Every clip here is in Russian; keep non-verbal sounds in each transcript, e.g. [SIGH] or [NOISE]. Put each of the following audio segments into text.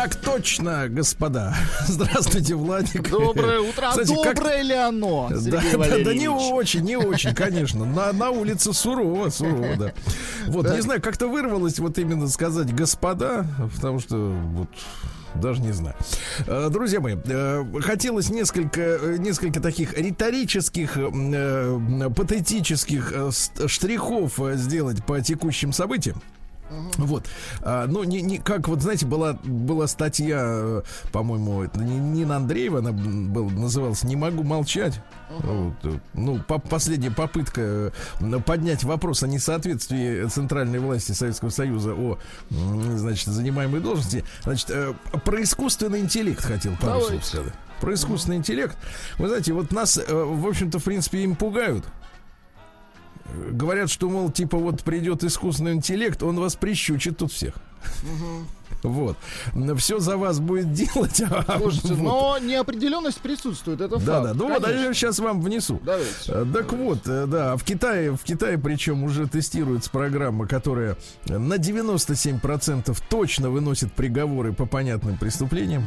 Так точно, господа. [LAUGHS] Здравствуйте, Владик. Доброе [LAUGHS] утро. А Кстати, как- доброе ли оно, Да, да, да не очень, не очень, конечно. На, на улице сурово, сурово, да. Вот, Да. не знаю, как-то вырвалось вот именно сказать господа, потому что вот даже не знаю. Э, Друзья мои, э, хотелось несколько, э, несколько таких риторических, патетических штрихов сделать по текущим событиям. Вот. А, ну, не, не, как вот, знаете, была, была статья, э, по-моему, это не- Нина Андреева, она был, называлась «Не могу молчать». Вот, э, ну, по- последняя попытка э, поднять вопрос о несоответствии центральной власти Советского Союза о, значит, занимаемой должности. Значит, про искусственный интеллект хотел пару слов сказать. Про искусственный интеллект. Вы знаете, вот нас, в общем-то, в принципе, им пугают. Говорят, что, мол, типа вот придет искусственный интеллект, он вас прищучит тут всех. Вот. Все за вас будет [LAUGHS] делать. а Слушайте, вот. но неопределенность присутствует, это Да, факт. да. Ну вот, а я сейчас вам внесу. Давайте. Э, Так вот, э, да, в Китае, в Китае причем уже тестируется программа, которая на 97% точно выносит приговоры по понятным преступлениям.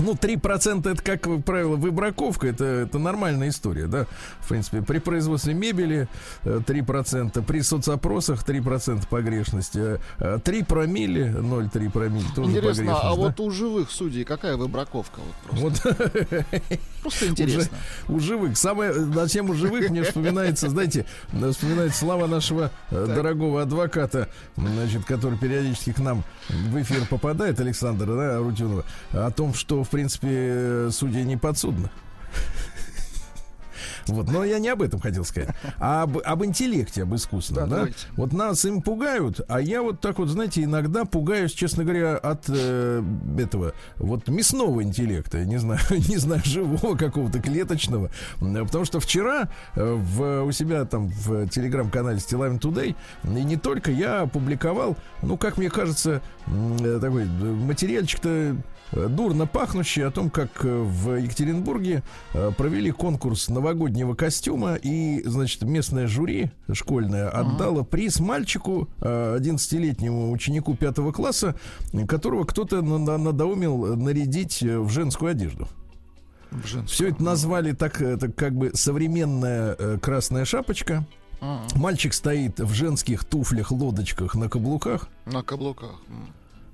Ну, 3% это, как правило, выбраковка, это, это нормальная история, да. В принципе, при производстве мебели э, 3%, при соцопросах 3% погрешности, э, э, 3 промили, 0,3 промили тоже Интересно, погрешность, а да. вот у живых судей какая выбраковка? Вот просто, Вот просто [LAUGHS] интересно. у живых. Самое, на тему живых мне вспоминается, знаете, э, вспоминается слава нашего э, дорогого адвоката, значит, который периодически к нам в эфир попадает, Александра, да, Арутюнова, о том, что, в принципе, судья не подсудно. Вот, но я не об этом хотел сказать, а об, об интеллекте, об искусственном, Да, да? давайте. Вот нас им пугают, а я вот так вот, знаете, иногда пугаюсь, честно говоря, от э, этого вот мясного интеллекта, не знаю, [LAUGHS] не знаю, живого какого-то клеточного, потому что вчера э, в, у себя там в телеграм-канале Стилавин Today и не только я опубликовал, ну, как мне кажется, э, такой э, материальчик-то дурно пахнущий о том, как э, в Екатеринбурге э, провели конкурс новогоднего костюма, и, значит, местное жюри школьное отдало приз мальчику, э, 11-летнему ученику пятого класса, которого кто-то на- на- надоумил нарядить э, в женскую одежду. Женскую. Все это назвали так, э, так как бы современная э, красная шапочка. А, Мальчик стоит в женских туфлях, лодочках на каблуках. На каблуках.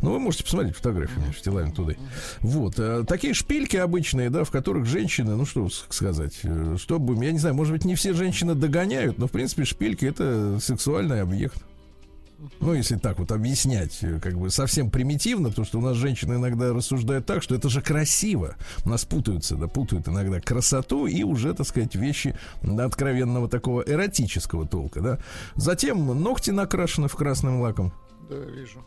Ну, вы можете посмотреть фотографии, mm Стилавин туда. Вот. э, такие шпильки обычные, да, в которых женщины, ну что сказать, э, что будем, я не знаю, может быть, не все женщины догоняют, но, в принципе, шпильки это сексуальный объект. Ну, если так вот объяснять, э, как бы совсем примитивно, потому что у нас женщины иногда рассуждают так, что это же красиво. У нас путаются, да, путают иногда красоту и уже, так сказать, вещи да, откровенного такого эротического толка, да. Затем ногти накрашены в красным лаком. Да, вижу.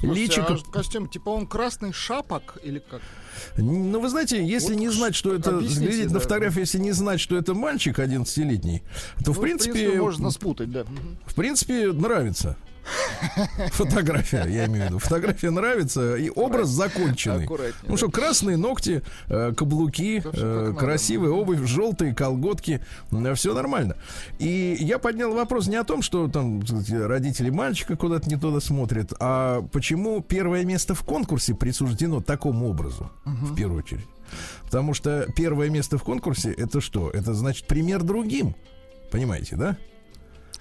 Слушайте, Личико а костюм, типа он красный шапок или как? Ну, вы знаете, если Вот не знать, что это... Глядеть на да. фотографию, если не знать, что это мальчик 11-летний, то, в Ну, принципе, можно спутать, да. В принципе, нравится. [LAUGHS] Фотография, я имею в виду. Фотография нравится, и образ законченный. Ну что, красные ногти, э, каблуки, э, красивая обувь, желтые колготки, все нормально. И я поднял вопрос не о том, что там родители мальчика куда-то не туда смотрят, а почему первое место в конкурсе присуждено такому образу, в первую очередь. Потому что первое место в конкурсе это что? Это значит пример другим. Понимаете, да?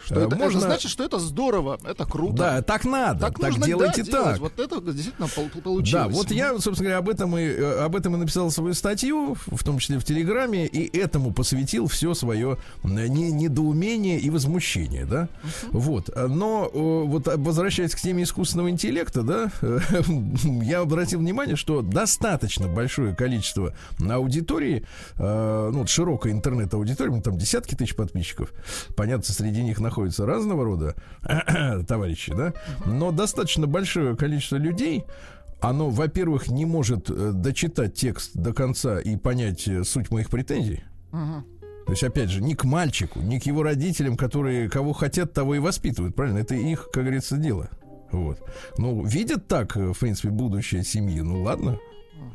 Что Э, это, это можно- значит, что это здорово, это круто. Да, так надо. Так, так, нужно делайте да, так. делать. Вот это действительно пол- получилось. Да, вот я, собственно говоря, об этом и э, об этом и написал свою статью, в том числе в Телеграме, и этому посвятил все свое не- недоумение и возмущение, да. Вот, А, но э, вот возвращаясь к теме искусственного интеллекта, да, [LAUGHS] я обратил внимание, что достаточно большое количество аудитории, э, ну, вот широкая интернет-аудитория, там десятки тысяч подписчиков, понятно, среди них находятся разного рода [CLEARS THROAT] товарищи, да, но достаточно большое количество людей, оно, во-первых, не может э, дочитать текст до конца и понять э, суть моих претензий. То есть, опять же, не к мальчику, не к его родителям, которые кого хотят, того и воспитывают, правильно? Это их, как говорится, дело. Вот. Ну, видят так, э, в принципе, будущее семьи. Ну, ладно.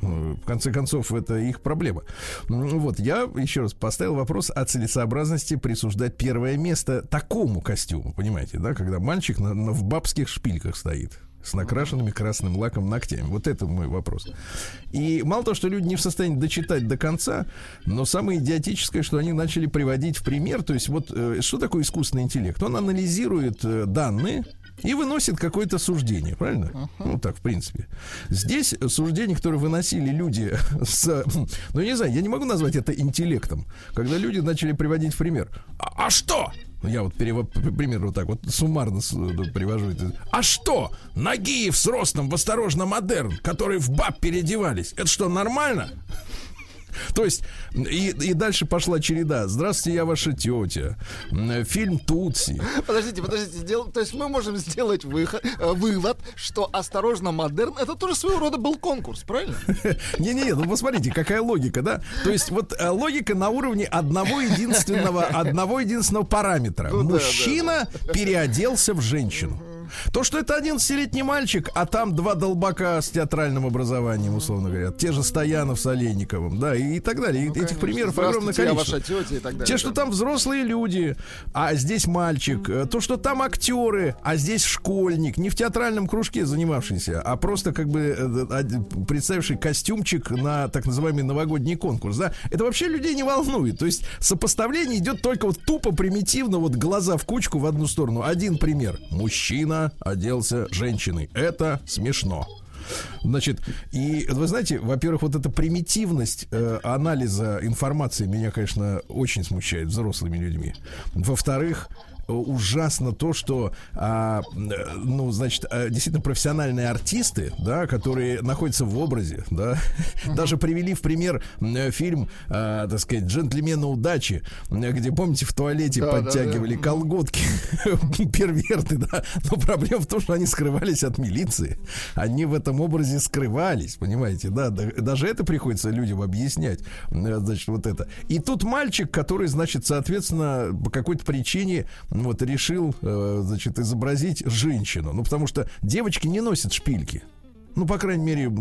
Ну, В конце концов, это их проблема. М, Вот, я еще раз поставил вопрос о целесообразности присуждать первое место такому костюму, понимаете, да, когда мальчик на- на- в бабских шпильках стоит с накрашенными красным лаком ногтями. Вот это мой вопрос. И мало того, что люди не в состоянии дочитать до конца, но самое идиотическое, что они начали приводить в пример, то есть вот э, что такое искусственный интеллект? Он анализирует э, данные, и выносит какое-то суждение, правильно? Ну, так, в принципе. Здесь суждение, которое выносили люди [LAUGHS] с... Ну, я не знаю, я не могу назвать это интеллектом. Когда люди начали приводить в пример. А, а что? Ну, Я вот перево- п- пример вот так вот суммарно э, привожу. А что? Нагиев с ростом в осторожно модерн, которые в баб переодевались. Это что, нормально? То есть, и, и дальше пошла череда. Здравствуйте, я ваша тетя. Фильм Тутси. Подождите, подождите. сдел- То есть мы можем сделать выход, э, вывод, что «Осторожно, модерн» — это тоже своего рода был конкурс, правильно? [LAUGHS] Не-не-не, ну посмотрите, какая логика, да? То есть вот э, логика на уровне одного единственного, одного единственного параметра. Ну Мужчина переоделся в женщину. То, что это 11-летний мальчик, а там два долбака с театральным образованием, условно говоря. Те же Стоянов с Олейниковым, да, и, и так далее. И Ну, Этих конечно. примеров огромное количество. ваша тетя и так далее. Те, что там взрослые люди, а здесь мальчик. Э, То, что там актеры, а здесь школьник. Не в театральном кружке занимавшийся, а просто как бы э, од- представивший костюмчик на так называемый новогодний конкурс. Да? Это вообще людей не волнует. То есть сопоставление идет только вот тупо примитивно, вот глаза в кучку в одну сторону. Один пример. Мужчина оделся женщиной. Это смешно. Значит, и вы знаете, во-первых, вот эта примитивность э, анализа информации меня, конечно, очень смущает взрослыми людьми. Во-вторых, ужасно то, что, а, э, ну, значит, а, действительно профессиональные артисты, да, которые находятся в образе, да, даже привели в пример э, фильм, а, так сказать, «Джентльмены удачи», э, где, помните, в туалете Да, да, да. подтягивали колготки [LAUGHS] перверты, да, но проблема в том, что они скрывались от милиции, они в этом образе скрывались, понимаете, да, да, даже это приходится людям объяснять, э, значит, вот это. И тут мальчик, который, значит, соответственно, по какой-то причине вот решил, э, значит, изобразить женщину, ну, потому что девочки не носят шпильки. Ну, по крайней мере,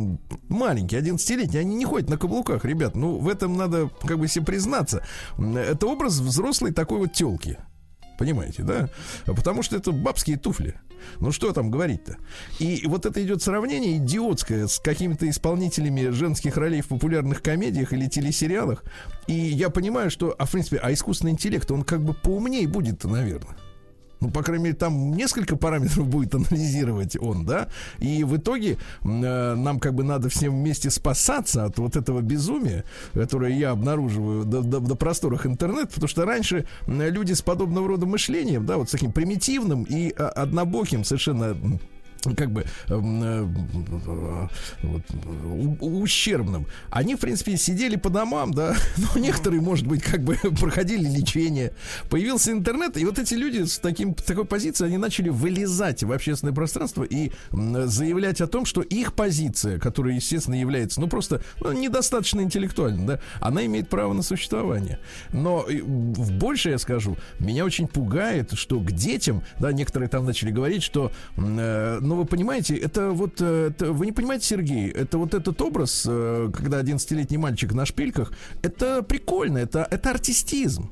маленькие, 11-летние, они не ходят на каблуках, ребят. Ну, в этом надо как бы себе признаться. Это образ взрослой такой вот телки. Понимаете, да? Потому что это бабские туфли. Ну что там говорить-то? И вот это идет сравнение идиотское с какими-то исполнителями женских ролей в популярных комедиях или телесериалах. И я понимаю, что, а в принципе, а искусственный интеллект, он как бы поумнее будет, наверное. Ну, по крайней мере, там несколько параметров будет анализировать он, да. И в итоге э, нам как бы надо всем вместе спасаться от вот этого безумия, которое я обнаруживаю до, до- до просторах интернета, потому что раньше люди с подобного рода мышлением, да, вот с таким примитивным и а, однобоким совершенно как бы эм, э, вот, ущербным. Они, в принципе, сидели по домам, да, [LAUGHS] но некоторые, может быть, как бы [LAUGHS] проходили лечение. Появился интернет, и вот эти люди с таким, такой позицией, они начали вылезать в общественное пространство и заявлять о том, что их позиция, которая, естественно, является, ну, просто ну, недостаточно интеллектуальной, да, она имеет право на существование. Но в больше я скажу, меня очень пугает, что к детям, да, некоторые там начали говорить, что, э, ну, вы понимаете, это вот, э, это- вы не понимаете, Сергей, это вот этот образ, э, когда 11-летний мальчик на шпильках, это прикольно, это, это артистизм.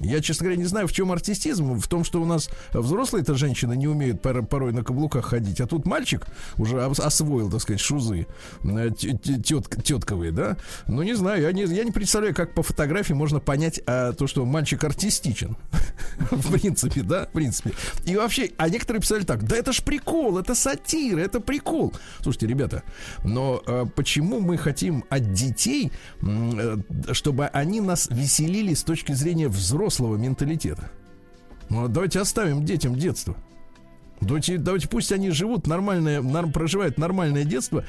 Я, честно говоря, не знаю, в чем артистизм. В том, что у нас взрослые-то женщины не умеют пор- порой на каблуках ходить, а тут мальчик уже ос- освоил, так сказать, шузы э, тетковые, да? Ну, не знаю, я не, я не представляю, как по фотографии можно понять а, то, что мальчик артистичен. [LAUGHS] В принципе, да, в принципе. И вообще, а некоторые писали так, да это ж прикол, это сатира, это прикол. Слушайте, ребята, но э, почему мы хотим от детей, э, чтобы они нас веселили с точки зрения взрослого менталитета? Ну, давайте оставим детям детство. Давайте, давайте пусть они живут нормальное, нар- проживают нормальное детство.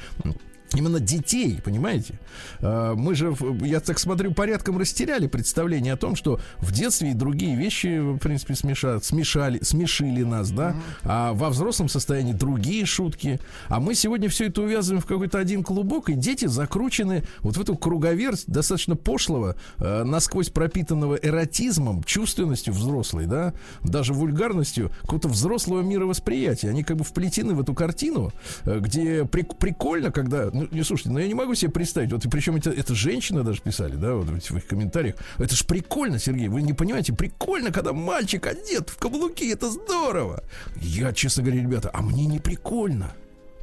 Именно детей, понимаете? А, Мы же, я так смотрю, порядком растеряли представление о том, что в детстве и другие вещи, в принципе, смеша- смешали, смешили нас, да? А во взрослом состоянии другие шутки. А мы сегодня все это увязываем в какой-то один клубок, и дети закручены вот в эту круговерть достаточно пошлого, э, насквозь пропитанного эротизмом, чувственностью взрослой, да? Даже вульгарностью какого-то взрослого мировосприятия. Они как бы вплетены в эту картину, э, где прик- прикольно, когда... Ну, не слушайте, но я не могу себе представить. Вот причем это, это женщины даже писали, да, вот в их комментариях. Это ж прикольно, Сергей, вы не понимаете, прикольно, когда мальчик одет в каблуки, это здорово. Я, честно говоря, ребята, а мне не прикольно.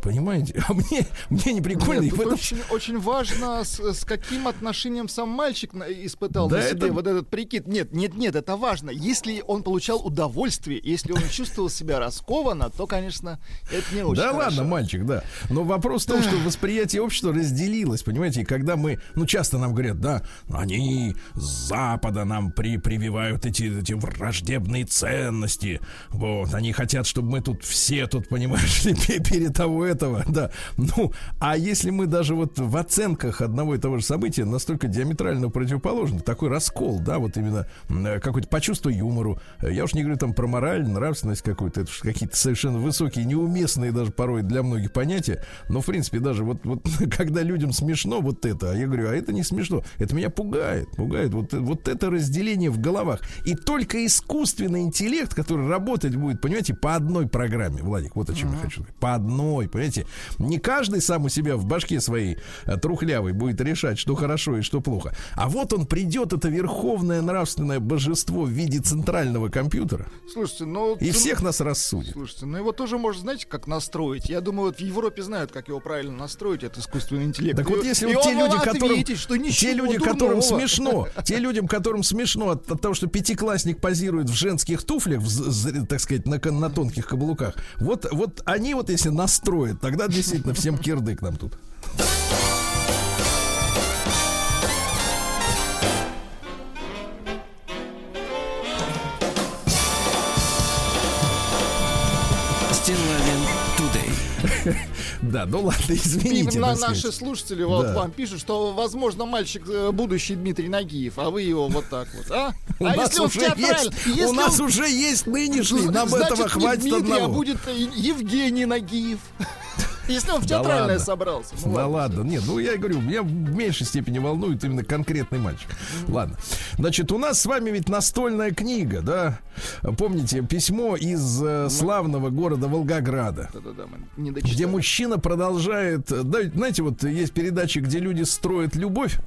Понимаете? [LAUGHS] А мне, мне не прикольно. Нет, этом- очень, очень важно, с, с каким отношением сам мальчик испытал Да на себе это- вот этот прикид. Нет, нет, нет, это важно. Если он получал удовольствие, если он чувствовал себя раскованно, то, конечно, это не очень Да хорошо. ладно, мальчик, да. Но вопрос в том, что восприятие общества разделилось, понимаете, и когда мы, ну, часто нам говорят, да, они с Запада нам при, прививают эти, эти враждебные ценности, вот, они хотят, чтобы мы тут все тут, понимаешь [LAUGHS] перед того этого, [LAUGHS] да. Ну, а если мы даже вот в оценках одного и того же события настолько диаметрально противоположны, такой раскол, да, вот именно э, какой-то по чувству юмору, Э, я уж не говорю там про мораль, нравственность какую-то, это какие-то совершенно высокие, неуместные даже порой для многих понятия, но в принципе даже вот, вот [LAUGHS] когда людям смешно вот это, а я говорю, а это не смешно, это меня пугает, пугает вот, вот это разделение в головах. И только искусственный интеллект, который работать будет, понимаете, по одной программе, Владик, вот о чем я хочу сказать, по одной, понимаете, не каждый сам у себя в башке своей э, трухлявой будет решать, что хорошо и что плохо, а вот он придет, это верховное нравственное божество в виде центрального компьютера, Слушайте, ну... и ну, всех нас рассудит. Слушайте, ну его тоже можно, знаете, как настроить. Я думаю, вот в Европе знают, как его правильно настроить, этот искусственный интеллект. Так вот, И- если и вот те люди, которым, что те люди, которым дурного. смешно, [LAUGHS] те людям, которым смешно от, от того, что пятиклассник позирует в женских туфлях, в, так сказать, на, на тонких каблуках, вот, вот они вот если настроят, тогда действительно всем кирдык нам тут. [LAUGHS] Да, ну ладно, извините. на- наши слушатели вот вам пишут, что, возможно, мальчик э, будущий Дмитрий Нагиев, а вы его вот так вот, а? [LAUGHS] А если он уже театраль- есть, если у нас уже есть нынешний, нам этого хватит Дмитрий, одного. а будет э, Евгений Нагиев. Если он в Да театральное ладно. собрался. Ну да ладно. ладно, нет, ну я и говорю, меня в меньшей степени волнует именно конкретный мальчик. Ладно. Значит, у нас с вами ведь настольная книга, да? Помните, письмо из э, славного города Волгограда. Да-да-да, мы не дочитали. Где мужчина продолжает, э, да, знаете, вот есть передачи, где люди строят любовь,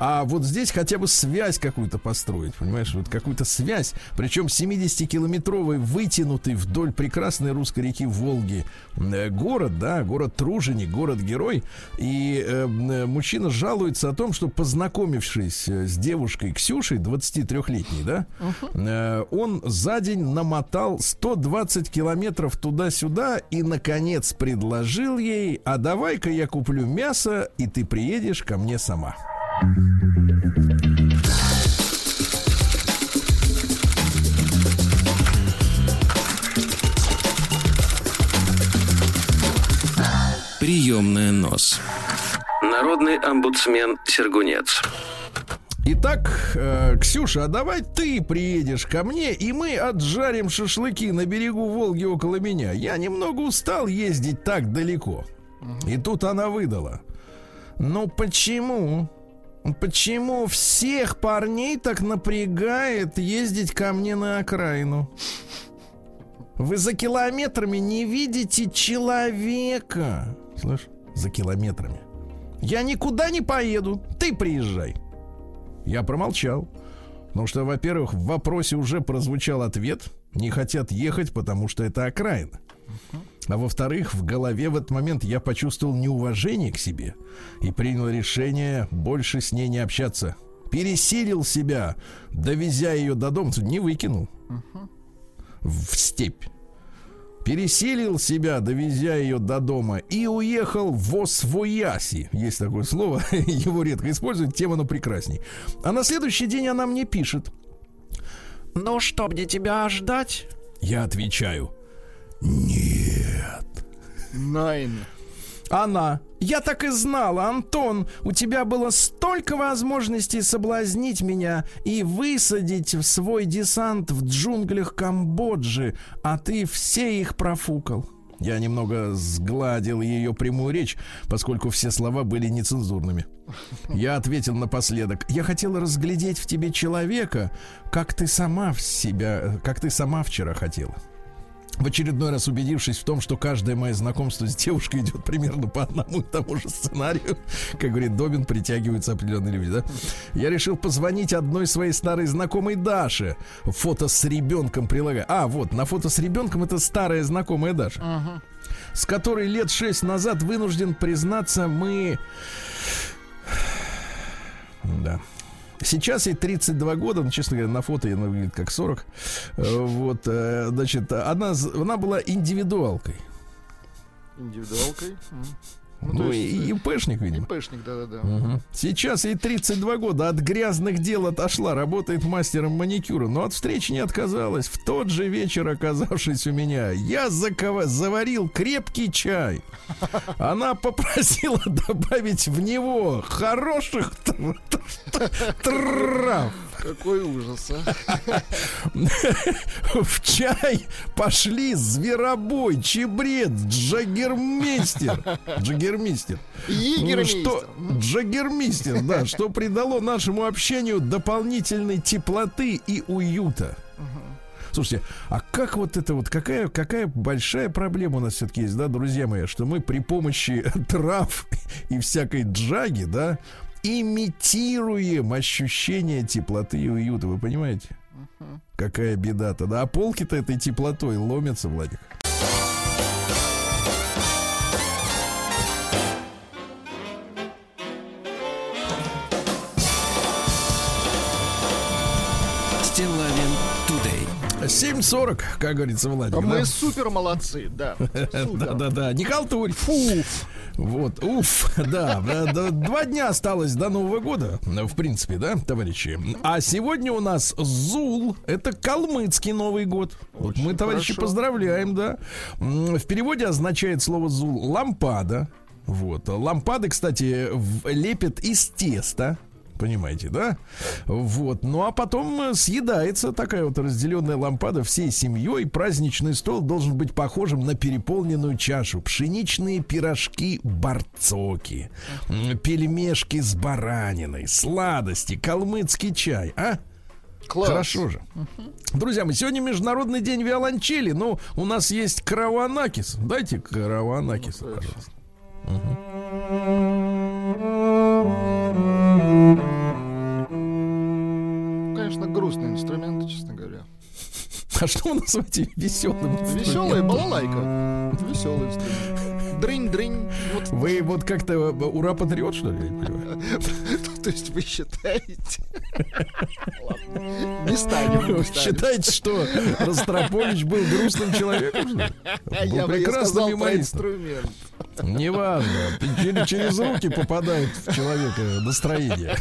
а вот здесь хотя бы связь какую-то построить, понимаешь, вот какую-то связь, причем 70-километровый, вытянутый вдоль прекрасной русской реки Волги. Э, город, да, город Труженик, город-герой, и э, э, мужчина жалуется о том, что познакомившись э, с девушкой Ксюшей, 23-летней, да, э, он за день намотал 120 километров туда-сюда и, наконец, предложил ей, а давай-ка я куплю мясо, и ты приедешь ко мне сама. Приемная нос. Народный омбудсмен Сергунец. Итак, э, Ксюша, а давай ты приедешь ко мне, и мы отжарим шашлыки на берегу Волги около меня. Я немного устал ездить так далеко. И тут она выдала. Ну почему? Почему всех парней так напрягает ездить ко мне на окраину? Вы за километрами не видите человека. Слышь, за километрами. Я никуда не поеду. Ты приезжай. Я промолчал. Потому что, во-первых, в вопросе уже прозвучал ответ. Не хотят ехать, потому что это окраина. А во-вторых, в голове в этот момент я почувствовал неуважение к себе и принял решение больше с ней не общаться. Пересилил себя, довезя ее до дома, не выкинул в степь. Пересилил себя, довезя ее до дома, и уехал в Освояси. Есть такое слово, [LAUGHS] его редко используют, тем оно прекрасней. А на следующий день она мне пишет. Ну что, мне тебя ждать? Я отвечаю. Нет. Найн. Она. Я так и знала, Антон, у тебя было столько возможностей соблазнить меня и высадить в свой десант в джунглях Камбоджи, а ты все их профукал. Я немного сгладил ее прямую речь, поскольку все слова были нецензурными. Я ответил напоследок. Я хотел разглядеть в тебе человека, как ты сама в себя, как ты сама вчера хотела в очередной раз убедившись в том, что каждое мое знакомство с девушкой идет примерно по одному и тому же сценарию, как говорит Добин, притягиваются определенные люди, да? Я решил позвонить одной своей старой знакомой Даше. Фото с ребенком прилагаю. А, вот, на фото с ребенком это старая знакомая Даша. С которой лет шесть назад вынужден признаться, мы... Да. Сейчас ей 32 года, но, честно говоря, на фото она выглядит как 40. Э, вот, э, значит, она, она была индивидуалкой. Индивидуалкой? Ну, ну есть, и, ИПшник, видимо. ИПшник, да-да-да. Угу. Сейчас ей 32 года, от грязных дел отошла, работает мастером маникюра, но от встречи не отказалась. В тот же вечер, оказавшись у меня, я закова- заварил крепкий чай. Она попросила [LAUGHS] добавить в него хороших трав. Какой ужас, а. [LAUGHS] В чай пошли зверобой, чебрец, джаггермейстер. Джаггермейстер. Ну, что, джаггермейстер, да, [LAUGHS] что придало нашему общению дополнительной теплоты и уюта. Слушайте, а как вот это вот, какая, какая большая проблема у нас все-таки есть, да, друзья мои, что мы при помощи [LAUGHS] трав и всякой джаги, да, имитируем ощущение теплоты и уюта. Вы понимаете? uh Какая беда-то. Да, а полки-то этой теплотой ломятся, Владик. 7.40, как говорится, Владик. Мы да? супер молодцы, да. [LAUGHS] Да-да-да. Не халтурь. Фу. Вот, уф, да, два дня осталось до Нового года, в принципе, да, товарищи. А сегодня у нас Зул, это калмыцкий Новый год. вот мы, товарищи, хорошо. поздравляем, да. В переводе означает слово Зул лампада. Вот. Лампады, кстати, лепят из теста. Понимаете, да? Вот. Ну а потом э, съедается такая вот разделенная лампада всей семьей. Праздничный стол должен быть похожим на переполненную чашу. Пшеничные пирожки барцоки, пельмешки с бараниной, сладости, калмыцкий чай. А? Класс. Хорошо же. Друзья мои, сегодня Международный день виолончели. Ну, у нас есть караванакис. Дайте караванакис, ну, пожалуйста. Конечно, грустный инструмент, честно говоря. А что вы называете веселым Веселая балалайка. Веселый инструмент. Дрынь-дрынь. Вот. Вы вот как-то э, ура патриот, что ли? [LAUGHS] То есть вы считаете? Не станем. Считаете, что Ростропович был грустным человеком? Был прекрасным юмористом. Неважно. Через, через руки попадает в человека настроение.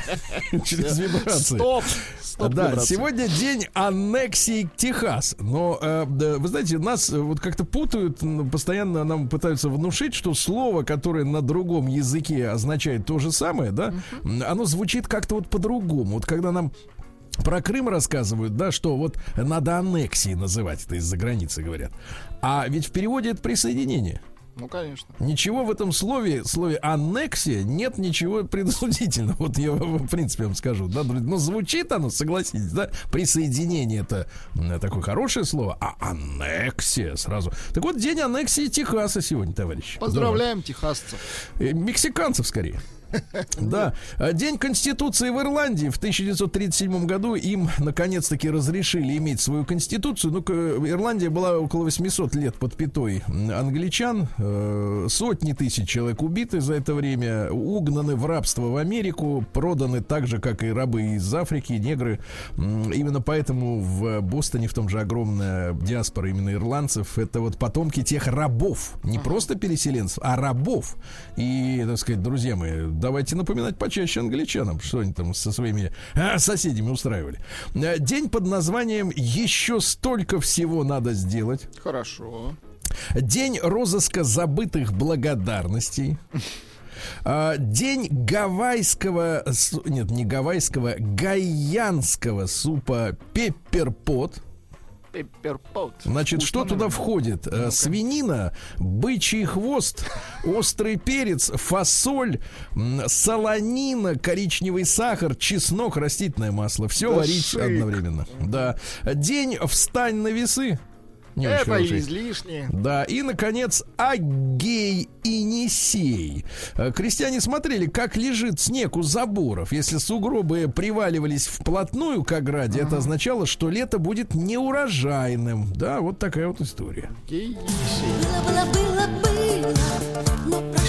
Через вибрации. Стоп! Стоп да, вибрации. сегодня день аннексии Техас. Но, э, вы знаете, нас вот как-то путают, постоянно нам пытаются внушить, что слово, которое на другом языке означает то же самое, да, uh-huh. оно звучит как-то вот по-другому. Вот когда нам про Крым рассказывают, да, что вот надо аннексией называть это из-за границы, говорят. А ведь в переводе это присоединение. Ну, конечно. Ничего в этом слове, слове аннексия, нет ничего предосудительного. Вот я, в принципе, вам скажу, да. Но звучит оно, согласитесь, да, присоединение это такое хорошее слово, а аннексия сразу. Так вот, день аннексии Техаса сегодня, товарищи. Поздравляем техасцев. Э, мексиканцев, скорее. [LAUGHS] Да. День Конституции в Ирландии в 1937 году им наконец-таки разрешили иметь свою Конституцию. Ну, Ирландия была около 800 лет под пятой англичан. Э, сотни тысяч человек убиты за это время, угнаны в рабство в Америку, проданы так же, как и рабы из Африки, негры. Именно поэтому в Бостоне в том же огромная диаспора именно ирландцев. Это вот потомки тех рабов. Не просто переселенцев, а рабов. И, так сказать, друзья мои, давайте напоминать почаще англичанам, что они там со своими а, соседями устраивали. Э, день под названием «Еще столько всего надо сделать». Хорошо. День розыска забытых благодарностей. А, День гавайского, нет, не гавайского, гайянского супа пепперпот. Пепперпот. Значит, что туда наверное. входит? Э, Свинина, бычий хвост, острый перец, фасоль, солонина, коричневый сахар, чеснок, растительное масло. Все Да варить шик. одновременно. Да. День встань на весы. Не очень Это хороший. излишне. Да, и, наконец, Агей и Несей. Э, Крестьяне смотрели, как лежит снег у заборов. Если сугробы приваливались вплотную к ограде, это означало, что лето будет неурожайным. Да, вот такая вот история. Было, было, было, было, но прошло.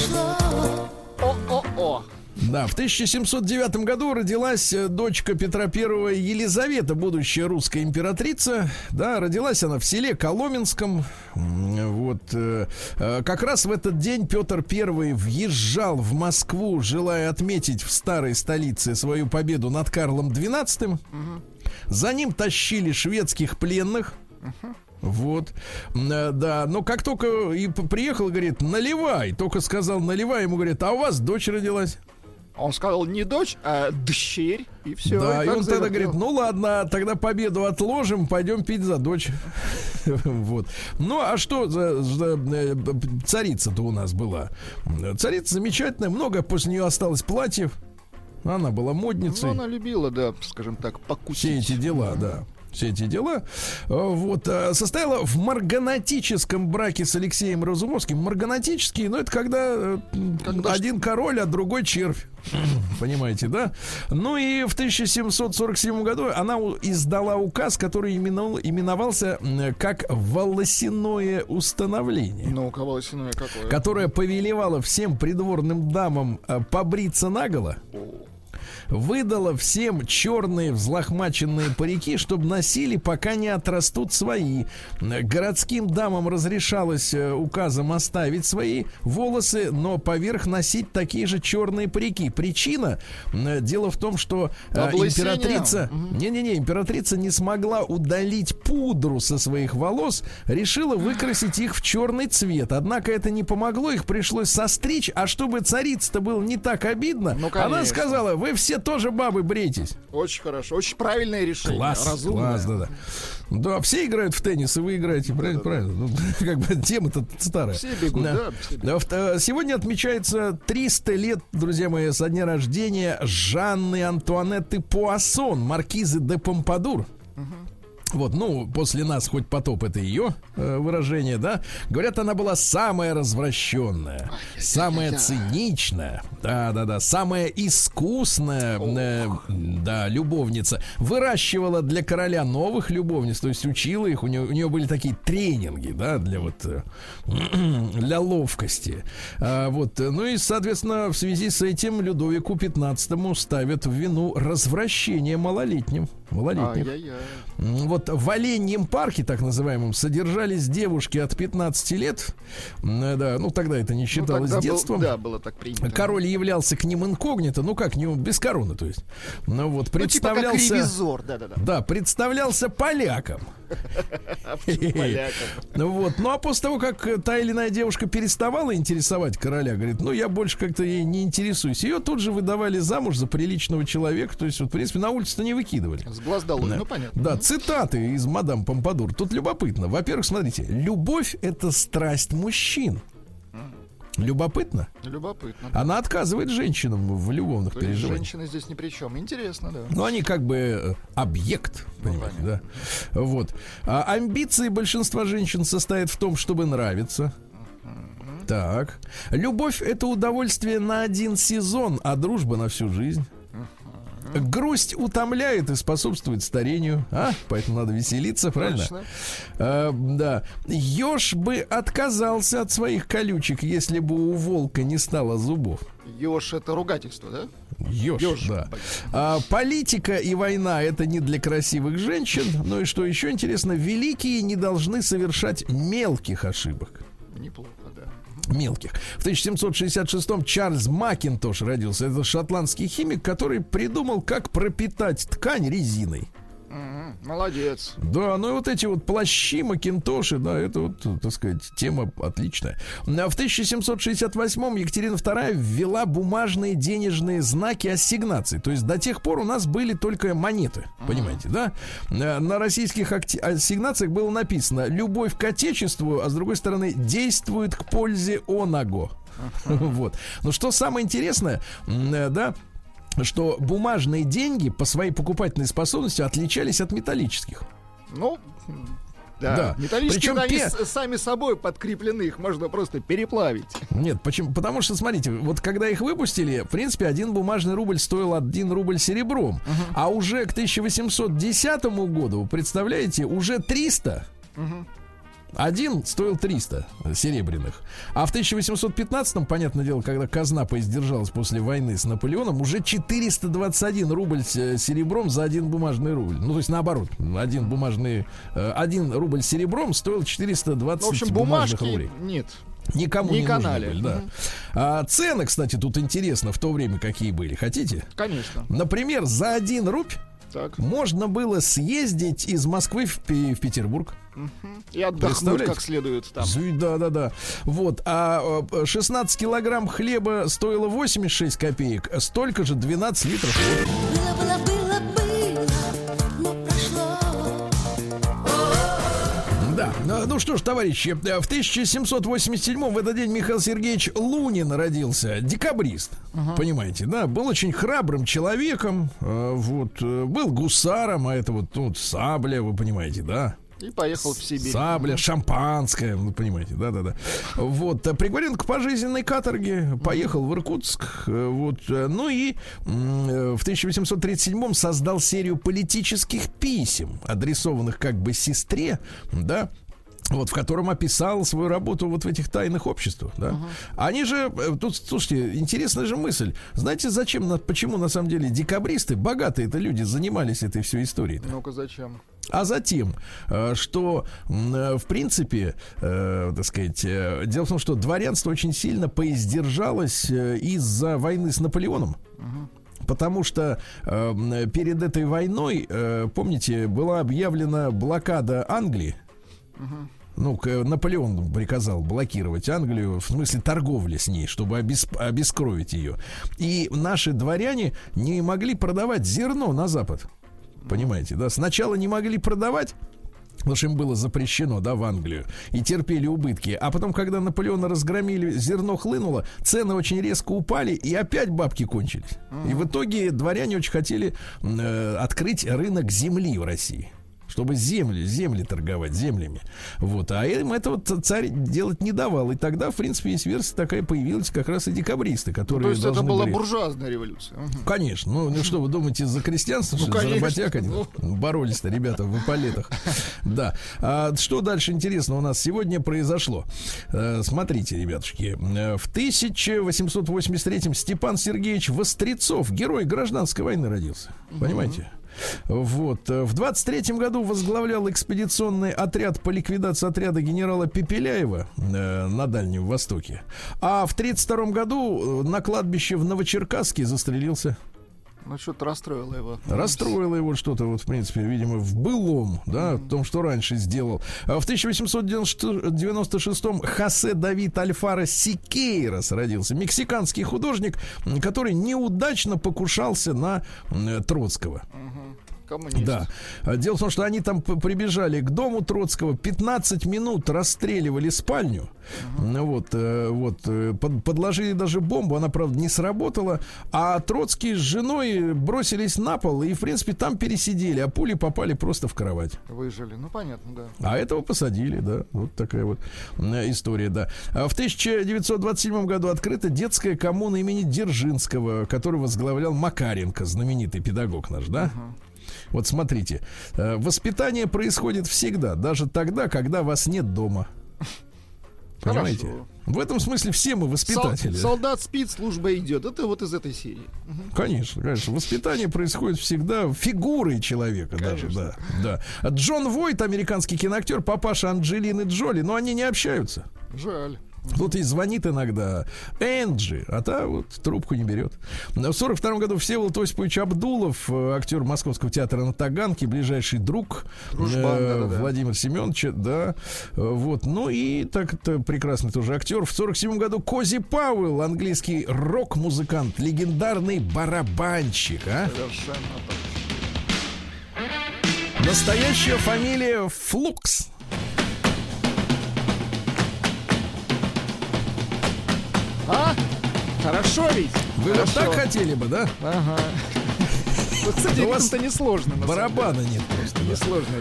Да, в 1709 году родилась э, дочка Петра I Елизавета, будущая русская императрица. Да, родилась она в селе Коломенском. Вот э, э, как раз в этот день Петр I въезжал в Москву, желая отметить в старой столице свою победу над Карлом XII. За ним тащили шведских пленных. Вот, да, но как только и приехал, говорит, наливай, только сказал наливай, ему говорит, а у вас дочь родилась? Он сказал не дочь, а дщерь, и все. да, и он тогда говорит, ну ладно, тогда победу отложим, пойдем пить за дочь. [LAUGHS] вот. Ну, а что за, за, э, царица-то у нас была? Царица замечательная, много после нее осталось платьев. Она была модницей. Ну, она любила, да, скажем так, покусить. Все эти дела, да. Все эти дела. Э, Вот. э, Состояла в марганатическом браке с Алексеем Разумовским. Марганатический, ну, это когда, э, Когда один король, а другой червь. Понимаете, да? Ну и в 1747 году она издала указ, который именовал- именовался как волосяное установление Ну, кого волосяное какое? которая повелевала всем придворным дамам э, побриться наголо, выдала всем черные взлохмаченные парики, чтобы носили, пока не отрастут свои. Городским дамам разрешалось э, указом оставить свои волосы, но поверх носить такие же черные парики. Причина, э, дело в том, что э, Облысение. императрица, не-не-не, императрица не смогла удалить пудру со своих волос, решила выкрасить их в черный цвет. Однако это не помогло, их пришлось состричь, а чтобы царице-то было не так обидно, Ну, она сказала, вы все тоже бабы брейтесь. Очень хорошо, очень правильное решение. Класс, разумное. класс, да, да. Да, все играют в теннис, и вы играете, правильно, правильно. Ну, [LAUGHS] как бы тема-то старая. Все бегут, да, все бегут. Да, в- э, Сегодня отмечается 300 лет, друзья мои, со дня рождения Жанны Антуанетты Пуассон, маркизы де Помпадур. Вот, ну, после нас хоть потоп, это ее э, выражение, да. Говорят, она была самая развращенная, самая циничная, да-да-да, самая искусная, э, да, любовница. Выращивала для короля новых любовниц, то есть учила их, у нее, у нее были такие тренинги, да, для вот, э, [CLEARS THROAT] для ловкости. А, вот, э, ну и, соответственно, в связи с этим Людовику 15 ставят в вину развращение малолетним. Малолетних. М, Вот в Оленьем парке, так называемом, содержались девушки от 15 лет. Да, ну тогда это не Ну, считалось был- детством. да, было так принято. Король являлся к ним инкогнито, ну как, не без короны, то есть. Ну вот, Ну, типа как представлялся... ревизор, да-да-да. да, представлялся поляком. [LAUGHS] Ну вот. Ну а после того, как та или иная девушка переставала интересовать короля, говорит, ну я больше как-то ей не интересуюсь. Ее тут же выдавали замуж за приличного человека. То есть, вот, в принципе, на улице-то не выкидывали. С глаз долой, Да. ну понятно. Да, цитаты из мадам Помпадур. Тут любопытно. Во-первых, смотрите, любовь это страсть мужчин. Любопытно. Любопытно. Она отказывает женщинам в любовных То переживаниях. женщины здесь ни при чем. Интересно, да. Ну, они как бы э, объект, понимаете, да? Вот. А амбиции большинства женщин состоят в том, чтобы нравиться. Так. Любовь это удовольствие на один сезон, а дружба на всю жизнь. Грусть утомляет и способствует старению, а? Поэтому надо веселиться, правильно? А, да. Еж бы отказался от своих колючек, если бы у волка не стало зубов. Ёж это ругательство, да? Еж, Ёж. да. А, политика и война это не для красивых женщин. Ну и что еще интересно, великие не должны совершать мелких ошибок. Неплохо. Мелких. В 1766-м Чарльз Макинтош родился. Это шотландский химик, который придумал, как пропитать ткань резиной. Молодец. Да, ну и вот эти вот плащи, макинтоши, да, это вот, так сказать, тема отличная. А В 1768-м Екатерина II ввела бумажные денежные знаки ассигнаций. То есть до тех пор у нас были только монеты, понимаете, да? Э, На российских ассигнациях было написано «Любовь к Отечеству», а с другой стороны «Действует к пользе оного». [LAUGHS] Вот. Но что самое интересное, э, да, что бумажные деньги по своей покупательной способности отличались от металлических. Ну, да. Да. Металлические, Причем они пе- сами собой подкреплены, их можно просто переплавить. Нет, почему? Потому что, смотрите, вот когда их выпустили, в принципе, один бумажный рубль стоил один рубль серебром. А уже к 1810 году, представляете, уже 300. Один стоил 300 серебряных. А в 1815, понятное дело, когда казна поиздержалась после войны с Наполеоном, уже 421 рубль с- серебром за один бумажный рубль. Ну, то есть наоборот, один бумажный, э, один рубль серебром стоил 420 Ну, в общем, бумажных рублей. нет. Никому Не не, канали. были, да. А, цены, кстати, тут интересно, в то время какие были. Хотите? Конечно. Например, за один рубль Так. можно было съездить из Москвы в, Пе- в Петербург. И отдохнуть как следует там. Да, да, да. Вот. А э, 16 килограмм хлеба стоило 86 копеек, а столько же 12 литров. Было, было, было, было, Ну, Ну что ж, товарищи, э, в 1787 в этот день Михаил Сергеевич Лунин родился, декабрист. Понимаете, да, был очень храбрым человеком, э, вот, э, был гусаром, а это вот тут сабля, вы понимаете, да? И поехал в Сибирь. Сабля, шампанское, вы понимаете, да-да-да. Вот, приговорен к пожизненной каторге, поехал в Иркутск, вот, ну и в 1837 создал серию политических писем, адресованных как бы сестре, да, вот, в котором описал свою работу вот в этих тайных обществах, да. Они же, э, тут, слушайте, интересная же мысль. Знаете, зачем, почему на самом деле декабристы, богатые это люди, занимались этой всей историей? Ну-ка, зачем? А затем, э, что, э, в принципе, так сказать, дело в том, что дворянство очень сильно поиздержалось из-за войны с Наполеоном. Потому что э, перед этой войной, э, помните, была объявлена блокада Англии. Ну, Наполеон приказал блокировать Англию в смысле торговли с ней, чтобы обес- обескровить ее. И наши дворяне не могли продавать зерно на Запад. Понимаете, да? Сначала не могли продавать, Потому что им было запрещено, да, в Англию. И терпели убытки. А потом, когда Наполеона разгромили, зерно хлынуло, цены очень резко упали, и опять бабки кончились. И в итоге дворяне очень хотели э, открыть рынок земли в России. Чтобы земли, земли торговать, землями. Вот. А им этого ц- царь делать не давал. И тогда, в принципе, есть версия такая появилась как раз и декабристы, которые То есть это была были- буржуазная революция. Мгм. Конечно. Ну, ну что, вы думаете, за крестьянство, Ну, что ли, за конечно. работяг они Ну. боролись-то, ребята, в эполетах. Да. А что дальше интересно у нас сегодня произошло? Э, Смотрите, ребятушки. Э, В 1883-м Степан Сергеевич Вострецов, герой гражданской войны, родился. Понимаете? Вот. Э, В 23-м году возглавлял экспедиционный отряд по ликвидации отряда генерала Пепеляева э, на Дальнем Востоке. А в 32-м году э, на кладбище в Новочеркасске застрелился. Ну, что-то расстроило его. Расстроило его что-то, вот, в принципе, видимо, в былом, да, в том, что раньше сделал. А в 1896-м Хосе Давид Альфара Сикейрос родился. Мексиканский художник, который неудачно покушался на Троцкого. Коммунист. Да. А Дело в том, что они там прибежали к дому Троцкого, 15 минут расстреливали спальню. Ну Вот, э, вот, э, под- подложили даже бомбу, она, правда, не сработала. А Троцкий с женой бросились на пол и, в принципе, там пересидели, а пули попали просто в кровать. Выжили. Ну, понятно, да. А этого посадили, да. Вот такая вот история, да. А В 1927 году открыта детская коммуна имени Дзержинского, которую возглавлял Макаренко, знаменитый педагог наш, да? Вот смотрите, э, воспитание происходит всегда, даже тогда, когда вас нет дома. Понимаете? Хорошо. В этом смысле все мы Сол- воспитатели. солдат спит, служба идет. Это вот из этой серии. Конечно, конечно. Воспитание происходит всегда фигурой человека даже, да. да. Джон Войт, американский киноактер, папаша Анджелины Джоли, но они не общаются. Жаль. Тут и звонит иногда Энджи, а та вот трубку не берет. В 42 году Всеволод Осипович Абдулов, э, актер Московского театра на Таганке, ближайший друг Дружбан, э, да-да-да. Владимира Семеновича, да. Вот. Ну и так это прекрасный тоже актер. В 47 году Кози Пауэлл, английский рок-музыкант, легендарный барабанщик, а? Совершенно. Настоящая фамилия Флукс. А? Хорошо ведь? Вы Хорошо. так хотели бы, да? Ага. Вот, кстати, У вас это несложно. Барабана нет просто. Несложно.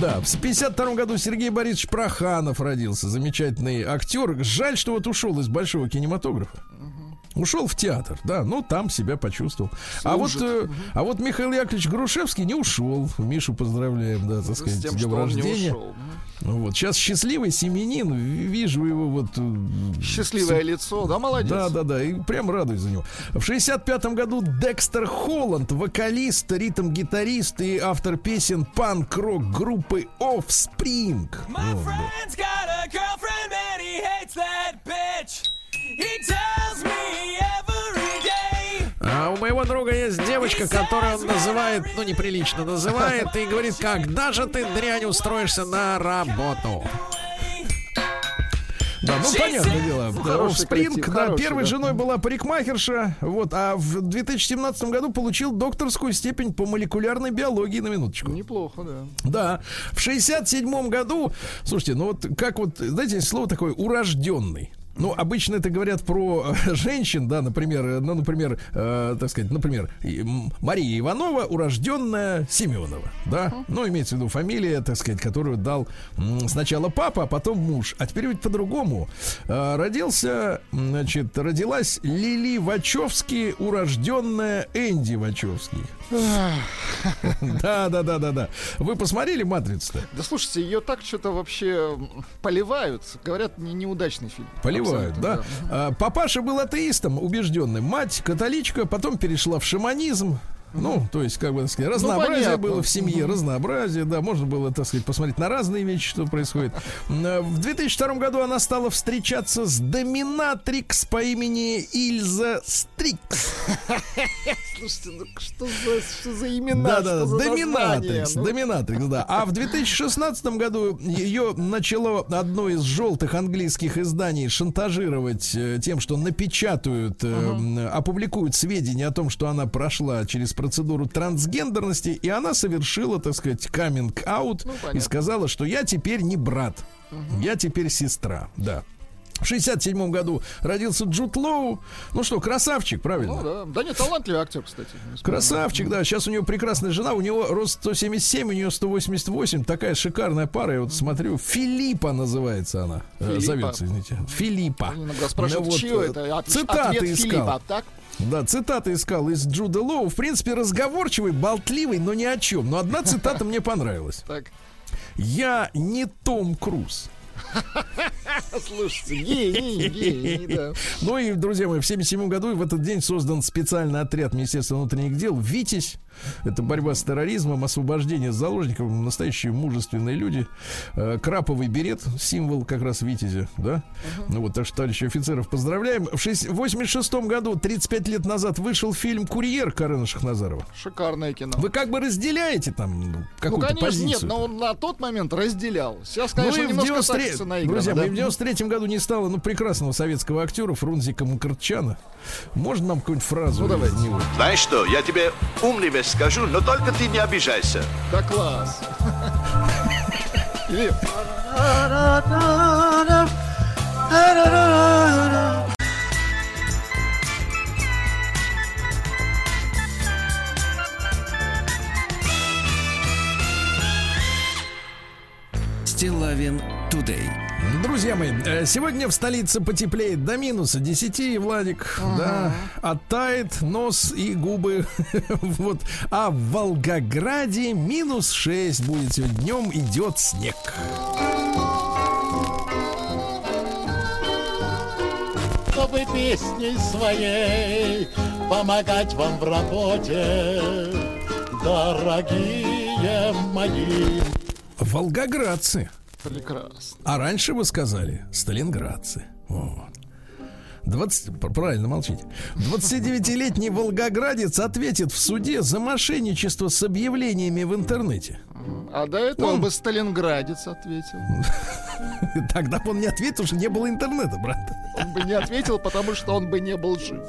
Да, в 52 году Сергей Борисович Проханов родился, замечательный актер. Жаль, что вот ушел из большого кинематографа. Ушел в театр, да, ну там себя почувствовал. А вот, Служит. э, а вот Михаил Яковлевич Грушевский не ушел. Мишу поздравляем, да, так С сказать, с тем, днем что он не рождения. ушел. Ну вот сейчас счастливый семенин, вижу его вот. э, Счастливое лицо, да, молодец. Да, да, да, и прям радуюсь за него. В 65-м году Декстер Холланд, вокалист, ритм-гитарист и автор песен панк-рок группы Offspring. My Вот, да. friend's got a girlfriend and he hates that bitch. He tells. А у моего друга есть девочка, которую он называет, ну неприлично называет, и говорит, когда же ты, дрянь, устроишься на работу? Да, ну понятное дело. Да, Хороший коллектив, да, хороший, первой да. женой была парикмахерша, вот, а в 2017 году получил докторскую степень по молекулярной биологии на минуточку. Неплохо, да. Да, в 67 году, слушайте, ну вот как вот, знаете, слово такое урожденный. Ну, обычно это говорят про э, [LAUGHS] женщин, да, например, э, ну, например, э, так сказать, например, Мария Иванова, урожденная Семенова, да, ну, имеется в виду фамилия, так сказать, которую дал сначала папа, а потом муж, а теперь ведь по-другому. Э, родился, значит, родилась Лили Вачовски, урожденная Энди Вачовски. [LAUGHS] Да, да, да, да, да. Вы посмотрели «Матрицу»-то? Да слушайте, ее так что-то вообще поливают. Говорят, не, неудачный фильм. Поливают, да. А, Папаша был атеистом, убежденным. Мать католичка, потом перешла в шаманизм. Ну, то есть, как бы так сказать, разнообразие понятно. было в семье, разнообразие, да, можно было, так сказать, посмотреть на разные вещи, что происходит. М, В 2002 году она стала встречаться с доминатрикс по имени Ильза Стрикс. Слушайте, ну что за, что за имена? Да, что да, за доминатрикс? Ну, доминатрикс, да. А в 2016 году ее начало одно из желтых английских изданий шантажировать э, тем, что напечатают, э, м, опубликуют сведения о том, что она прошла через процедуру трансгендерности, и она совершила, так сказать, каминг-аут Ну, и сказала, что я теперь не брат, я теперь сестра, да. В 67 году родился Джуд Лоу. Ну что, красавчик, правильно? Ну да. Да нет, талантливый актер, кстати. Красавчик, да. Сейчас у него прекрасная жена. У него рост 177, у нее 188. Такая шикарная пара. Я вот смотрю. Филиппа называется она. Э, Филиппа. Зовется, извините. Филиппа. Иногда спрашивают, Ну вот, чье э, это? От- Цитаты ответ искал. Филиппа, так? Да, цитаты искал из Джуда Лоу. В принципе, разговорчивый, болтливый, но ни о чем. Но одна цитата мне понравилась. Так. Я не Том Круз. [LAUGHS] Слушайте, гений, гений, да. Ну и, друзья мои, в 77 году в этот день создан специальный отряд Министерства внутренних дел «Витязь». Это борьба с терроризмом, освобождение заложников, настоящие мужественные люди. Э, Краповый берет, символ как раз «Витязя», да? Ну вот, так что, товарищи офицеров, поздравляем. В 86 году, 35 лет назад, вышел фильм «Курьер» Карена Шахназарова. Шикарное кино. Вы как бы разделяете там ну, Ну, какую-то конечно, позицию? нет, но он на тот момент разделял. Сейчас, конечно, ну и в немножко 93 тактица наиграна, Друзья, да. в 93 году не стало ну, прекрасного советского актера Фрунзика Мкртчана. Можно нам какую-нибудь фразу Ну, давайте. Знаешь что, я тебе умный вещь скажу, но только ты не обижайся. Да класс. [LAUGHS] Или Стилавин Тудей. Друзья мои, э, сегодня в столице потеплеет до минуса 10, Владик, да, оттает нос и губы, [LAUGHS] вот, а в Волгограде минус 6 будет сегодня. Днем, идет снег. чтобы песней своей помогать вам в работе, дорогие мои. Волгоградцы, прекрасно. а раньше вы сказали сталинградцы. Вот. 20, п- правильно молчите. 29-летний волгоградец ответит в суде за мошенничество с объявлениями в интернете. А до этого Он- бы Сталинградец ответил. [LAUGHS] Тогда бы он не ответил, что не было интернета, брат. Он бы не ответил, потому что он бы не был жив.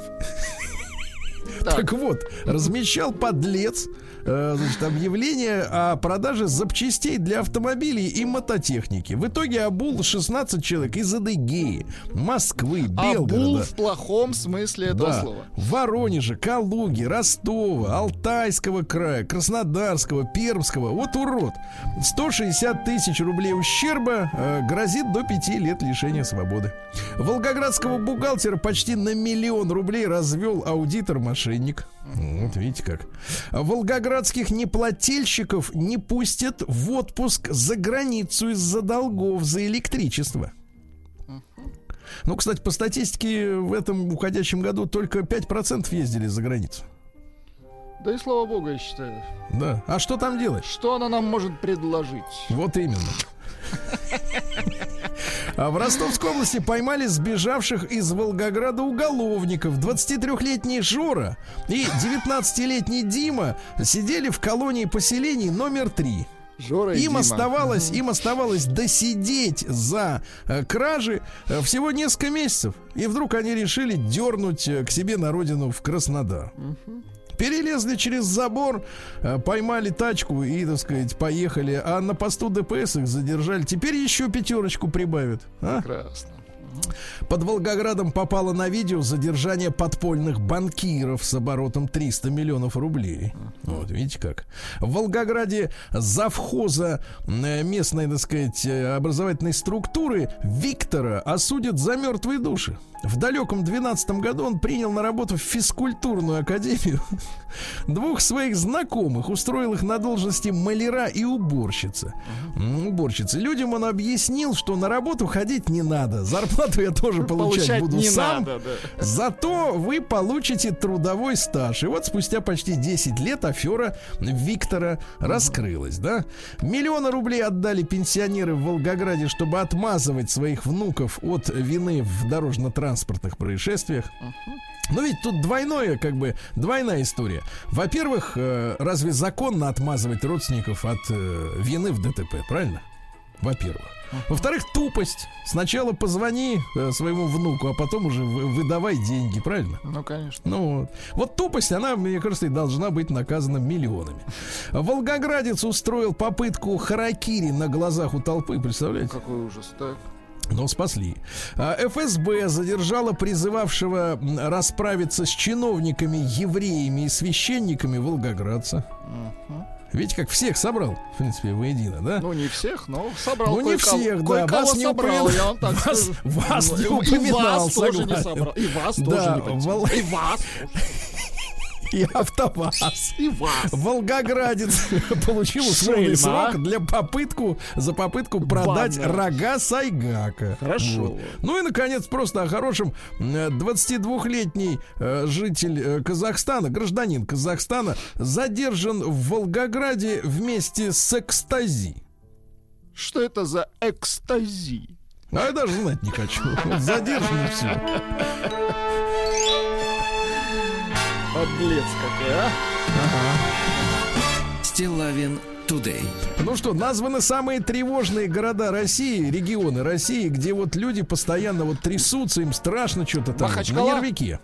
Так, Так вот, размещал подлец э, значит, объявление о продаже запчастей для автомобилей и мототехники. В итоге обул 16 человек из Адыгеи, Москвы, Белгорода. в плохом смысле этого Да, слова. Воронежа, Калуги, Ростова, Алтайского края, Краснодарского, Пермского. Вот урод. 160 тысяч рублей ущерба э, грозит до 5 лет лишения свободы. Волгоградского бухгалтера почти на миллион рублей развел аудитор-мошенник. Вот видите как. Волгоградских неплательщиков не пустят в отпуск за границу из-за долгов за электричество. Ну, кстати, по статистике в этом уходящем году только 5% ездили за границу. Да и слава богу, я считаю. Да. А что там делать? Что она нам может предложить? Вот именно. [LAUGHS] А в Ростовской области поймали сбежавших из Волгограда уголовников. 23-летний Жора и 19-летний Дима сидели в колонии поселений номер 3. Жора Им Дима. оставалось, им оставалось досидеть за э, кражи э, всего несколько месяцев. И вдруг они решили дернуть э, к себе на родину в Краснодар. Перелезли через забор, э, поймали тачку и, так сказать, поехали. А на посту ДПС их задержали. Теперь еще пятерочку прибавят. а? Прекрасно. Под Волгоградом попало на видео задержание подпольных банкиров с оборотом 300 миллионов рублей. Вот видите как. В Волгограде завхоза э, местной, так сказать, э, образовательной структуры Виктора осудят за мертвые души. В далеком 12 году он принял на работу в физкультурную академию [LAUGHS] двух своих знакомых, устроил их на должности маляра и уборщица. Уборщицы. Людям он объяснил, что на работу ходить не надо. Зарплату я тоже получать, Получать буду не сам. надо, да. Зато вы получите трудовой стаж. И вот спустя почти 10 лет афера Виктора раскрылась, да? Миллионы рублей отдали пенсионеры в Волгограде, чтобы отмазывать своих внуков от вины в дорожно-транспортных происшествиях. Но ведь тут двойное, как бы, двойная история. Во-первых, э, разве законно отмазывать родственников от э, вины в ДТП, правильно? Во-первых. Во-вторых, тупость. Сначала позвони э, своему внуку, а потом уже вы- выдавай деньги, правильно? Ну, конечно. Ну вот. Вот тупость, она, мне кажется, и должна быть наказана миллионами. Волгоградец устроил попытку харакири на глазах у толпы, представляете? Какой ужас. Так. Но спасли. А, ФСБ задержала призывавшего расправиться с чиновниками, евреями и священниками волгоградца. Видите, как всех собрал, в принципе, воедино, да? Ну, не всех, но собрал Ну, не всех, да. Вас не собрал, я вам так Вас- вас не И- упоминал, И вас тоже не собрал. И вас тоже не И вас. [LAUGHS] И АвтоВАЗ. И вас. Волгоградец [LAUGHS] получил условный Шельма. срок для попытку за попытку продать Баннер. рога Сайгака. Хорошо. Вот. Ну и наконец просто о хорошем Э, 22-летний э, житель э, Казахстана, гражданин Казахстана, задержан в Волгограде вместе с экстази. Что это за экстази? А я даже знать не хочу. [LAUGHS] Задержан все. Подлец какой, а? Стилавин Today. Ну что, названы самые тревожные города России, регионы России, где вот люди постоянно вот трясутся, им страшно что-то там. Махачкала? На нервике.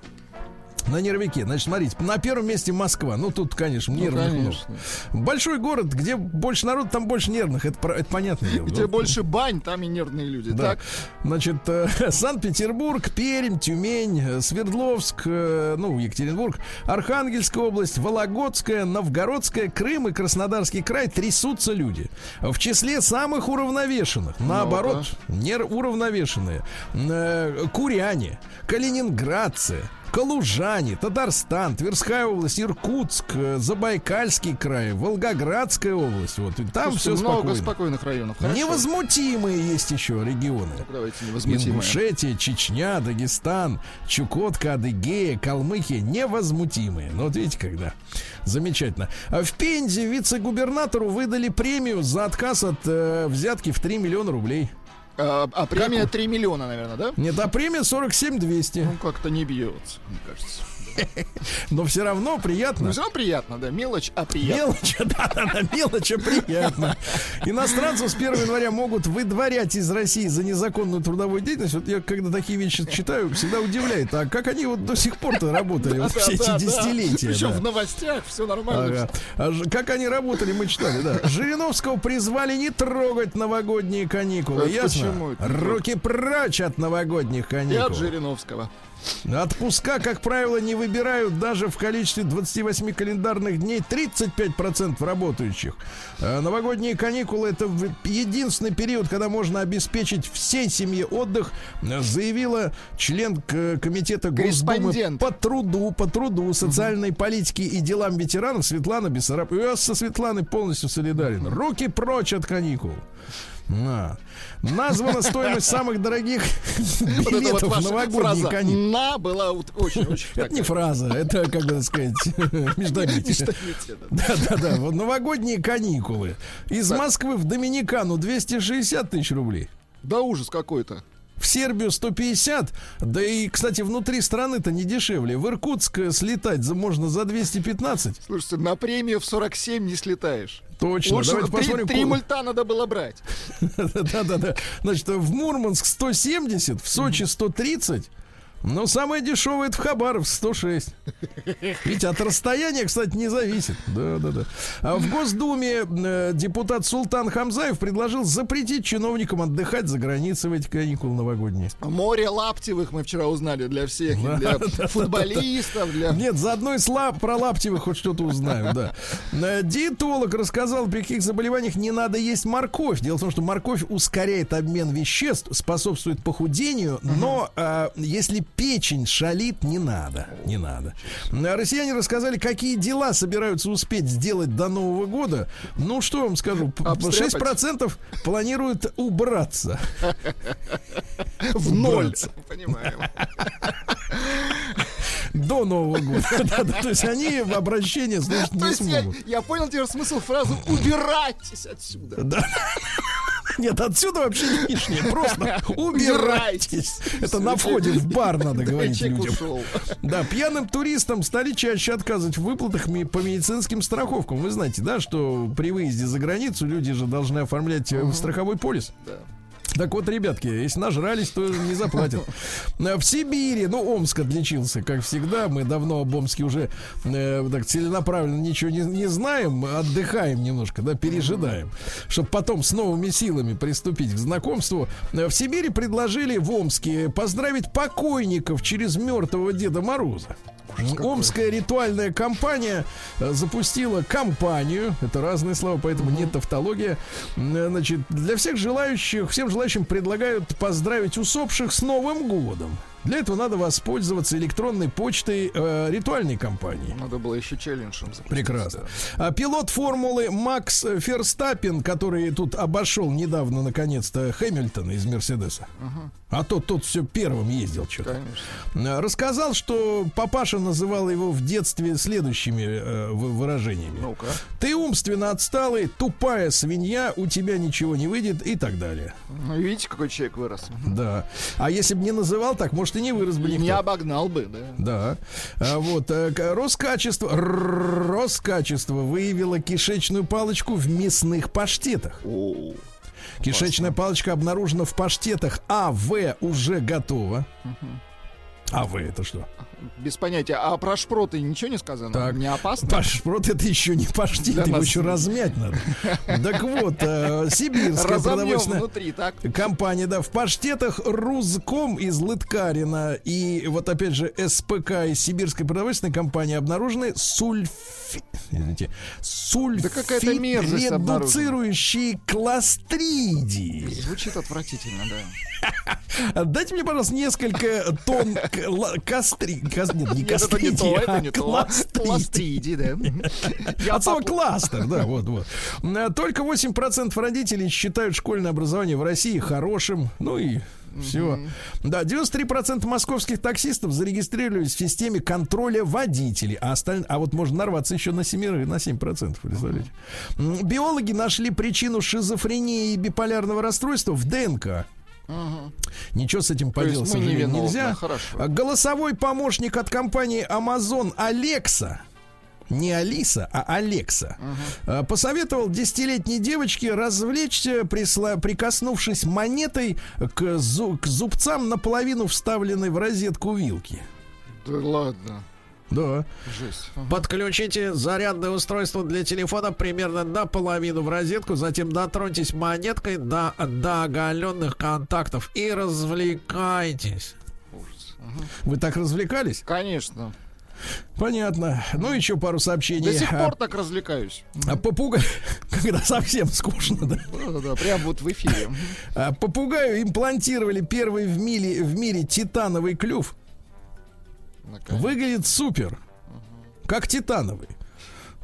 На нервике. Значит, смотрите, на первом месте Москва. Ну, тут, конечно, нервных много. конечно. Большой город, где больше народу, там больше нервных. Это, это понятное дело. Где Ну, больше бань, там и нервные люди. Да. Так, Значит, э, [LAUGHS] Санкт-Петербург, Пермь, Тюмень, э, Свердловск, э, ну, Екатеринбург, Архангельская область, Вологодская, Новгородская, Крым и Краснодарский край трясутся люди. В числе самых уравновешенных, наоборот, не уравновешенные, э, Куряне, Калининградцы, Калужане, Татарстан, Тверская область, Иркутск, э, Забайкальский край, Волгоградская область. Вот, и там слушайте, все много спокойно. спокойных районов. Хорошо. Невозмутимые есть еще регионы. Давайте невозмутимые. Ингушетия, Чечня, Дагестан, Чукотка, Адыгея, Калмыкия невозмутимые. Ну вот видите, когда. Замечательно. А в Пензе вице-губернатору выдали премию за отказ от э, взятки в 3 миллиона рублей. А, а премия 3 миллиона, наверное, да? Нет, а премия 47 200. Ну, как-то не бьется, мне кажется. Но все равно приятно. Все равно приятно, да. Мелочь, а приятно. Мелочь, да, да, да, мелочь, а приятно. Иностранцев с 1 января могут выдворять из России за незаконную трудовую деятельность. Вот я когда такие вещи читаю, всегда удивляет. А как они вот до сих пор-то работали вот все эти десятилетия? Да? в новостях все нормально. А как они работали, мы читали, да. Жириновского призвали не трогать новогодние каникулы. Ясно? Руки прочь от новогодних И от каникул. Жириновского. Отпуска, как правило, не выбирают даже в количестве 28 календарных дней 35% работающих. А Новогодние каникулы это единственный период, когда можно обеспечить всей семье отдых, заявила член к- комитета Госдумы по труду, по труду, социальной политике и делам ветеранов Светлана Бессараб. Я со Светланой полностью солидарен. Руки прочь от каникул. На. Названа стоимость самых дорогих [LAUGHS] Вот вот билетов в ваша новогодние фраза каникулы. «на» была вот очень-очень Это не фраза, это, как бы сказать, [LAUGHS] междометие. Да, да, да. Вот новогодние каникулы. Из Москвы в Доминикану 260 тысяч рублей. Да ужас какой-то. В Сербию 150. Да и, кстати, внутри страны-то не дешевле. В Иркутск э, слетать можно за 215. Слушайте, на премию в 47 не слетаешь. Точно. Лучше Давайте три, посмотрим. три мульта надо было брать. [LAUGHS] Да-да-да. Значит, в Мурманск 170, в Сочи 130. Но самое дешевое это в Хабаровск 106. Ведь от расстояния, кстати, не зависит. Да, да, да. А в Госдуме э, депутат Султан Хамзаев предложил запретить чиновникам отдыхать за границей в эти каникулы новогодние. Море Лаптевых мы вчера узнали для всех. Да, Для да, да, да. футболистов, для... Нет, заодно и слаб про Лаптевых хоть что-то узнаю, да. Э, Диетолог рассказал, при каких заболеваниях не надо есть морковь. Дело в том, что морковь ускоряет обмен веществ, способствует похудению, но э, если печень шалит, не надо. Не надо. Э, Россияне рассказали, какие дела собираются успеть сделать до Нового года. Ну, что вам скажу, Обстряпать. 6% планируют убраться. в ноль. Понимаем. До Нового года. [LAUGHS] То есть они в обращение слушать То не есть я, смогут. я понял теперь смысл фразы «убирайтесь отсюда». Да. [LAUGHS] Нет, отсюда вообще не лишнее. Просто [LAUGHS] убирайтесь. Это на входе в бар надо говорить людям. Да, пьяным туристам стали чаще отказывать в выплатах по медицинским страховкам. Вы знаете, да, что при выезде за границу люди же должны оформлять э, страховой полис. Да. Так вот, ребятки, если нажрались, то не заплатят. В Сибири, ну, Омск отличился, как всегда. Мы давно об Омске уже э, так целенаправленно ничего не, не знаем, отдыхаем немножко, да, пережидаем, чтобы потом с новыми силами приступить к знакомству. В Сибири предложили в Омске поздравить покойников через мертвого Деда Мороза. Омская ритуальная компания э, запустила кампанию, это разные слова, поэтому нет тавтология. М, Значит, для всех желающих, всем желающим предлагают поздравить усопших с Новым годом. Для этого надо воспользоваться электронной почтой э, ритуальной компании. Надо было еще челленджем запустить, Прекрасно. да. А пилот формулы Макс Ферстаппин, который тут обошел недавно, наконец-то, Хэмилтона из Мерседеса. А тот, тот все первым ездил что-то. Конечно. Э, Рассказал, что папаша называл его в детстве следующими э, вы- выражениями. Ну-ка. Ты умственно отсталый, тупая свинья, у тебя ничего не выйдет и так далее. Ну, видите, какой человек вырос. Да. А если бы не называл так, может, и не вырос бы никто. не обогнал бы, да. Да. А вот э, Роскачество, Роскачество выявило кишечную палочку в мясных паштетах. О, Кишечная палочка обнаружена в паштетах АВ уже готова. АВ это что? Без понятия. А про шпроты ничего не сказано? Так. Не опасно? Пашпрот это еще не паштет, его нас. еще размять надо. Так вот, э, сибирская продовольственная внутри, так? компания, да, в паштетах Рузком из Лыткарина и вот опять же СПК из сибирской продовольственной компании обнаружены сульфи... Извините, Да какая-то мерзость обнаружена. редуцирующие кластридии. Звучит отвратительно, да. [LAUGHS] Дайте мне, пожалуйста, несколько тонн кастри... Нет, не Нет, это не то, а да. От слова кластер, да, вот, вот. Э, Только 8% родителей считают школьное образование в России хорошим. Ну и все. Да, 93% московских таксистов зарегистрировались в системе контроля водителей, а, осталь... а вот можно нарваться еще на 7, на 7%, представляете. Биологи нашли причину шизофрении и биполярного расстройства в ДНК. Ничего с этим поделать, мы невиновны, нельзя. хорошо. А Голосовой помощник от компании Amazon Alexa не Алиса, а Алекса, а, посоветовал десятилетней девочке развлечься, присла- прикоснувшись монетой к, зу- к зубцам наполовину вставленной в розетку вилки. Да ладно. Да. Жесть. Подключите зарядное устройство для телефона примерно наполовину в розетку, затем дотроньтесь монеткой до, до оголенных контактов и развлекайтесь. Вы так развлекались? Конечно. Понятно. Ну, еще пару сообщений. До сих А, пор так развлекаюсь. а попугай, [LAUGHS] когда совсем скучно, да? Да-да-да, прям вот в эфире. А попугаю имплантировали первый в мире, в мире титановый клюв. Наконец. Выглядит супер. Как титановый.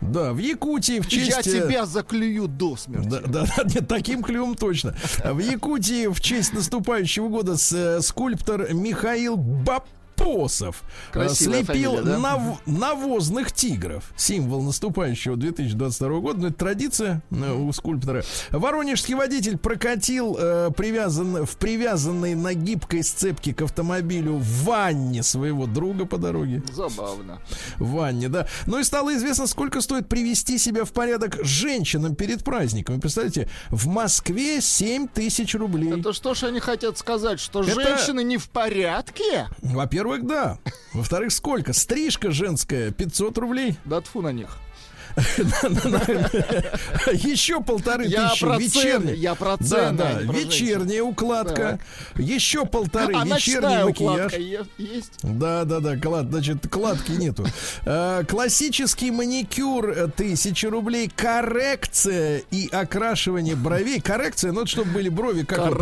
Да, в Якутии в честь... Я э, тебя заклюю до смерти. Да, да, да, нет, таким клювом точно. В Якутии в честь наступающего года э, скульптор Михаил Бапосов э, Красивая слепил фамилия, да? нав- навозных тигров. Символ наступающего 2022 года. Ну, это традиция э, у скульптора. Воронежский водитель прокатил э, привязан, в привязанной на гибкой сцепке к автомобилю в ванне своего друга по дороге. Забавно. В ванне, да. Ну и стало известно, сколько стоит привести себя в порядок женщинам перед праздником. Вы представляете, в Москве 7 тысяч рублей. Это что ж они хотят сказать, что Это- женщины не в порядке? Во-первых, да. Во-вторых, сколько? Стрижка женская 500 рублей. Да тфу на них. Еще полторы тысячи вечерняя. я про Да, а вечерняя укладка. Еще полторы А вечерний макияж. Да, да, да, клад, значит, кладки нету. Э, классический маникюр э, тысяча рублей, коррекция и окрашивание бровей. Коррекция, ну, чтобы были брови, как, вот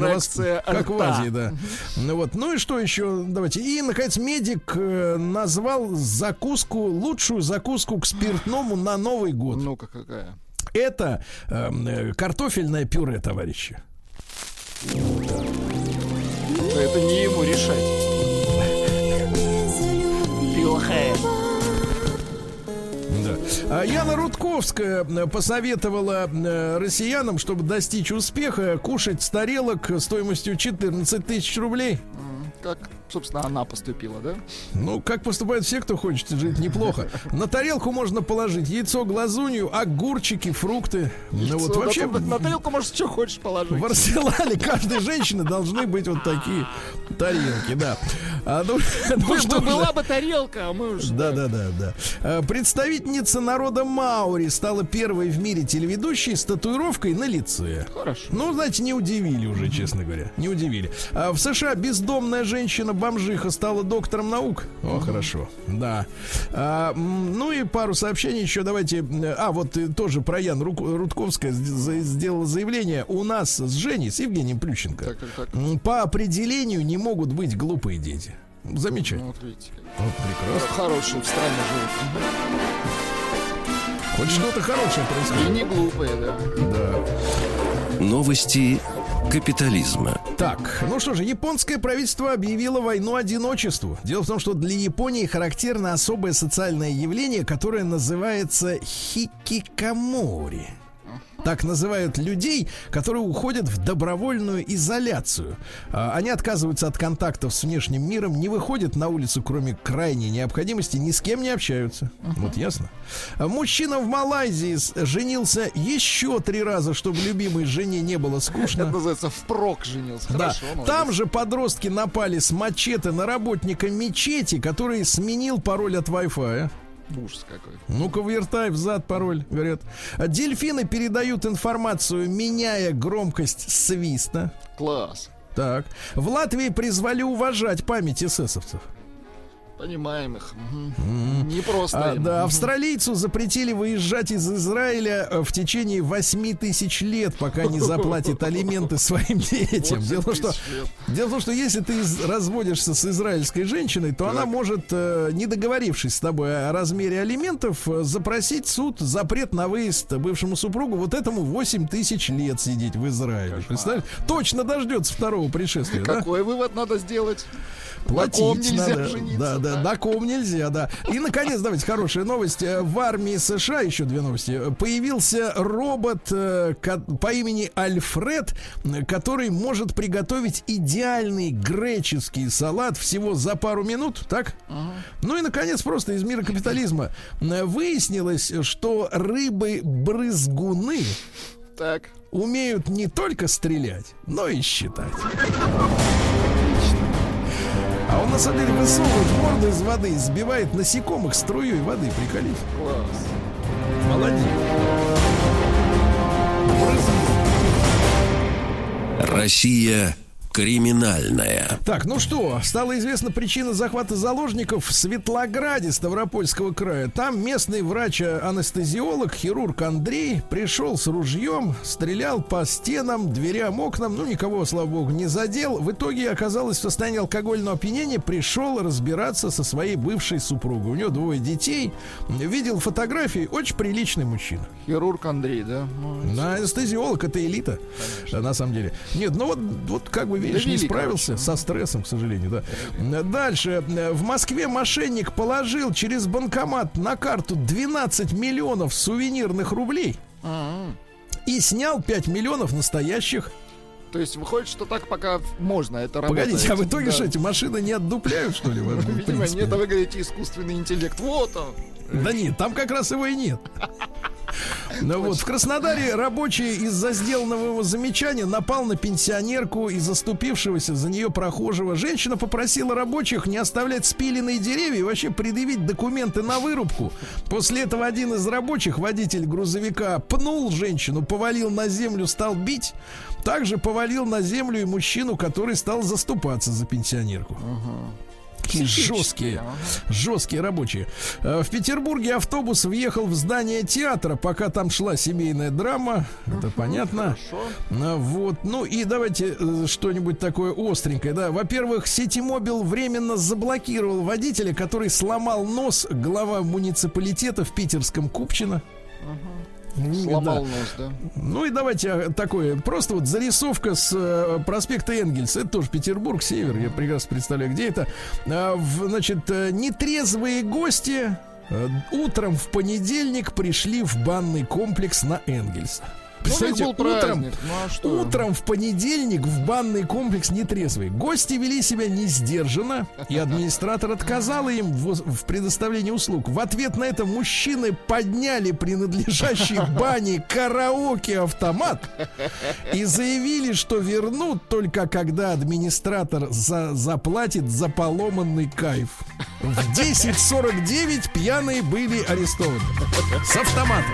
как в. Азии, да. Ну вот, ну и что еще? Давайте. И, наконец, медик э, назвал закуску, лучшую закуску к спиртному на Новый год. Ну-ка какая. Это эм, э, картофельное пюре, товарищи. Это не ему решать. Пилхэ. Да. А Яна Рудковская э, посоветовала э, россиянам, чтобы достичь успеха, кушать с тарелок стоимостью 14 тысяч рублей. Как, собственно, она поступила, да? Ну, как поступают все, кто хочет жить неплохо. На тарелку можно положить яйцо, глазунью, огурчики, фрукты. Ну вот Всё, вообще на, на тарелку можешь что хочешь положить. в арсенале каждой женщины должны быть вот такие тарелки, да. А, ну, ну что была бы тарелка, а мы уж... Да, да, да, да. Представительница народа Маури стала первой в мире телеведущей с татуировкой на лице. Хорошо. Ну, знаете, не удивили уже, честно говоря. Не удивили. А в США бездомная женщина-бомжиха стала доктором наук. О, хорошо. Да. А, ну и пару сообщений еще давайте. А, вот тоже про Ян Рук- Рудковская сделала заявление. У нас с Женей, с Евгением Плющенко, Так, так, так. по определению не могут быть глупые дети. Замечательно. Ну, вот видите, как Вот прекрасно. хорошие в стране живут. Хоть что-то хорошее И происходит. не глупые, да. Да. Новости капитализма. Так, ну что же, японское правительство объявило войну одиночеству. Дело в том, что для Японии характерно особое социальное явление, которое называется хикикамори. Так называют людей, которые уходят в добровольную изоляцию. А, Они отказываются от контактов с внешним миром, не выходят на улицу, кроме крайней необходимости, ни с кем не общаются. Вот ясно. А Мужчина в Малайзии женился еще три раза, чтобы любимой жене не было скучно. Это называется впрок женился. Да, Хорошо, молодец. там же подростки напали с мачете на работника мечети, который сменил пароль от Wi-Fi. Ужас какой. Ну-ка, вертай взад пароль, говорят. Дельфины передают информацию, меняя громкость свиста. Класс. Так. В Латвии призвали уважать память эсэсовцев. Понимаем их. Не просто А, да, австралийцу запретили выезжать из Израиля э, в течение 8 тысяч лет, пока не заплатит алименты [LAUGHS] своим детям. Дело в том, что, дело в том, что если ты разводишься с израильской женщиной, то она может, э, не договорившись с тобой о размере алиментов, э, запросить суд запрет на выезд бывшему супругу. Вот этому 8 тысяч лет сидеть в Израиле. Представляешь? Точно дождется второго пришествия. да? Какой вывод надо сделать? На Платить нельзя надо. жениться? Да, Да, на ком нельзя, да. И, наконец, давайте хорошая новость. В армии США, еще две новости, появился робот э, по имени Альфред, который может приготовить идеальный греческий салат всего за пару минут, так? Ну и, наконец, просто из мира капитализма выяснилось, что рыбы-брызгуны Так. умеют не только стрелять, но и считать. А он на самом деле высовывает морду из воды сбивает насекомых струей воды. Приколись. Класс. Молодец. Россия криминальная. Так, ну что, стала известна причина захвата заложников в Светлограде Ставропольского края. Там местный врач-анестезиолог, хирург Андрей пришел с ружьем, стрелял по стенам, дверям, окнам, ну никого, слава богу, не задел. В итоге оказалось в состоянии алкогольного опьянения, пришел разбираться со своей бывшей супругой. У него двое детей. Видел фотографии, очень приличный мужчина. Хирург Андрей, да? Ну, На анестезиолог это элита, э, на самом деле. Нет, ну вот, вот как бы видишь, не Довели, справился короче. со стрессом, к сожалению, да. Дальше. В Москве мошенник положил через банкомат на карту 12 миллионов сувенирных рублей и снял 5 миллионов настоящих. То есть выходит, что так пока можно, это работает. Погодите, а в итоге Да. что, эти машины не отдупляют, что ли? Видимо, нет, а вы говорите искусственный интеллект. Вот он. Да нет, там как раз его и нет. Ну вот, в Краснодаре рабочий из-за сделанного его замечания напал на пенсионерку и заступившегося за нее прохожего. Женщина попросила рабочих не оставлять спиленные деревья и вообще предъявить документы на вырубку. После этого один из рабочих, водитель грузовика, пнул женщину, повалил на землю, стал бить. Также повалил на землю и мужчину, который стал заступаться за пенсионерку. Такие жесткие, жесткие рабочие. Э, В Петербурге автобус въехал в здание театра, пока там шла семейная драма. Это понятно. А, Вот. Ну и давайте э, что-нибудь такое остренькое. Да, во-первых, Ситимобил временно заблокировал водителя, который сломал нос глава муниципалитета в питерском Купчино. Сломал да. нос, да. Ну и давайте а, такое, просто вот зарисовка с э, проспекта Энгельс. Это тоже Петербург, север, я прекрасно представляю, где это. А, значит, э, нетрезвые гости э, утром в понедельник пришли в банный комплекс на Энгельса. Ну, Представляете, был утром, праздник. Ну а что? Утром в понедельник в банный комплекс нетрезвый. Гости вели себя не сдержанно, и администратор отказал им в, в предоставлении услуг. В ответ на это мужчины подняли принадлежащий бане караоке-автомат и заявили, что вернут только когда администратор за- заплатит за поломанный кайф. В 10.49 пьяные были арестованы. С автоматом.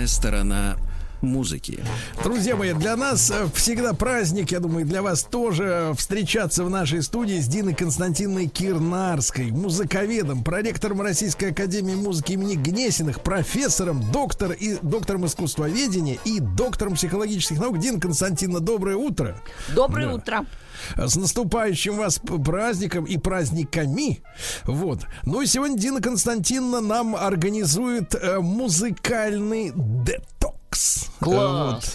Обратная сторона музыки. Друзья мои, для нас э, всегда праздник, я думаю, для вас тоже э, встречаться в нашей студии с Диной Константиновной Кирнарской, музыковедом, проректором Российской Академии Музыки имени Гнесиных, профессором, доктор и доктором искусствоведения и доктором психологических наук. Дина Константиновна, доброе утро. Доброе Да. утро. С наступающим вас праздником и праздниками. Вот. Ну и сегодня Дина Константиновна нам организует э, музыкальный детокс. Класс.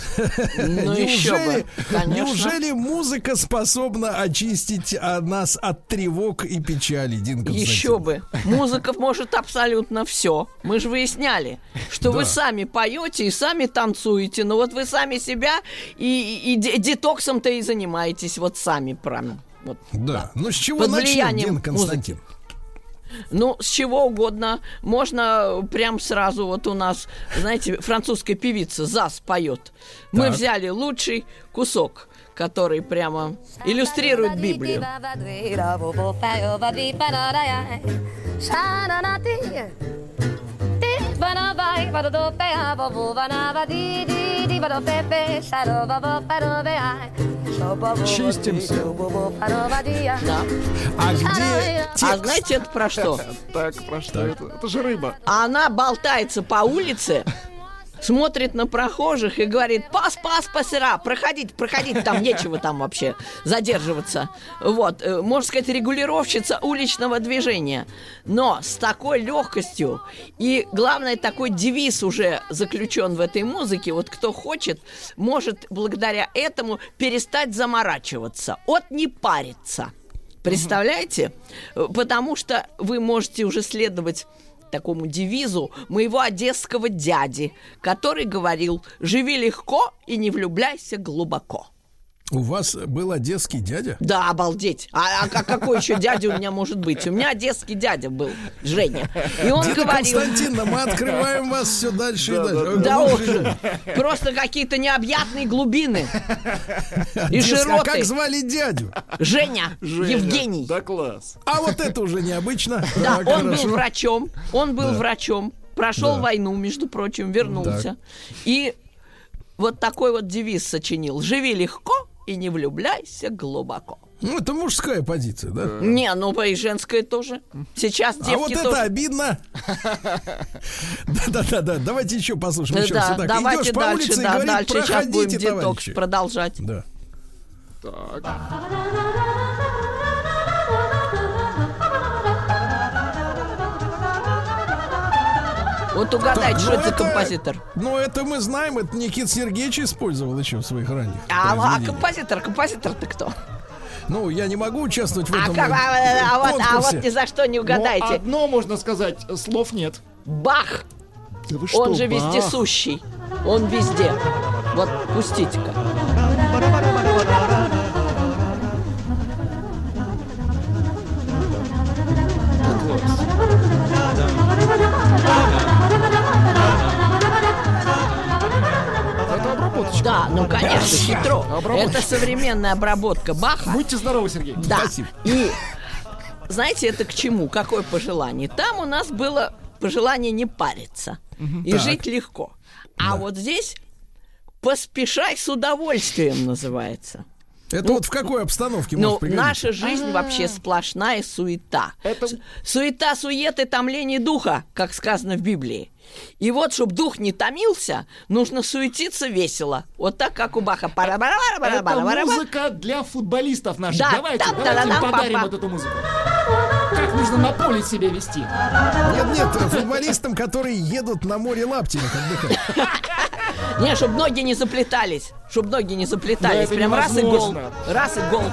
Ну еще Неужели, неужели музыка способна очистить а, нас от тревог и печали, Дин Еще бы. Музыка может абсолютно все. Мы же выясняли, что вы Да. сами поете и сами танцуете. Но вот вы сами себя и, и де- детоксом-то и занимаетесь вот сами прям. Вот. Да. Ну с чего Под начнем, Дин Константин? Ну, с чего угодно. Можно прям сразу вот у нас, знаете, французская певица ЗАС поет. Мы Так. взяли лучший кусок, который прямо иллюстрирует Библию. Чистимся. Да. А где А текст? знаете, это про что? Так, про что это? Это же рыба. Она болтается по улице смотрит на прохожих и говорит, пас, пас, пасера, проходите, проходите, там нечего там вообще задерживаться. Вот, э, можно сказать, регулировщица уличного движения. Но с такой легкостью и, главное, такой девиз уже заключен в этой музыке. Вот кто хочет, может благодаря этому перестать заморачиваться, от не париться. Представляете? Э, Потому что вы можете уже следовать такому девизу моего одесского дяди, который говорил «Живи легко и не влюбляйся глубоко». У вас был одесский дядя? Да, обалдеть. А, а как- какой еще дядя у меня может быть? У меня одесский дядя был, Женя. И он Деда говорил... Константиновна, мы открываем вас все дальше и дальше. Да и глубже. просто какие-то необъятные глубины. И Дескать, А как широты. звали дядю? Женя, Женя. Евгений. Да класс. А вот это уже необычно. Да, Так, он был хорошо. врачом, он был Да. врачом, прошел Да. войну, между прочим, вернулся. И вот такой вот девиз сочинил. Живи легко и не влюбляйся глубоко. Ну, это мужская позиция, да? Не, ну и женская тоже. Сейчас А вот девки это тоже. обидно. Да-да-да, давайте еще послушаем. еще раз. Давайте дальше, улице и да, дальше. Сейчас будем проходите, детокс продолжать. Да. Вот угадайте, что ну это за композитор. Ну, это мы знаем, это Никит Сергеевич использовал еще в своих ранних А, а произведениях. композитор, композитор-то кто? Ну, я не могу участвовать в А, этом как- а, а вот, а вот ни за что не Но угадайте. одно можно сказать, слов нет. Бах! Да вы Он же Бах? вездесущий. Он везде. Вот пустите-ка. Да, ну конечно, хитро. Это современная обработка Баха. Будьте здоровы, Сергей. Да. Спасибо. И знаете, это к чему? Какое пожелание? Там у нас было пожелание не париться и Так. жить легко. А вот здесь поспешай с удовольствием называется. Это вот в какой обстановке Ну, может пригодиться? наша жизнь вообще сплошная суета. Это- Суета, суеты, томление духа, как сказано в Библии. И вот, чтобы дух не томился, нужно суетиться весело. Вот так, как у Баха. Это Пара-бара-бара-бара-бара-бара. музыка для футболистов наших. Да, давайте, там, давайте подарим вот эту музыку. Как нужно на поле себя вести. Нет, нет, футболистам, которые едут на море Лаптевых отдыхать. [LAUGHS] Не, чтобы ноги не заплетались. Чтобы ноги не заплетались. это Прям раз и гол. Раз и гол.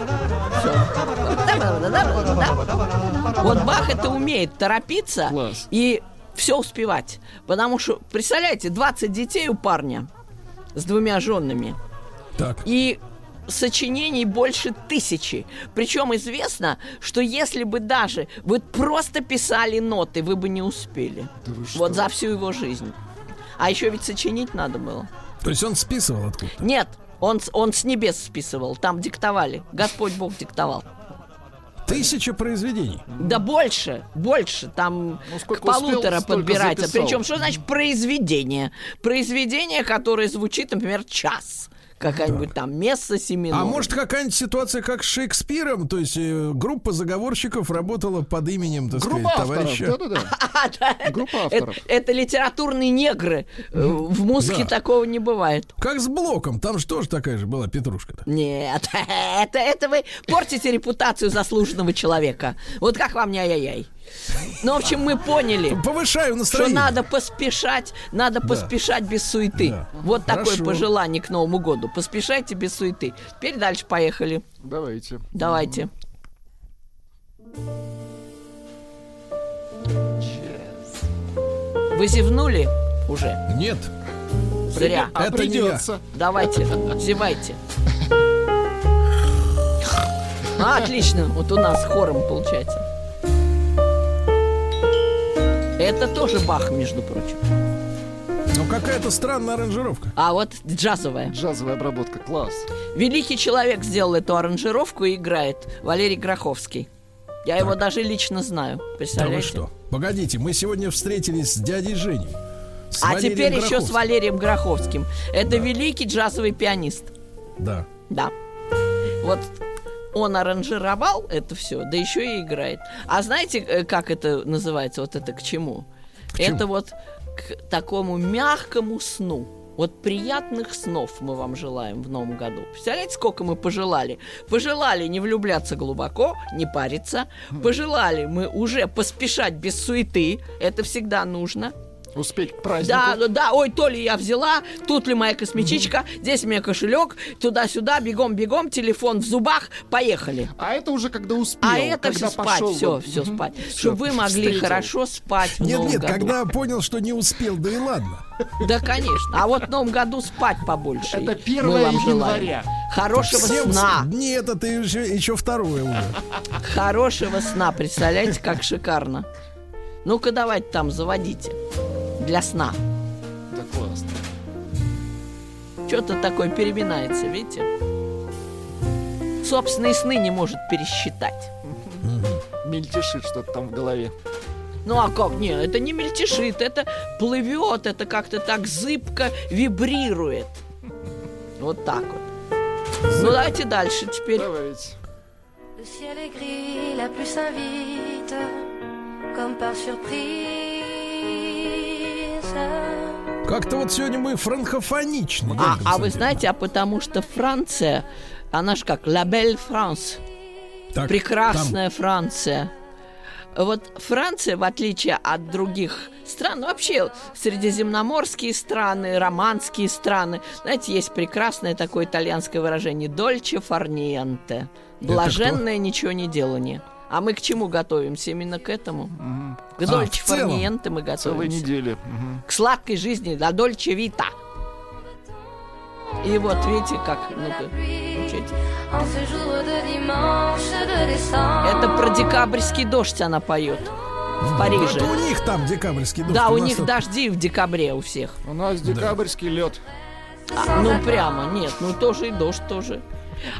Вот Бах это умеет торопиться и все успевать. Потому что, представляете, 20 детей у парня с двумя женами. Так. И сочинений больше тысячи. Причем известно, что если бы даже вы просто писали ноты, вы бы не успели. вот за всю его жизнь. А еще ведь сочинить надо было. То есть он списывал откуда Нет, он, с- он с небес списывал, там диктовали. Господь Бог диктовал. Тысяча произведений. Да больше, больше, там Ну, к полутора успел, подбирается. Причем, что значит произведение? Произведение, которое звучит, например, час. Какая-нибудь там место семинар. А может какая-нибудь ситуация, как с Шекспиром? То есть э, группа заговорщиков работала под именем, так Группа сказать, авторов. товарища. Да-да-да. [LAUGHS] Группа это, авторов. это литературные негры. Э, В музыке Да. такого не бывает. Как с Блоком, там же тоже такая же была Петрушка-то. Нет, [LAUGHS] это, это вы портите репутацию заслуженного человека. Вот как вам не ай-яй-яй. Ну, в общем, мы поняли, Повышаю что настроение. надо поспешать, надо поспешать без суеты. Да. Вот такое Хорошо. пожелание к Новому году. Поспешайте без суеты. Теперь дальше поехали. Давайте. Давайте. Вы зевнули уже? Нет, Зря. А Это не я. придется. Давайте, зевайте. А, отлично, вот у нас хором получается. Это тоже Бах, между прочим. ну какая-то странная аранжировка. А вот джазовая. Джазовая обработка. Класс. Великий человек сделал эту аранжировку и играет. Валерий Гроховский. Я его даже лично знаю. Да вы Представляете? что? Погодите, мы сегодня встретились с дядей Женей. С а Валерием теперь еще с Гроховским. Валерием Гроховским. Это великий джазовый пианист. Да. Да. Вот он аранжировал это все, да еще и играет. А знаете, э, как это называется, вот это к чему? чему? Это вот к такому мягкому сну. Вот приятных снов мы вам желаем в новом году. Представляете, сколько мы пожелали? Пожелали не влюбляться глубоко, не париться. Пожелали мы уже поспешать без суеты. Это всегда нужно. Успеть к празднику. Да, да, да, ой, то ли я взяла, тут ли моя косметичка, здесь у меня кошелек, туда-сюда, бегом-бегом, телефон в зубах, поехали. А это уже когда успел. А это все спать, пошел все, вот. все Мгм. спать. Всё, Чтобы вы могли встретил. хорошо спать в Нет, новом нет, году. когда понял, что не успел, да и ладно. Да, конечно. А вот в новом году спать побольше. Это Мы 1 вам желаем. января. Хорошего Всем сна. Нет, это еще, еще второе уже. Хорошего сна. Представляете, как шикарно. Ну-ка, давайте там заводите. Для сна. Да классно. Что-то такое переминается, видите? Собственные сны не может пересчитать. Мельтешит что-то там в голове. Ну а как? Не, это не мельтешит, это плывет, это как-то так зыбко вибрирует. Вот так вот. Ну давайте дальше теперь. Давайте. Le ciel est gris, la pluie s'invite, comme par surprise. Как-то вот сегодня мы франкофоничны. А, а вы знаете, а потому что Франция, она ж как La Belle France, Так, прекрасная Франция. Вот Франция, в отличие от других стран, ну, вообще средиземноморские страны, романские страны, знаете, есть прекрасное такое итальянское выражение «дольче фарниенте» блаженное ничего не делание. А мы к чему готовимся? Именно к этому. К А, дольче целом? фарниенте мы Целые готовимся. недели. Мгм. К сладкой жизни, да, дольче вита. И вот видите, как, ну-ка, учите. Это про декабрьский дождь она поет в Париже. Это у них там декабрьский дождь. Да, у нас них тут- дожди в декабре у всех. У нас декабрьский лед. А, ну прямо, нет, ну тоже и дождь тоже.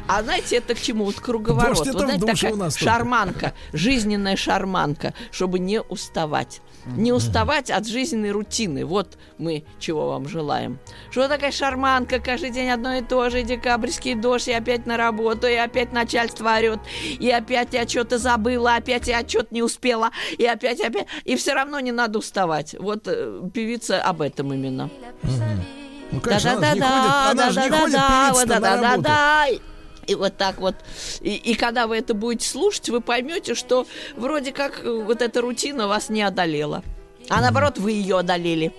А знаете, это к чему? Вот круговорот. Дождь это вот знаете, такая у нас шарманка, жизненная шарманка, чтобы не уставать. Не уставать от жизненной рутины. Вот мы чего вам желаем. Что такая шарманка, каждый день одно и то же, декабрьский дождь, и опять на работу, и опять начальство орет, и опять я что-то забыла, опять я что-то не успела, и опять, опять, и все равно не надо уставать. Вот э, певица об этом именно. Ну, конечно, она же не ходит, она же не ходит певица на работу. да И вот так вот. И, и когда вы это будете слушать, вы поймете, что вроде как э, вот эта рутина вас не одолела. А наоборот, вы ее одолели.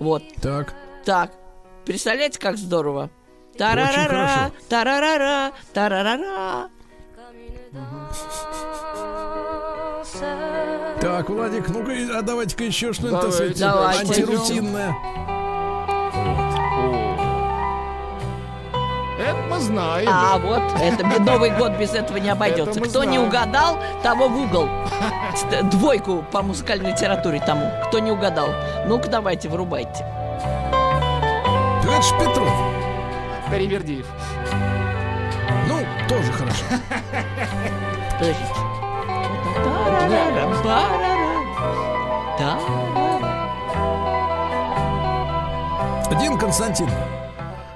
Вот. Так. Так. Представляете, как здорово? Очень Тарарара, тарарара, тарарара. Так, Владик, ну-ка, а давайте-ка еще что-нибудь сказать, Давайте. антирутинное. Это мы знаем. А вот, это Новый год без этого не обойдется. Кто не знаем. угадал, того в угол. Двойку по музыкальной литературе тому. Кто не угадал. Ну-ка, давайте, вырубайте. Ж Петров. Таривердиев. Ну, тоже хорошо. Подождите. Тарара. Дин Константин.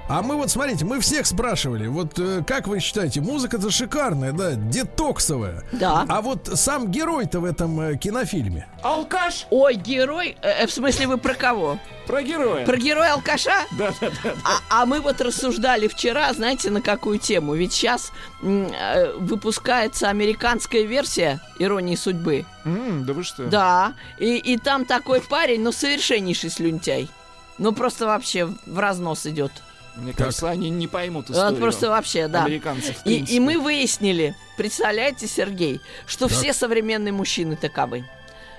А мы вот, смотрите, мы всех спрашивали, вот э, как вы считаете, музыка-то шикарная, да, детоксовая. Да. А вот сам герой-то в этом э, кинофильме. Алкаш. Ой, герой, э, в смысле вы про кого? Про героя. Про героя алкаша? Да, да, да. А, а мы вот рассуждали вчера, знаете, на какую тему? Ведь сейчас э, выпускается американская версия «Иронии судьбы». Да вы что? Да, и, и там такой парень, ну, совершеннейший слюнтяй. Ну, просто вообще в разнос идет. Мне кажется, они не поймут историю. Вот просто вообще, да. Американцев, И, и мы выяснили, представляете, Сергей, что все современные мужчины таковы.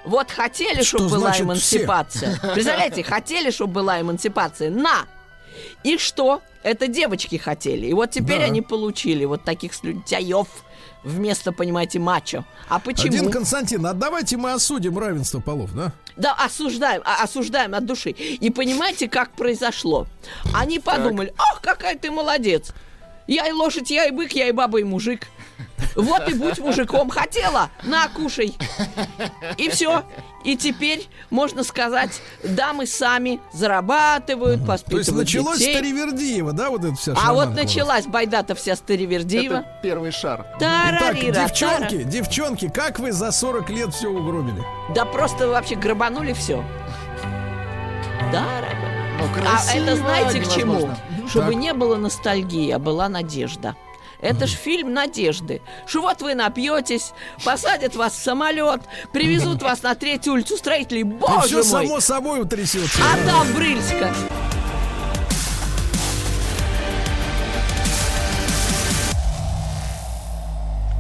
Вот хотели, Что чтобы была эмансипация. [LAUGHS] Представляете, хотели, чтобы была эмансипация. На! И что? Это девочки хотели. И вот теперь Да. они получили вот таких слюнтяев вместо, понимаете, мачо. А почему? Дин Константин, а давайте мы осудим равенство полов, да? Да, осуждаем, а- осуждаем от души. И понимаете, как произошло? Они подумали, ах, какая ты молодец. Я и лошадь, я и бык, я и баба, и мужик. Вот и будь мужиком. Хотела? На, кушай. И все. И теперь, можно сказать, дамы сами зарабатывают, То есть воспитывают началось детей. с Таривердиева, да, вот эта вся А вот началась байда-то вся Старивердиева. Это первый шар. Итак, Тарарира, девчонки, девчонки, как вы за 40 лет все угробили? Да просто вы вообще грабанули все. дорого. Ну, А красиво это знаете к чему? Чтобы Так. не было ностальгии, а была надежда. Это ж фильм надежды. Что вот вы напьетесь, посадят вас в самолет, привезут вас на третью улицу строителей. Боже все мой! само собой утрясется. А там Брыльска.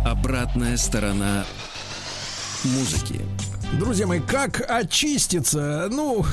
Обратная сторона музыки. Друзья мои, как очиститься? Ну,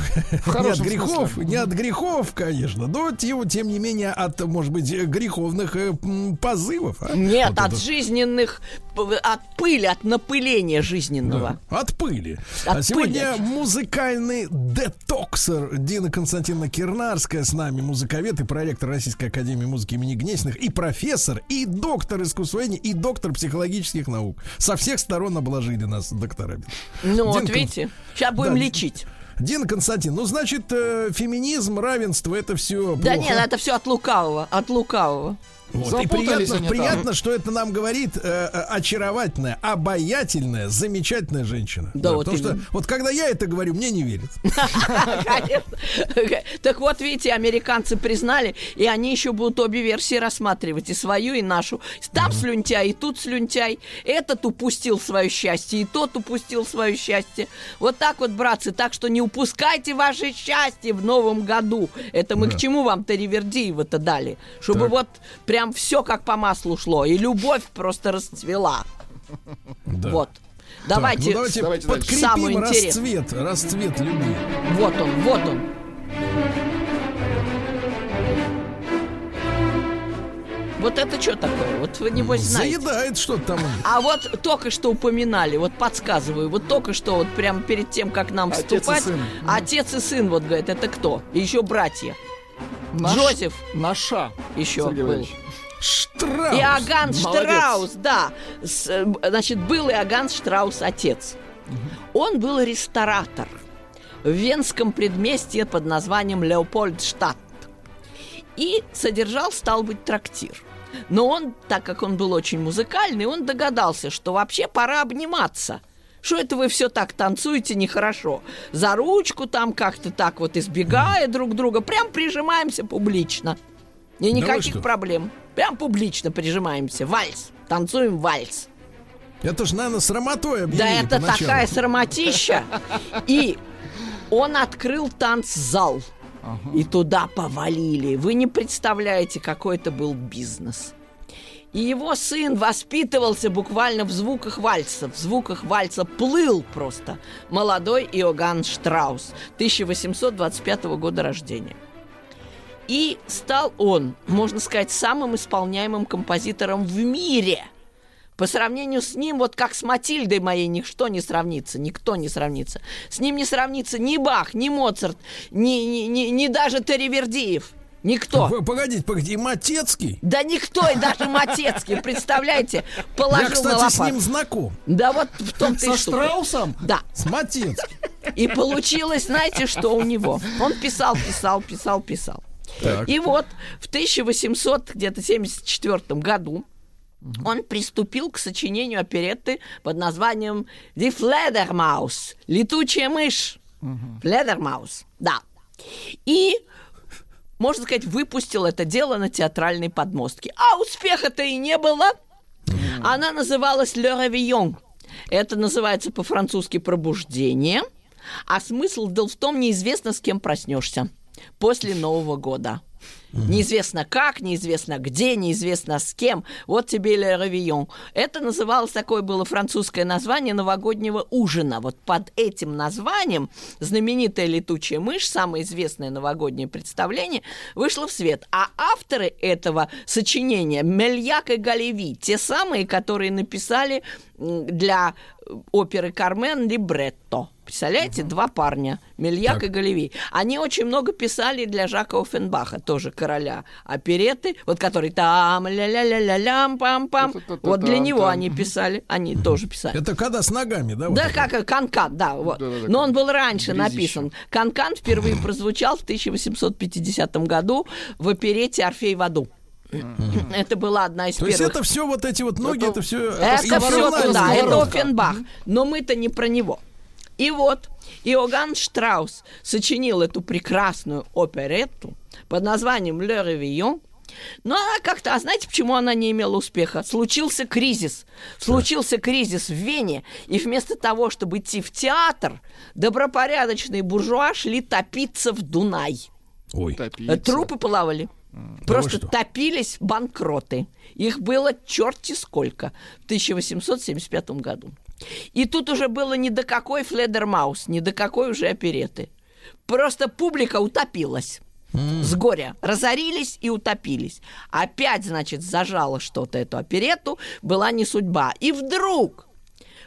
не от грехов, смысле. не от грехов, конечно, но тем, тем не менее от, может быть, греховных э, позывов. а? Нет, Вот от это. жизненных, от пыли, от напыления жизненного. От пыли. От а сегодня пыли. музыкальный детоксер Дина Константиновна Кирнарская с нами, музыковед и проректор Российской Академии Музыки имени Гнесиных, и профессор, и доктор искусствоведения, и доктор психологических наук. Со всех сторон обложили нас докторами. Ну, вот Динка, видите, сейчас будем да, лечить. Дина Константин, ну, значит, э, феминизм, равенство, это все Да нет, это все от лукавого, от лукавого. Вот. И приятно, приятно, что это нам говорит э, э, очаровательная, обаятельная, замечательная женщина. Да, вот потому что именно. вот когда я это говорю, мне не верят. Так вот, видите, американцы признали, и они еще будут обе версии рассматривать, и свою, и нашу. Там слюнтяй, и тут слюнтяй. Этот упустил свое счастье, и тот упустил свое счастье. Вот так вот, братцы, так что не упускайте ваше счастье в новом году. Это мы к чему вам-то Ривердиева-то дали? Чтобы вот прям все как по маслу шло, и любовь просто расцвела. Да. Вот. Так, Давайте, ну давайте, подкрепим интересное. расцвет, расцвет любви. вот он, вот он. Вот это что такое? Вот вы небось знаете. Заедает что-то там. А вот только что упоминали, вот подсказываю, вот только что, вот прямо перед тем, как нам Отец и вступать, сын. отец и сын, вот говорит, это кто? И еще братья. Наш- Джозеф Наша. еще Сергей был. Валерьевич. Штраф. Иоганн Молодец. Штраус, да. С, э, значит, был Иоганн Штраус отец. Он был ресторатор в венском предместье под названием Леопольдштадт. И содержал, стал быть, трактир. Но он, так как он был очень музыкальный, он догадался, что вообще пора обниматься. Что это вы все так танцуете нехорошо? За ручку там как-то так вот избегая друг друга, прям прижимаемся публично. И вы никаких что? проблем. Прям публично прижимаемся. Вальс. Танцуем вальс. Это ж, наверное, срамотой Да объявили это поначалу. такая срамотища. И он открыл танцзал. И туда повалили. Вы не представляете, какой это был бизнес. И его сын воспитывался буквально в звуках вальса. В звуках вальса плыл просто. Молодой Иоганн Штраус, 1825 года рождения. И стал он, можно сказать, самым исполняемым композитором в мире. По сравнению с ним, вот как с Матильдой моей, ничто не сравнится, никто не сравнится. С ним не сравнится ни Бах, ни Моцарт, ни, ни, ни, ни даже Терривердиев. Никто. Погодите, погодите, и Матецкий? Да никто, и даже Матецкий, представляете, положил Я, на кстати, с ним знаком. Да вот в том-то Со и штука. Штраусом? Да. С Матецким. И получилось, знаете, что у него? Он писал, писал, писал, писал. Так. И вот в 1800 где-то 74 году он приступил к сочинению оперетты под названием «Die Fledermaus» – «Летучая мышь». «Fledermaus», да. И, можно сказать, выпустил это дело на театральной подмостке. А успеха-то и не было. Она называлась «Le Réveillon». Это называется по-французски «пробуждение», а смысл был в том, неизвестно, с кем проснешься после Нового года. Неизвестно как, неизвестно где, неизвестно с кем. Вот тебе «Le Réveillon». Это называлось, такое было французское название новогоднего ужина. Вот под этим названием знаменитая «Летучая мышь», самое известное новогоднее представление, вышло в свет. А авторы этого сочинения Мельяк и Галеви, те самые, которые написали для оперы «Кармен» либретто. Представляете, два парня, Мельяк и Галеви. Они очень много писали для Жака Оффенбаха, тоже короля опереты, вот который там ля-ля-ля-ля-лям, пам-пам. Вот для него они писали, они тоже писали. Это когда с ногами, да? Да, как э, Канкан, да. Вот. Но он был раньше написан. Канкан впервые прозвучал в 1850 году в оперете «Орфей в аду». Это была одна из То есть первых. это все вот эти вот ноги, это, все... Это все туда, это. Оффенбах. Но мы-то не про него. И вот Иоганн Штраус сочинил эту прекрасную оперетту под названием «Le Réveillon», но она как-то, а знаете, почему она не имела успеха? Случился кризис. Случился кризис в Вене, и вместо того, чтобы идти в театр, добропорядочные буржуа шли топиться в Дунай. Ой. Топиться. Трупы плавали. Просто что? топились банкроты. Их было черти сколько в 1875 году. И тут уже было ни до какой Фледермаус, ни до какой уже опереты. Просто публика утопилась. С горя. Разорились и утопились. Опять, значит, зажало что-то эту оперету, была не судьба. И вдруг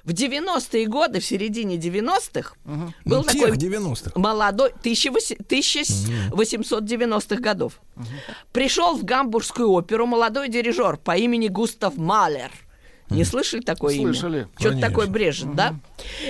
в 90-е годы, в середине 90-х, был Ну, такой тех 90-х. молодой 1800 1890-х годов. Пришел в гамбургскую оперу молодой дирижер по имени Густав Малер. Не слышали такое Слышали. имя? Что-то Конечно. такое брежет, да?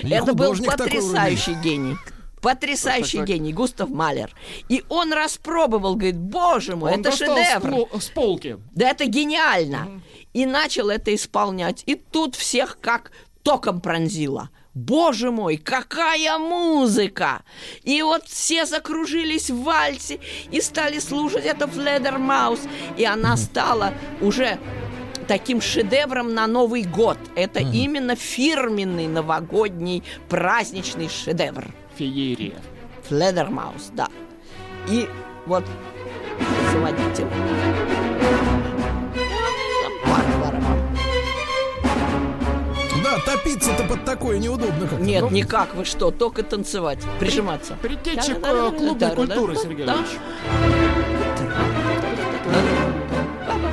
И Это был потрясающий гений. Потрясающий Так, так, гений, Густав Малер. И он распробовал, говорит, боже мой, Он это шедевр. С, пол- с полки. Да это гениально. И начал это исполнять. И тут всех как током пронзило. Боже мой, какая музыка! И вот все закружились в вальсе и стали слушать это Фледермаус. И она стала уже таким шедевром на Новый год. Это именно фирменный новогодний праздничный шедевр. Феерия. Фледермаус, да. И вот заводите. Да, топиться-то под такое неудобно как Нет, никак, вы что, только танцевать, прижиматься. Предтеча э, клубной культуры, Сергей Да. Ильич.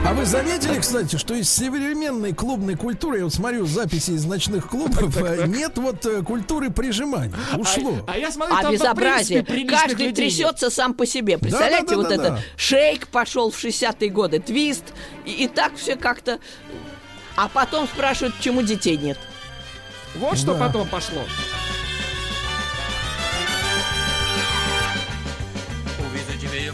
А вы заметили, кстати, что из современной клубной культуры, я вот смотрю записи из ночных клубов, э, нет вот э, культуры прижимания. Ушло. А я смотрю, А там, в безобразие. Каждый людей трясется сам по себе. Представляете, да, вот да, это да. шейк пошел в 60-е годы, твист, и, и так все как-то... А потом спрашивают, почему детей нет. Вот что Да. потом пошло.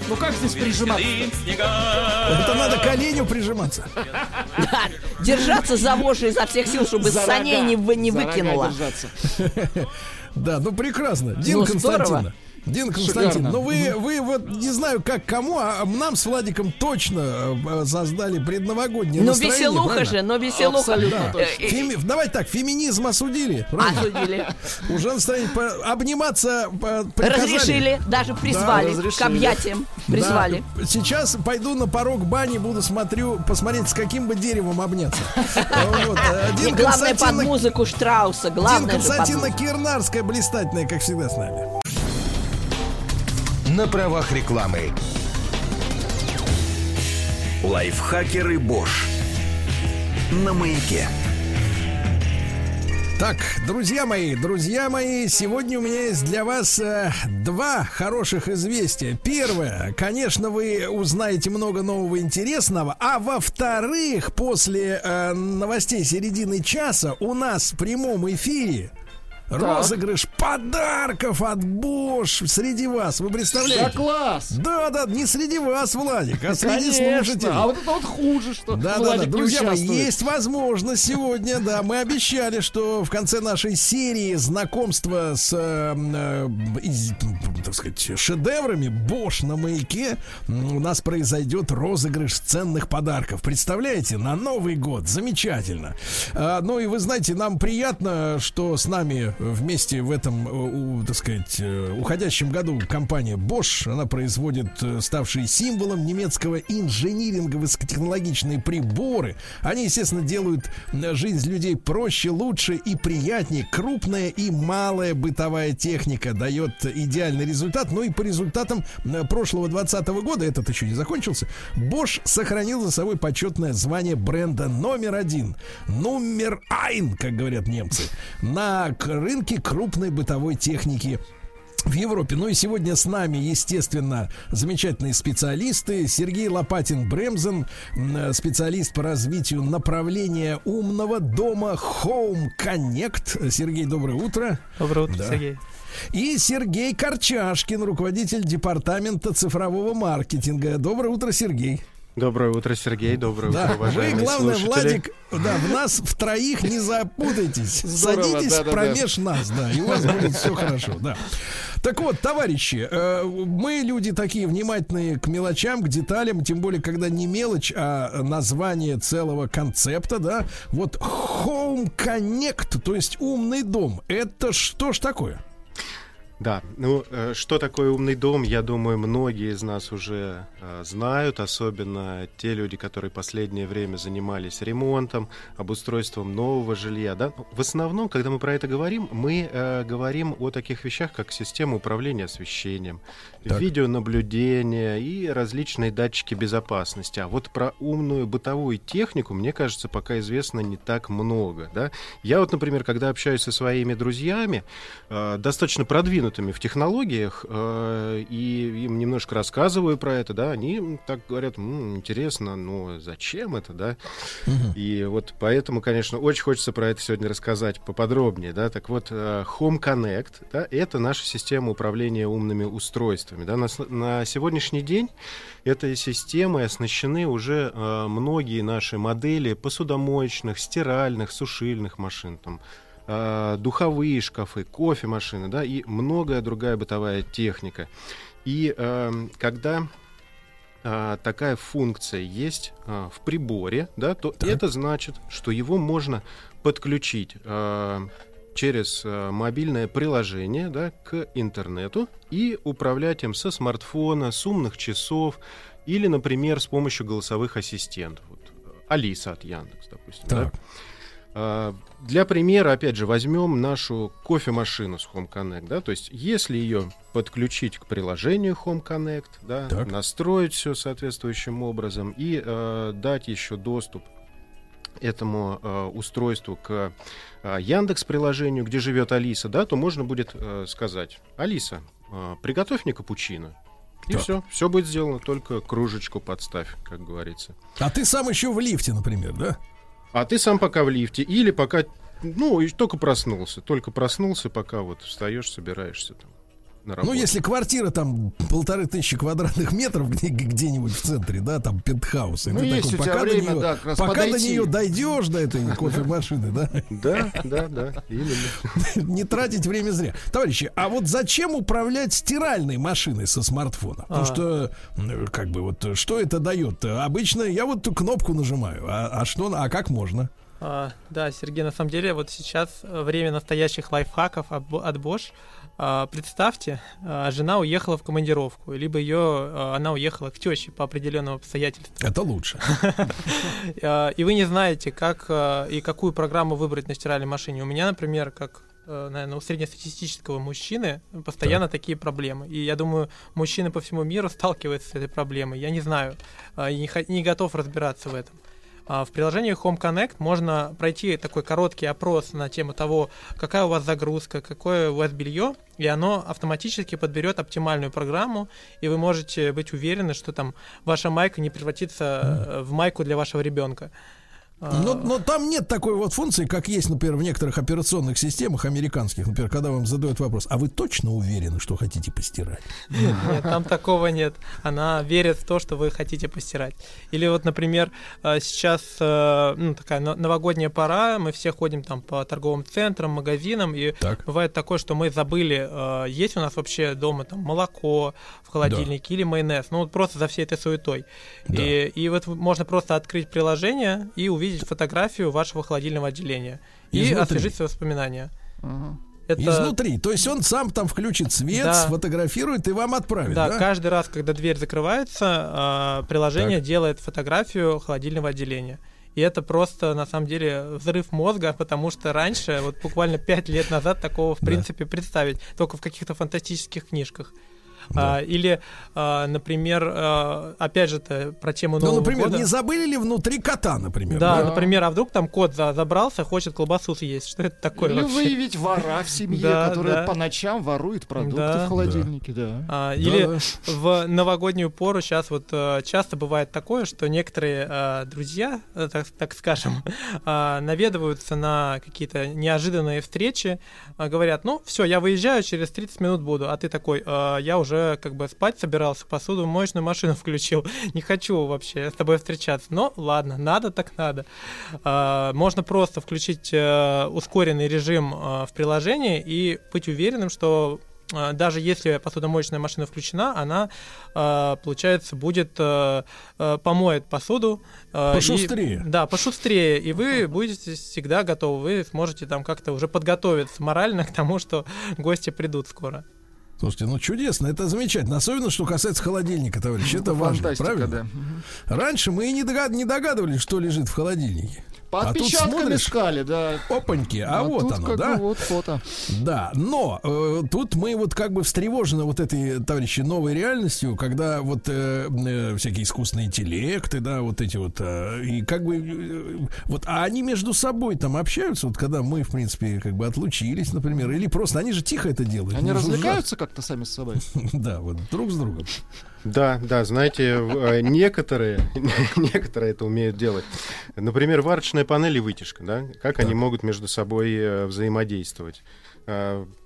Ну как здесь прижиматься? Это надо к оленю прижиматься. Да, держаться за вожжи изо всех сил, чтобы За саней не, не держаться. [LAUGHS] Да, ну прекрасно. Дин Ну, Константиновна. Дин Константин, ну вы, вы вот не знаю как кому, а нам с Владиком точно э, создали предновогоднее Ну, настроение. веселуха правильно? же, но веселуха. Абсолютно Э, э, Феми- Давайте так, феминизм осудили. правильно? Осудили. [LAUGHS] Уже настроение по- обниматься по- приказали. Разрешили, даже призвали к разрешили. объятиям. Призвали. Да. Сейчас пойду на порог бани, буду смотрю, посмотреть, с каким бы деревом обняться. [LAUGHS] Вот. э, И Дин главное под музыку Штрауса. Дин Главное Константиновна музыку. Кирнарская, блистательная, как всегда с нами. На правах рекламы. Лайфхакеры Бош. На маяке. Так, друзья мои, друзья мои, сегодня у меня есть для вас э, два хороших известия. Первое, конечно, вы узнаете много нового интересного, а во-вторых, после э, новостей середины часа у нас в прямом эфире розыгрыш подарков от Bosch среди вас. Вы Да представляете? класс! Да, да, не среди вас, Владик, а среди Конечно. слушателей. А вот это вот хуже, что Да, да, да, друзья мои, есть возможность сегодня, да, мы обещали, что в конце нашей серии знакомства с, э, э, так сказать, шедеврами Бош на маяке у нас произойдет розыгрыш ценных подарков. Представляете, на Новый год, замечательно. А, ну и вы знаете, нам приятно, что с нами вместе в этом, э, так сказать, э, уходящем году компания Bosch, она производит э, ставшие символом немецкого инжиниринга высокотехнологичные приборы. Они, естественно, делают жизнь людей проще, лучше и приятнее. Крупная и малая бытовая техника дает идеальный результат. Ну и по результатам прошлого 2020 года, этот еще не закончился, Bosch сохранил за собой почетное звание бренда номер один. Номер айн, как говорят немцы, на рынке крупной бытовой техники в Европе. Ну и сегодня с нами, естественно, замечательные специалисты. Сергей Лопатин Бремзен, специалист по развитию направления умного дома Home Connect. Сергей, доброе утро. Доброе утро, Да. Сергей. И Сергей Корчашкин, руководитель департамента цифрового маркетинга. Доброе утро, Сергей. Доброе утро, Сергей. Доброе Да, утро, вы, уважаемые главное, слушатели. Владик, да, в нас в троих не запутайтесь. [LAUGHS] Здорово, Садитесь да-да-да. промеж нас, да, и у вас будет все хорошо, да. Так вот, товарищи, э, мы люди такие внимательные к мелочам, к деталям, тем более, когда не мелочь, а название целого концепта, да. Вот Home Connect, то есть умный дом, это что ж такое? Да, ну э, что такое умный дом, я думаю, многие из нас уже э, знают, особенно те люди, которые последнее время занимались ремонтом, обустройством нового жилья. Да? В основном, когда мы про это говорим, мы э, говорим о таких вещах, как система управления освещением, Так. видеонаблюдение и различные датчики безопасности. А вот про умную бытовую технику, мне кажется, пока известно не так много. Да? Я вот, например, когда общаюсь со своими друзьями, э, достаточно продвинутыми в технологиях, э, и им немножко рассказываю про это, да, они так говорят, «М, интересно, но зачем это, да? И вот поэтому, конечно, очень хочется про это сегодня рассказать поподробнее, да. Так вот, э, Home Connect, да, это наша система управления умными устройствами, да. На, на сегодняшний день этой системой оснащены уже э, многие наши модели посудомоечных, стиральных, сушильных машин, там, э, духовые шкафы, кофемашины, да, и многое другая бытовая техника. И эм, когда а, такая функция есть а, в приборе, да, то это значит, что его можно подключить а, через а, мобильное приложение да, к интернету и управлять им со смартфона, с умных часов или, например, с помощью голосовых ассистентов. Вот, Алиса от Яндекс, допустим. да. Так. А, Для примера, опять же, возьмем нашу кофемашину с Home Connect, да, то есть если ее подключить к приложению Home Connect, да, Так. настроить все соответствующим образом и э, дать еще доступ этому э, устройству к э, Яндекс приложению, где живет Алиса, да, то можно будет э, сказать: Алиса, э, приготовь мне капучино. И Так. все, все будет сделано, только кружечку подставь, как говорится. А ты сам еще в лифте, например, да? А ты сам пока в лифте или пока, ну, только проснулся, только проснулся, пока вот встаешь, собираешься там на работу. Ну, если квартира там полторы тысячи квадратных метров где- где-нибудь в центре, да, там пентхаус. и Ну, ты есть такой, у тебя пока время, до нее, да, как раз пока до подойти. нее дойдешь до этой кофемашины, да, Да, да, да, именно. [LAUGHS] не тратить время зря. Товарищи, а вот зачем управлять стиральной машиной со смартфона? Потому А. что, как бы, вот, что это дает? Обычно я вот ту кнопку нажимаю, а, а что, а как можно? А, да, Сергей, на самом деле, вот сейчас время настоящих лайфхаков от Bosch. А, представьте, а, жена уехала в командировку, либо ее, а, она уехала к теще по определенным обстоятельствам. Это лучше. [LAUGHS] И вы не знаете, как и какую программу выбрать на стиральной машине. У меня, например, как наверное, у среднестатистического мужчины постоянно такие проблемы. И я думаю, мужчины по всему миру сталкиваются с этой проблемой. Я не знаю, не, не готов разбираться в этом. А, В приложении Home Connect можно пройти такой короткий опрос на тему того, какая у вас загрузка, какое у вас белье, и оно автоматически подберет оптимальную программу, и вы можете быть уверены, что там ваша майка не превратится э, в майку для вашего ребенка. А, Но, но там нет такой вот функции, как есть, например, в некоторых операционных системах американских, например, когда вам задают вопрос, а вы точно уверены, что хотите постирать? Нет, нет, там такого нет. Она верит в то, что вы хотите постирать. Или вот, например, э, сейчас э, ну, такая но- новогодняя пора, мы все ходим там по торговым центрам, магазинам, и Так. бывает такое, что мы забыли, э, есть у нас вообще дома там молоко в холодильнике или майонез, ну вот просто за всей этой суетой. И, и вот можно просто открыть приложение и увидеть фотографию вашего холодильного отделения. И Изнутри. освежить свои воспоминания. Это- Изнутри. То есть он сам там включит свет, Да. сфотографирует и вам отправит, Да, да? каждый раз, когда дверь закрывается, а, приложение Так. делает фотографию холодильного отделения. И это просто, на самом деле, взрыв мозга, потому что раньше, вот буквально пять лет назад, такого, в принципе, представить только в каких-то фантастических книжках. А, или, а, например, а, опять же, это про тему Ну, Нового например, года. не забыли ли внутри кота, например? Да, например, а вдруг там кот за- забрался, хочет колбасу съесть. Что это такое Или вообще? выявить вора в семье, Да, который да. по ночам ворует продукты Да. в холодильнике, да. А, Да, или да. в новогоднюю пору сейчас вот э, часто бывает такое, что некоторые э, друзья, э, так, так скажем, [LAUGHS] а, наведываются на какие-то неожиданные встречи, а, говорят, ну все, я выезжаю, через 30 минут буду, а ты такой, «А, я уже уже как бы спать собирался, посуду моечную машину [LAUGHS] включил. Не хочу вообще с тобой встречаться. Но ладно, надо так надо. А, можно просто включить э, ускоренный режим э, в приложении и быть уверенным, что э, даже если посудомоечная машина включена, она, получается, будет помоет посуду. э, и- Пошустрее. да, пошустрее, и вы будете всегда готовы, вы сможете там как-то уже подготовиться морально [LAUGHS] к тому, что гости придут скоро. Слушайте, ну чудесно, это замечательно. Особенно, что касается холодильника, товарищи. Это важно, Фантастика, правильно? да. Раньше мы и не, догад- не догадывались, что лежит в холодильнике. По А отпечаткам искали, да. Опаньки, а, А вот оно, да? вот фото. Да, но э, тут мы вот как бы встревожены вот этой, товарищи, новой реальностью, когда вот э, э, всякие искусственные интеллекты, да, вот эти вот, э, и как бы, э, вот, а они между собой там общаются, вот когда мы, в принципе, как бы отлучились, например, или просто, они же тихо это делают. Они развлекаются как-то сами с собой. [LAUGHS] Да, вот друг с другом. Да, да, знаете, э, некоторые, [LAUGHS] некоторые это умеют делать. Например, варочная панель и вытяжка, да, как они могут между собой э, взаимодействовать.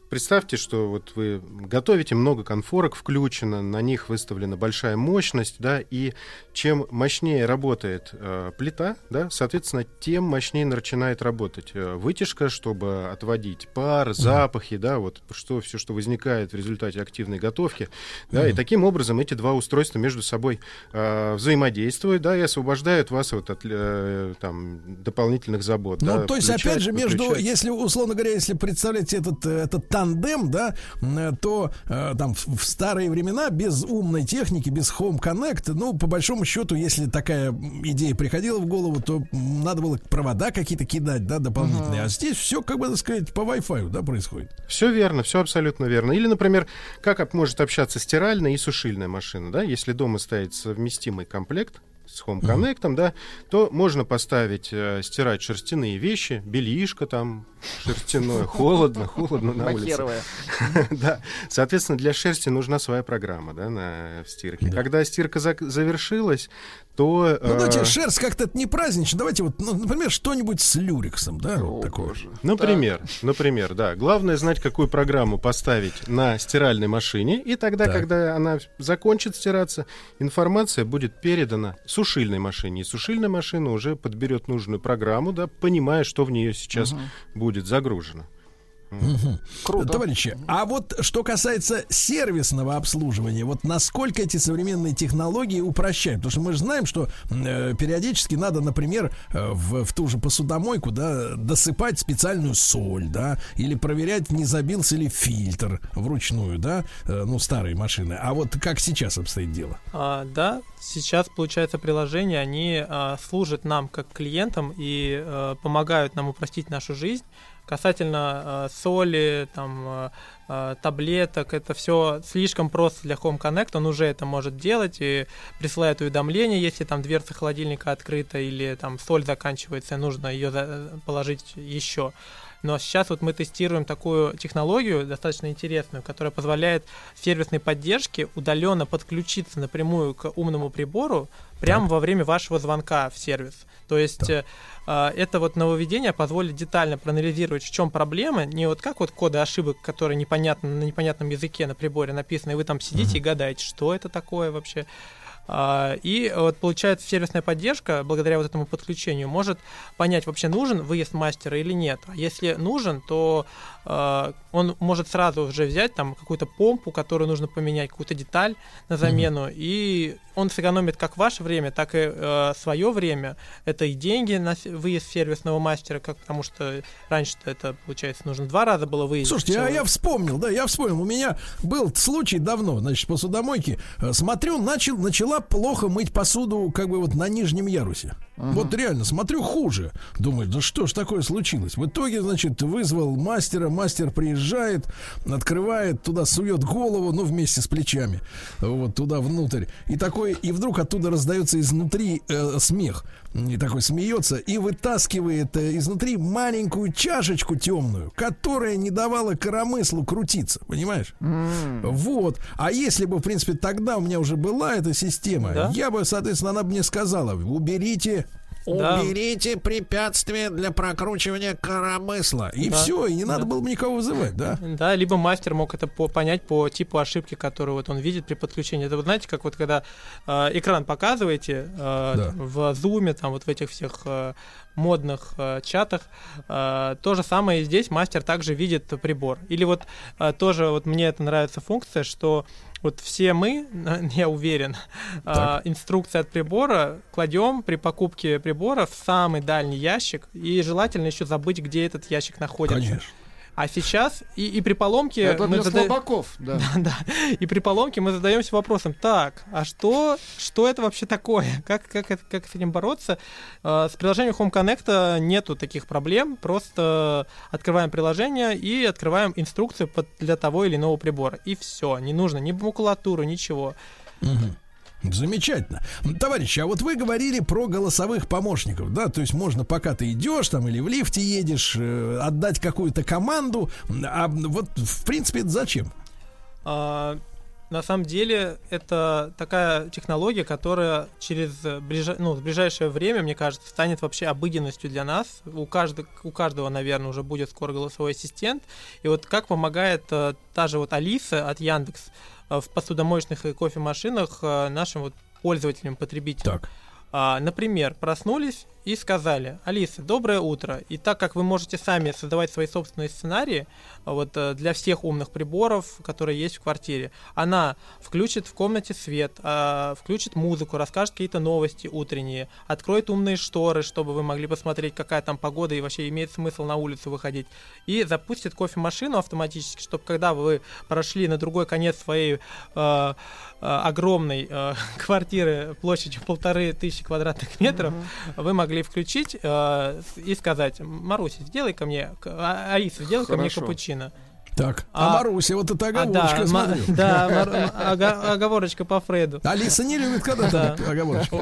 Представьте, что вот вы готовите, много конфорок включено, на них выставлена большая мощность, да, и чем мощнее работает э, плита, да, соответственно, тем мощнее начинает работать э, вытяжка, чтобы отводить пар, запахи, да, вот что все, что возникает в результате активной готовки, да, и таким образом эти два устройства между собой э, взаимодействуют, да, и освобождают вас вот от э, там дополнительных забот. Ну, да, то есть, опять же, между, если, условно говоря, если представлять этот, этот тандем, да, э, то э, там в, старые времена без умной техники, без Home Connect, ну, по большому счету, если такая идея приходила в голову, то надо было провода какие-то кидать, да, дополнительные. А здесь все, как бы, так сказать, по Wi-Fi, да, происходит. Все верно, все абсолютно верно. Или, например, как может общаться стиральная и сушильная машина, да? Если дома стоит совместимый комплект с Home Connect, да, то можно поставить, э, стирать шерстяные вещи, бельишко там шерстяное, [LAUGHS] холодно, холодно на улице. [LAUGHS] Да, соответственно, для шерсти нужна своя программа, да, на стирке. Когда стирка завершилась, то... Ну, э, давайте, шерсть как-то не празднично. Давайте вот, ну, например, что-нибудь с люрексом, да, вот такое. Например, например, да. Главное знать, какую программу поставить на стиральной машине, и тогда, Так. когда она закончит стираться, информация будет передана сушильной машине. И сушильная машина уже подберет нужную программу, да, понимая, что в нее сейчас Мгм. будет загружено. Круто. Товарищи, а вот что касается сервисного обслуживания, вот насколько эти современные технологии упрощают? Потому что мы же знаем, что э, периодически надо, например, э, в, в ту же посудомойку, да, досыпать специальную соль, да, или проверять, не забился ли фильтр вручную, да, э, ну, старые машины. А вот как сейчас обстоит дело? А, да, сейчас, получается, приложения, они а, служат нам как клиентам и а, помогают нам упростить нашу жизнь. Касательно а, соли, там, а, а, таблеток, это все слишком просто для Home Connect, он уже это может делать и присылает уведомления, если там дверца холодильника открыта или там соль заканчивается, нужно ее положить еще. Но сейчас вот мы тестируем такую технологию, достаточно интересную, которая позволяет сервисной поддержке удаленно подключиться напрямую к умному прибору прямо во время вашего звонка в сервис. То есть э, а, это вот нововведение позволит детально проанализировать, в чем проблема, не вот как вот коды ошибок, которые непонятно, на непонятном языке на приборе написаны, и вы там сидите и гадаете, что это такое вообще. А, И вот получается сервисная поддержка, благодаря вот этому подключению, может понять, вообще нужен выезд мастера или нет. А если нужен, то а, он может сразу уже взять там какую-то помпу, которую нужно поменять, какую-то деталь на замену, и он сэкономит как ваше время, так и свое время. Это и деньги на выезд сервисного мастера, как, потому что раньше-то это, получается, нужно два раза было выездить. Слушайте, а я вспомнил, да, я вспомнил. У меня был случай давно, значит, в посудомойке. Э, Смотрю, начал, начала плохо мыть посуду, как бы вот на нижнем ярусе. Вот реально, смотрю, хуже. Думаю, да что ж такое случилось? В итоге, значит, вызвал мастера, мастер приезжает, открывает, туда сует голову, ну, вместе с плечами, вот туда внутрь. И такой, и вдруг оттуда раздается изнутри э, смех. И такой смеется и вытаскивает э, изнутри маленькую чашечку темную, которая не давала коромыслу крутиться, понимаешь? Вот. А если бы, в принципе, тогда у меня уже была эта система, Да. я бы, соответственно, она бы мне сказала, уберите Да. Уберите препятствия для прокручивания коромысла. И Да. все, и не надо Да. было бы никого вызывать, да? Да, либо мастер мог это по- понять по типу ошибки, которую вот он видит при подключении. Это вот знаете, как вот когда э, экран показываете э, Да. в зуме, там вот в этих всех э, модных э, чатах, э, то же самое и здесь мастер также видит прибор. Или вот э, тоже вот мне это нравится функция, что вот все мы, [LAUGHS] я уверен, э, Так. инструкция от прибора кладем при покупке прибора в самый дальний ящик и желательно еще забыть, где этот ящик находится. Конечно. А сейчас и, и при поломке Это мы для зада- слабаков, [LAUGHS] да. да, и при поломке мы задаемся вопросом: так, а что, что это вообще такое? [LAUGHS] Как, как, это- как с этим бороться? Э, С приложением Home Connect нету таких проблем. Просто открываем приложение и открываем инструкцию под- для того или иного прибора. И все. Не нужно ни макулатуру, ничего. Мгм. Замечательно. Товарищи, а вот вы говорили про голосовых помощников, да, то есть можно, пока ты идешь там или в лифте едешь, э, отдать какую-то команду, а вот в принципе это зачем? А, На самом деле, это такая технология, которая через ближа- ну, в ближайшее время, мне кажется, станет вообще обыденностью для нас. У, каждого, у каждого, наверное, уже будет скоро голосовой ассистент. И вот как помогает э, та же вот Алиса от Яндекс э, в посудомоечных и кофемашинах э, нашим вот пользователям, потребителям. Так. А, например, проснулись и сказали, Алиса, доброе утро. И так как вы можете сами создавать свои собственные сценарии, а, вот э, для всех умных приборов, которые есть в квартире, она включит в комнате свет, а, включит музыку, расскажет какие-то новости утренние, откроет умные шторы, чтобы вы могли посмотреть, какая там погода и вообще имеет смысл на улицу выходить, и запустит кофемашину автоматически, чтобы когда вы прошли на другой конец своей э, э, огромной [LAUGHS] квартиры площадью полторы тысячи квадратных [LAUGHS] метров, вы могли включить э, и сказать, Маруся, сделай ко мне, а- Алиса, сделай ко мне капучино. Так, а, Маруся, вот это а, оговорочка, ма- смотрю. да, [LAUGHS] оговорочка по Фреду. Алиса не любит, когда Да. там оговорочка.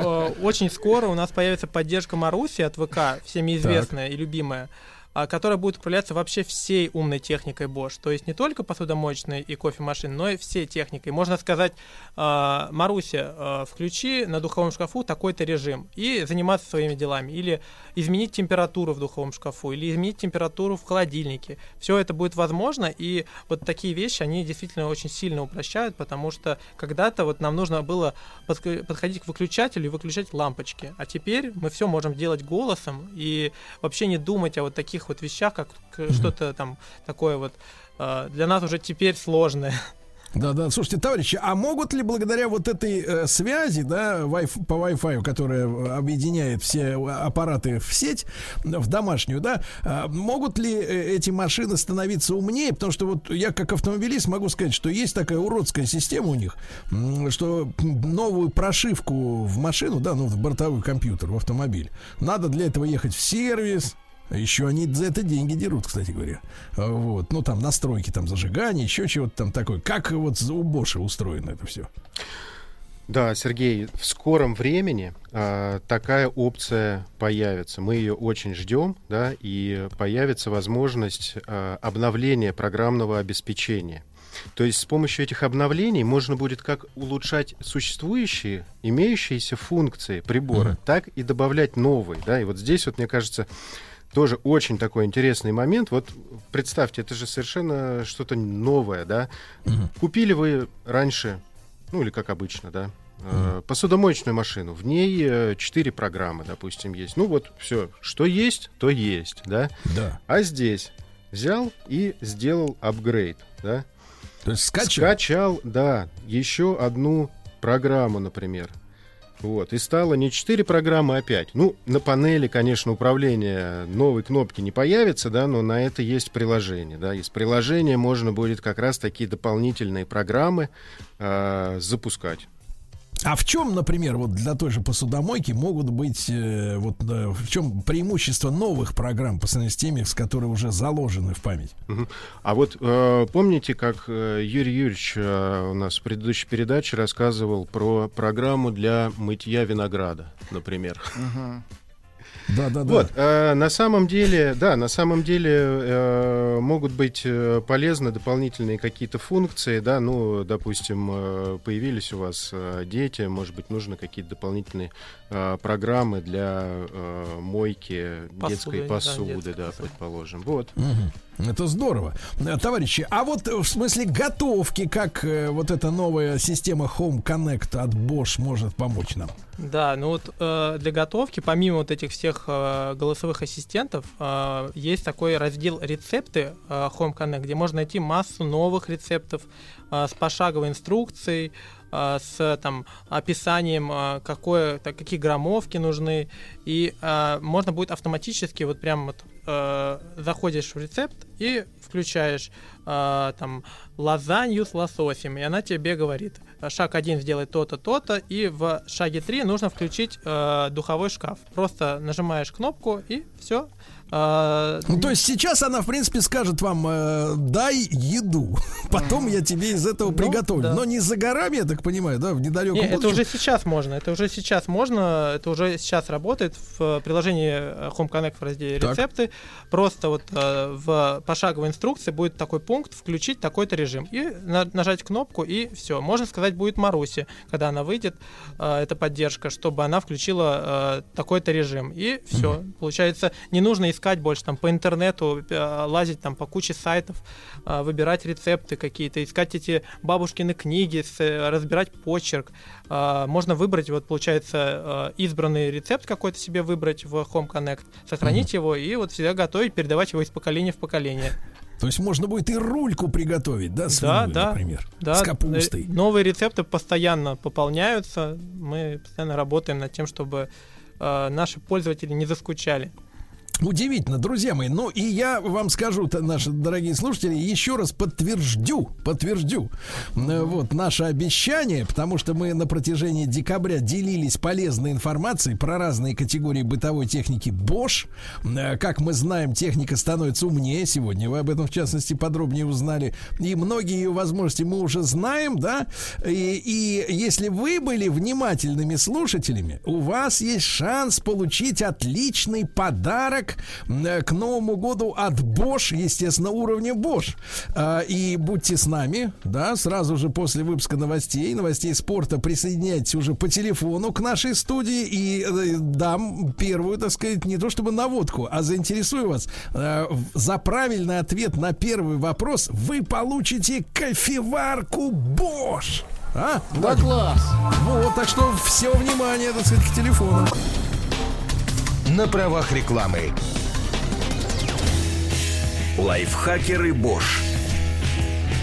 Очень скоро у нас появится поддержка Маруси от ВК, всеми известная и любимая, а, которая будет управляться вообще всей умной техникой Bosch. То есть не только посудомоечной и кофемашины, но и всей техникой. Можно сказать, а, Маруся, а, включи на духовом шкафу такой-то режим и заниматься своими делами. Или изменить температуру в духовом шкафу, или изменить температуру в холодильнике. Все это будет возможно, и вот такие вещи, они действительно очень сильно упрощают, потому что когда-то вот нам нужно было подходить к выключателю и выключать лампочки. А теперь мы все можем делать голосом и вообще не думать о вот таких вот вещах, как что-то там такое вот э, для нас уже теперь сложное. [LAUGHS] Да, да. Слушайте, товарищи, а могут ли благодаря вот этой э, связи, да, Wi-Fi- по Wi-Fi, которая объединяет все аппараты в сеть, в домашнюю, да, э, могут ли э, эти машины становиться умнее? Потому что вот я как автомобилист могу сказать, что есть такая уродская система у них, что новую прошивку в машину, да, ну, в бортовой компьютер, в автомобиль, надо для этого ехать в сервис, еще они за это деньги дерут, кстати говоря. А, Вот. Ну, там настройки, там зажигание, еще чего-то там такое. Как вот у Боша устроено это все? Да, Сергей, в скором времени а, такая опция появится. Мы ее очень ждем, да, и появится возможность а, обновления программного обеспечения. То есть с помощью этих обновлений можно будет как улучшать существующие, имеющиеся функции прибора, так и добавлять новые. Да? И вот здесь, вот, мне кажется, тоже очень такой интересный момент. Вот представьте, это же совершенно что-то новое, да? Купили вы раньше, ну или как обычно, да, э, посудомоечную машину. В ней э, четыре программы, допустим, есть. Ну вот все, что есть, то есть, да? Да. А здесь взял и сделал апгрейд, да? То есть скачал? Скачал, да, еще одну программу, например. Вот, и стало не 4 программы, а 5. Ну, на панели, конечно, управления новой кнопки не появится, да, но на это есть приложение, да. Из приложения можно будет как раз такие дополнительные программы а, запускать. А в чем, например, вот для той же посудомойки могут быть, э, вот э, в чем преимущество новых программ по сравнению с теми, с которые уже заложены в память? Мгм. А вот э, помните, как э, Юрий Юрьевич э, у нас в предыдущей передаче рассказывал про программу для мытья винограда, например? Да, да, да. Вот, э, на самом деле, да, на самом деле э, могут быть э, полезны дополнительные какие-то функции, да, ну, допустим, э, появились у вас дети, может быть, нужны какие-то дополнительные э, программы для э, мойки Посуды, детской да, посуды, детской да, посуды. предположим. Вот. Мгм. Это здорово. Товарищи, а вот э, в смысле готовки, как э, вот эта новая система Home Connect от Bosch может помочь нам? Да, ну вот э, для готовки, помимо вот этих всех э, голосовых ассистентов, э, есть такой раздел рецепты э, Home Connect, где можно найти массу новых рецептов э, с пошаговой инструкцией, э, с там описанием, какое, так, какие граммовки нужны, и э, можно будет автоматически вот прям вот э, заходишь в рецепт и включаешь э, там лазанью с лососем, и она тебе говорит, шаг один сделай то-то, то-то, и в шаге 3 нужно включить э, духовой шкаф. Просто нажимаешь кнопку и все. Ну, то есть сейчас она, в принципе, скажет вам, э, дай еду, [LAUGHS] потом я тебе из этого Ну, приготовлю. да. Но не за горами, я так понимаю, да, в недалеком Не, это будущем. уже сейчас можно, это уже сейчас можно, это уже сейчас работает в приложении э, Home Connect в разделе Так. рецепты. Просто вот э, в пошаговой инструкции будет такой пункт включить такой-то режим и на- нажать кнопку и все. Можно сказать будет Марусе, когда она выйдет, э, эта поддержка, чтобы она включила э, такой-то режим и все. Получается, не нужно искать больше там по интернету, э, лазить там по куче сайтов, э, выбирать рецепты какие-то, искать эти бабушкины книги, э, разбирать почерк. Можно выбрать, вот получается, избранный рецепт какой-то себе выбрать в Home Connect, сохранить его и вот всегда готовить, передавать его из поколения в поколение. [LAUGHS] То есть можно будет и рульку приготовить, да, Да, свиную, да, например, да. с капустой. Новые рецепты постоянно пополняются. Мы постоянно работаем над тем, чтобы э, наши пользователи не заскучали. Удивительно, друзья мои. Ну и я вам скажу, наши дорогие слушатели, еще раз подтверждю, подтверждю э, вот наше обещание, потому что мы на протяжении декабря делились полезной информацией про разные категории бытовой техники Bosch. Э, Как мы знаем, техника становится умнее. Сегодня вы об этом, в частности, подробнее узнали. И многие ее возможности мы уже знаем, да. И, и если вы были внимательными слушателями, у вас есть шанс получить отличный подарок э, к Новому году от Bosch, естественно, уровня Bosch. А, И будьте с нами, да, сразу же после выпуска новостей, новостей спорта присоединяйтесь уже по телефону к нашей студии и э, дам первую, так сказать, не то чтобы наводку, а заинтересую вас. Э, За правильный ответ на первый вопрос вы получите кофеварку Bosch. А? Да класс. Вот, так что все внимание, так сказать, к телефону. На правах рекламы. Лайфхакеры Bosch.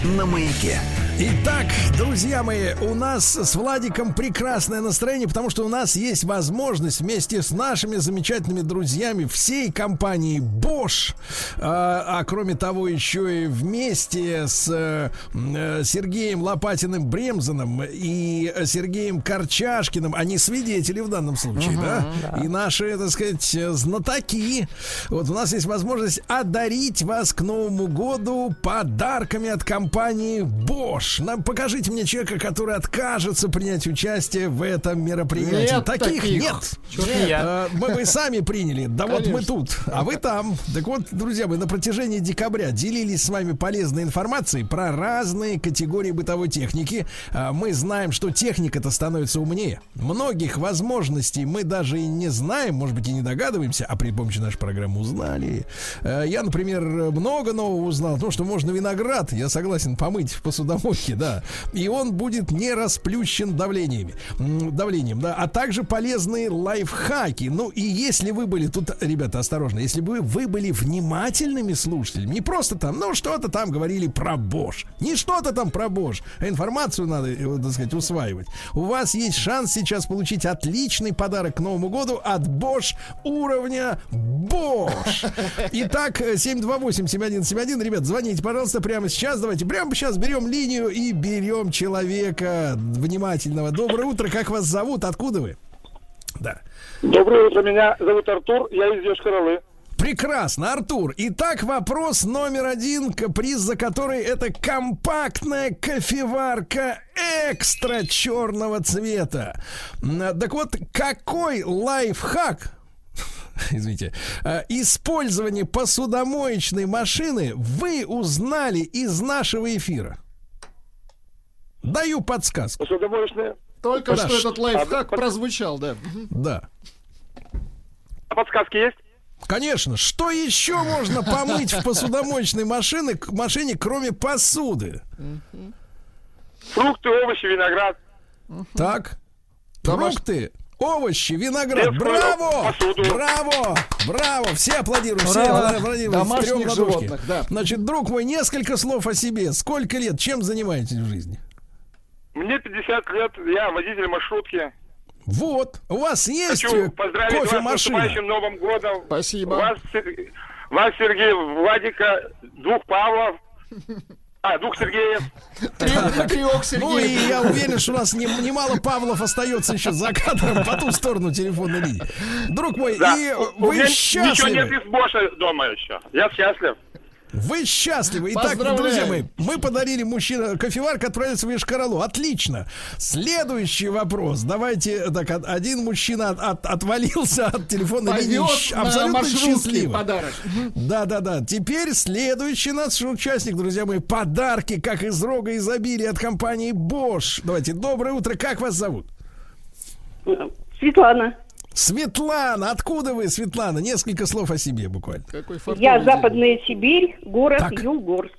На маяке. Итак, друзья мои, у нас с Владиком прекрасное настроение, потому что у нас есть возможность вместе с нашими замечательными друзьями всей компании Bosch, а, а кроме того еще и вместе с э, э, Сергеем Лопатиным Бремзаном и Сергеем Корчашкиным, они свидетели в данном случае, да? И наши, так сказать, знатоки. Вот у нас есть возможность одарить вас к Новому году подарками от компании Bosch. Нам покажите мне человека, который откажется принять участие в этом мероприятии. Нет таких, таких. нет. Я? Э, Мы бы сами приняли. Да вот мы тут, а вы там. Так вот, друзья, мы на протяжении декабря делились с вами полезной информацией про разные категории бытовой техники. А, Мы знаем, что техника-то становится умнее. Многих возможностей мы даже и не знаем, может быть, и не догадываемся, а при помощи нашей программы узнали. Э, Я, например, много нового узнал. То, что можно виноград, я согласен, помыть в посудомойке, да. И он будет не расплющен давлениями, давлением, да. А также полезные лайфхаки. Ну и если вы были, тут, ребята, осторожно, если бы вы были внимательными слушателями, не просто там, ну что-то там говорили про Bosch, не что-то там про Bosch, а информацию надо, э, так сказать, усваивать. У вас есть шанс сейчас получить отличный подарок к Новому году от Bosch уровня Bosch. Итак, э, 728-7171, ребят, звоните, пожалуйста, прямо сейчас. Давайте прямо сейчас берем линию и берем человека внимательного. Доброе утро, как вас зовут, откуда вы? Да. Доброе утро, меня зовут Артур, я из Йошкар-Олы. Прекрасно, Артур. Итак, вопрос номер один, приз за который это компактная кофеварка экстра черного цвета. Так вот, какой лайфхак [LAUGHS] извините, э, использование посудомоечной машины вы узнали из нашего эфира? Даю подсказку. Посудомоечная. Только Да, что этот лайфхак прозвучал, да. Да. А подсказки есть? Конечно. Что еще можно помыть в посудомоечной машине, к машине, кроме посуды? Фрукты, овощи, виноград. Так. Фрукты, овощи, виноград. Браво! посуду. Браво! Браво! Все аплодируют, все аплодируют. Домашних животных, да. Значит, друг мой, несколько слов о себе. Сколько лет? Чем занимаетесь в жизни? Мне 50 лет, я водитель маршрутки. Вот. У вас есть Хочу э, поздравить вас с кофемашина? наступающим Новым годом. Спасибо. Вас, вас, Сергей, Владика, двух Павлов. А, двух Сергеев. Трех Ну и я уверен, что у нас не- немало Павлов остается еще за кадром по ту сторону телефонной линии. Друг мой, Да. и У- у вы меня Ничего нет счастливы. из Боша дома еще. Я счастлив. Вы счастливы. Итак, друзья мои, мы подарили мужчина кофеварка, отправится в Ешкаралу. Отлично. Следующий вопрос. Давайте, так, один мужчина от- от- отвалился от телефонной линии абсолютно счастливо. подарок. Да, да, да. Теперь следующий наш участник, друзья мои, подарки, как из рога изобилия от компании Bosch. Давайте, доброе утро. Как вас зовут? Светлана. Светлана, откуда вы, Светлана? Несколько слов о себе буквально. Я Западная Сибирь, город Так. Югорск.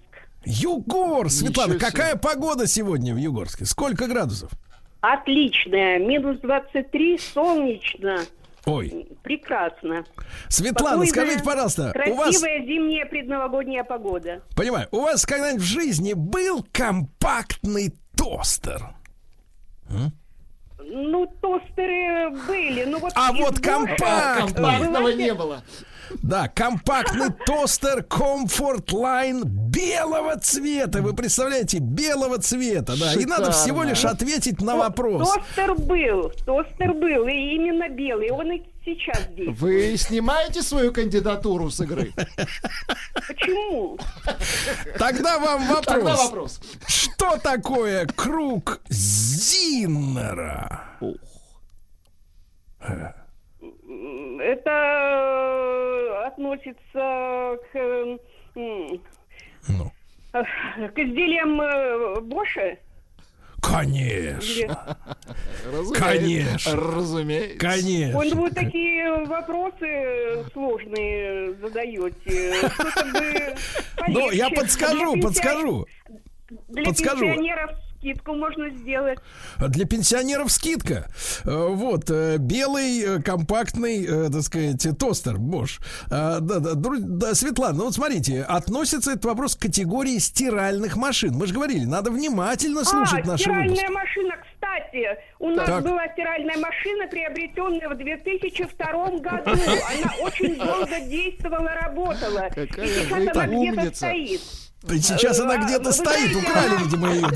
Югор, Светлана, какая погода сегодня в Югорске? Сколько градусов? Отличная. Минус 23, солнечно. Ой. Прекрасно. Светлана, Спокойная, скажите, пожалуйста, у красивая вас, зимняя предновогодняя погода. понимаю, у вас когда-нибудь в жизни был компактный тостер? М? Ну, тостеры были, ну вот... А вот компактный. была не было. Да, компактный тостер Comfort Line белого цвета. Вы представляете, белого цвета, да. И надо Шикарно. всего лишь ответить на вопрос. Тостер был, тостер был, и именно белый. Он и сейчас здесь. Вы снимаете свою кандидатуру с игры? Почему? Тогда вам вопрос. Тогда вопрос. Что такое круг Зиннера? М, Это э, относится к... э, м, Ну. К изделиям э, Боша? Конечно. Конечно. Разумеется. Конечно. Он вы такие вопросы сложные задаете. Что-то бы Ну, я подскажу, подскажу. Для подскажу. пенсионеров скидку можно сделать. Для пенсионеров скидка. Э, Вот, э, белый э, компактный, так сказать, тостер Bosch. А, Да, да, да, Светлана, ну вот смотрите, относится этот вопрос к категории стиральных машин. Мы же говорили, надо внимательно слушать а, наши стиральная выпуски. машина, кстати, у нас Так. была стиральная машина, приобретенная в 2002 году. Она очень долго действовала, работала. Какая И сейчас она где-то умница. стоит. Сейчас она где-то вы стоит, знаете, украли, она- видимо, ее.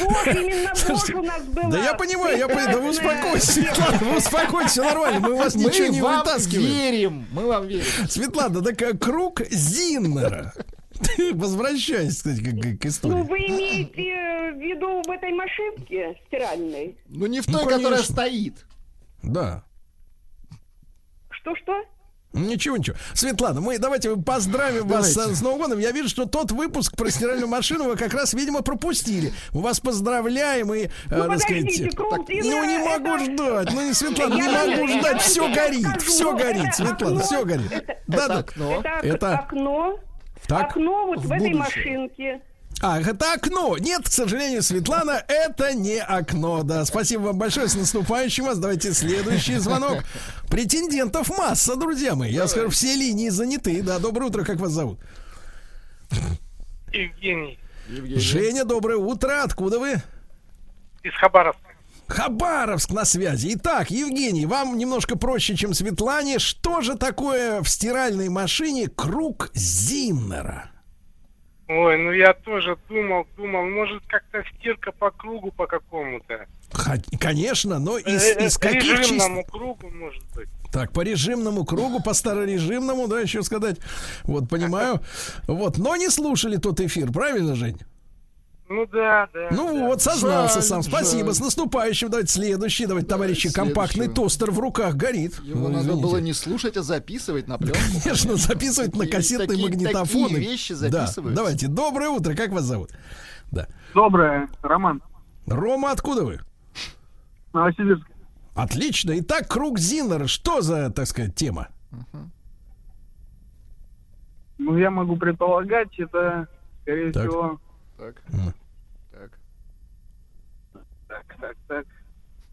Бош, именно Бош у нас была. Да я понимаю, я понимаю, да вы успокойтесь, Светлана, вы успокойтесь, все нормально, мы у вас Мы ничего не вам вытаскиваем. верим, мы вам верим. Светлана, так э, круг Зиннера. Возвращаясь, кстати, к, к- к Ну, истории. вы имеете э, в виду в этой машинке стиральной? Ну не в Ну, той, которая конечно. стоит. Да. Что-что? Ничего, ничего. Светлана, мы давайте поздравим вас Давайте. с, с Новым годом. Я вижу, что тот выпуск про стиральную машину вы как раз, видимо, пропустили. Мы вас поздравляем и, э, Ну, так сказать, так, ну не это- могу ждать, ну не Светлана, не Я могу ждать, я все горит, скажу, все горит, это Светлана, окно, все горит. это- Да, да. окно. Это, ок- Это- окно. Так. окно вот в, В этой будущее. машинке. А, это окно. Нет, к сожалению, Светлана, это не окно. Да, спасибо вам большое. С наступающим вас. Давайте следующий звонок. Претендентов масса, друзья мои. Я скажу, все линии заняты. Да, доброе утро, как вас зовут? Евгений Женя, доброе утро. Откуда вы? из Хабаровска. Хабаровск на связи. Итак, Евгений, вам немножко проще, чем Светлане. Что же такое в стиральной машине круг Зиннера? Ой, ну я тоже думал, думал, может как-то стирка по кругу по какому-то. Конечно, но из, Э, из э, каких частей? режимному кругу, может быть. Так, по режимному кругу, по старорежимному, да, еще сказать. Вот, понимаю. Вот, но не слушали тот эфир, правильно, Жень? Ну да, да. Ну вот, сознался Жаль, сам. Спасибо. жаль. С наступающим. Давайте следующий. Давайте, товарищи, компактный тостер в руках горит. Его Ну, надо извините. было не слушать, а записывать на пленку. Конечно, записывать на Такие- кассетные такие- магнитофоны. такие вещи Да, давайте. Доброе утро. Как вас зовут? Да. Доброе, Роман. Рома, откуда вы? Новосибирск. Отлично. Итак, круг Зиннера. Что за, так сказать, тема? Ну, я могу предполагать, это, скорее Так. всего... Так. Так. Так, так, так.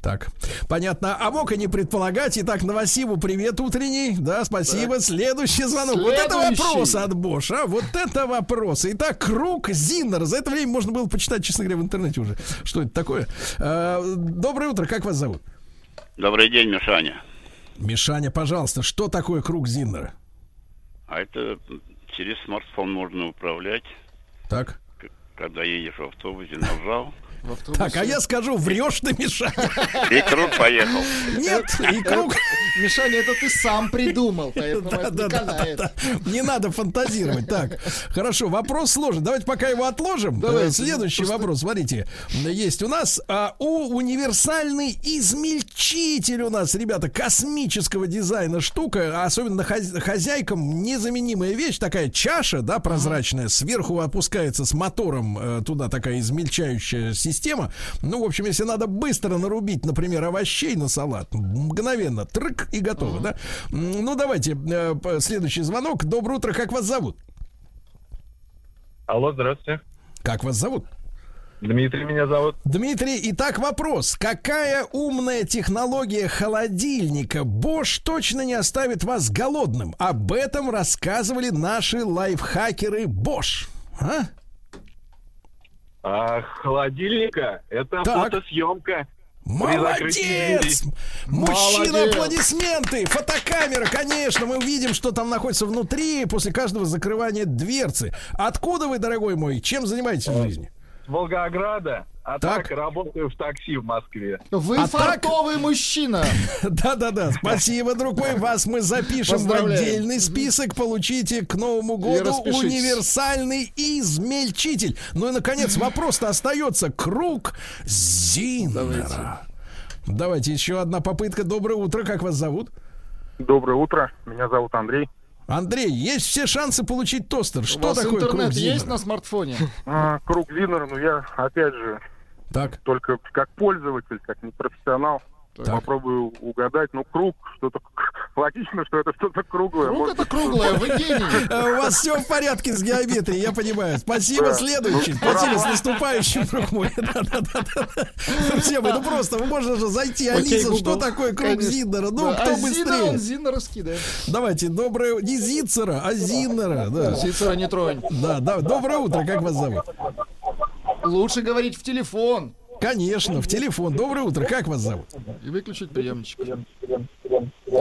Так, понятно. А мог и не предполагать. Итак, Новосибу привет утренний. Да, спасибо. Следующий звонок. Вот это Следующий. вопрос от Боша. Вот это вопрос. Итак, круг Зиннер. За это время можно было почитать, честно говоря, в интернете уже. Что это такое? А, доброе утро. Как вас зовут? Добрый день, Мишаня. Мишаня, пожалуйста, что такое круг Зиннера? А это через смартфон можно управлять, Так. Когда едешь в автобусе, нажал. Так, а я скажу, врешь ты, Мишаня. и круг поехал. Нет, и круг. Мишаня, это ты сам придумал, [LAUGHS] не надо фантазировать. Так, хорошо, вопрос сложный. Давайте пока его отложим. Давайте. Э, Следующий Просто- вопрос, смотрите, есть у нас а, у универсальный измельчитель у нас, ребята, космического дизайна штука, особенно хозя- хозяйкам незаменимая вещь, такая чаша, да, прозрачная, сверху опускается с мотором э, туда такая измельчающая система. Ну, в общем, если надо быстро нарубить, например, овощей на салат, мгновенно, трык и готово, да? М, Ну, давайте, э, следующий звонок. Доброе утро, как вас зовут? Алло, здравствуйте. Как вас зовут? Дмитрий меня зовут. Дмитрий, итак, вопрос. Какая умная технология холодильника Bosch точно не оставит вас голодным? Об этом рассказывали наши лайфхакеры Bosch. А? А холодильника это Так. фотосъемка. Молодец! Мужчина, Молодец! аплодисменты! Фотокамера, конечно, мы увидим, что там находится внутри после каждого закрывания дверцы. Откуда вы, дорогой мой? Чем занимаетесь в жизни? С Волгограда. А Так. так, работаю в такси в Москве. Вы А так- фартовый мужчина. [LAUGHS] Да-да-да, спасибо, друг мой. Вас мы запишем в отдельный список. Получите к Новому году универсальный измельчитель. Ну и, наконец, вопрос-то остается. Круг Зиннера. Давайте еще одна попытка. Доброе утро. Как вас зовут? Доброе утро. Меня зовут Андрей. Андрей, есть все шансы получить тостер. У Что вас такое интернет круг есть на смартфоне? А, Круг Зиннера, ну я, опять же, Так. только как пользователь, как непрофессионал. Так. Попробую угадать. Ну, круг, что-то [LAUGHS] логично, что это что-то круглое. Круг Может это круглое, вы [LAUGHS] гений. Э, У вас все в порядке с геометрией, я понимаю. Спасибо, следующий. Ну, Спасибо, с браво. наступающим, друг мой. [LAUGHS] Мои, ну просто можно же зайти. Алиса, что такое круг. Зиннера? Ну, кто а быстрее? он Зиннера скидает. Давайте, доброе... Не Зицера, а Зиннера. Да. Зиннера не тронь. Да, да, доброе утро, как вас зовут? Лучше говорить в телефон Конечно, в телефон. Доброе утро, как вас зовут? и выключить приемничек.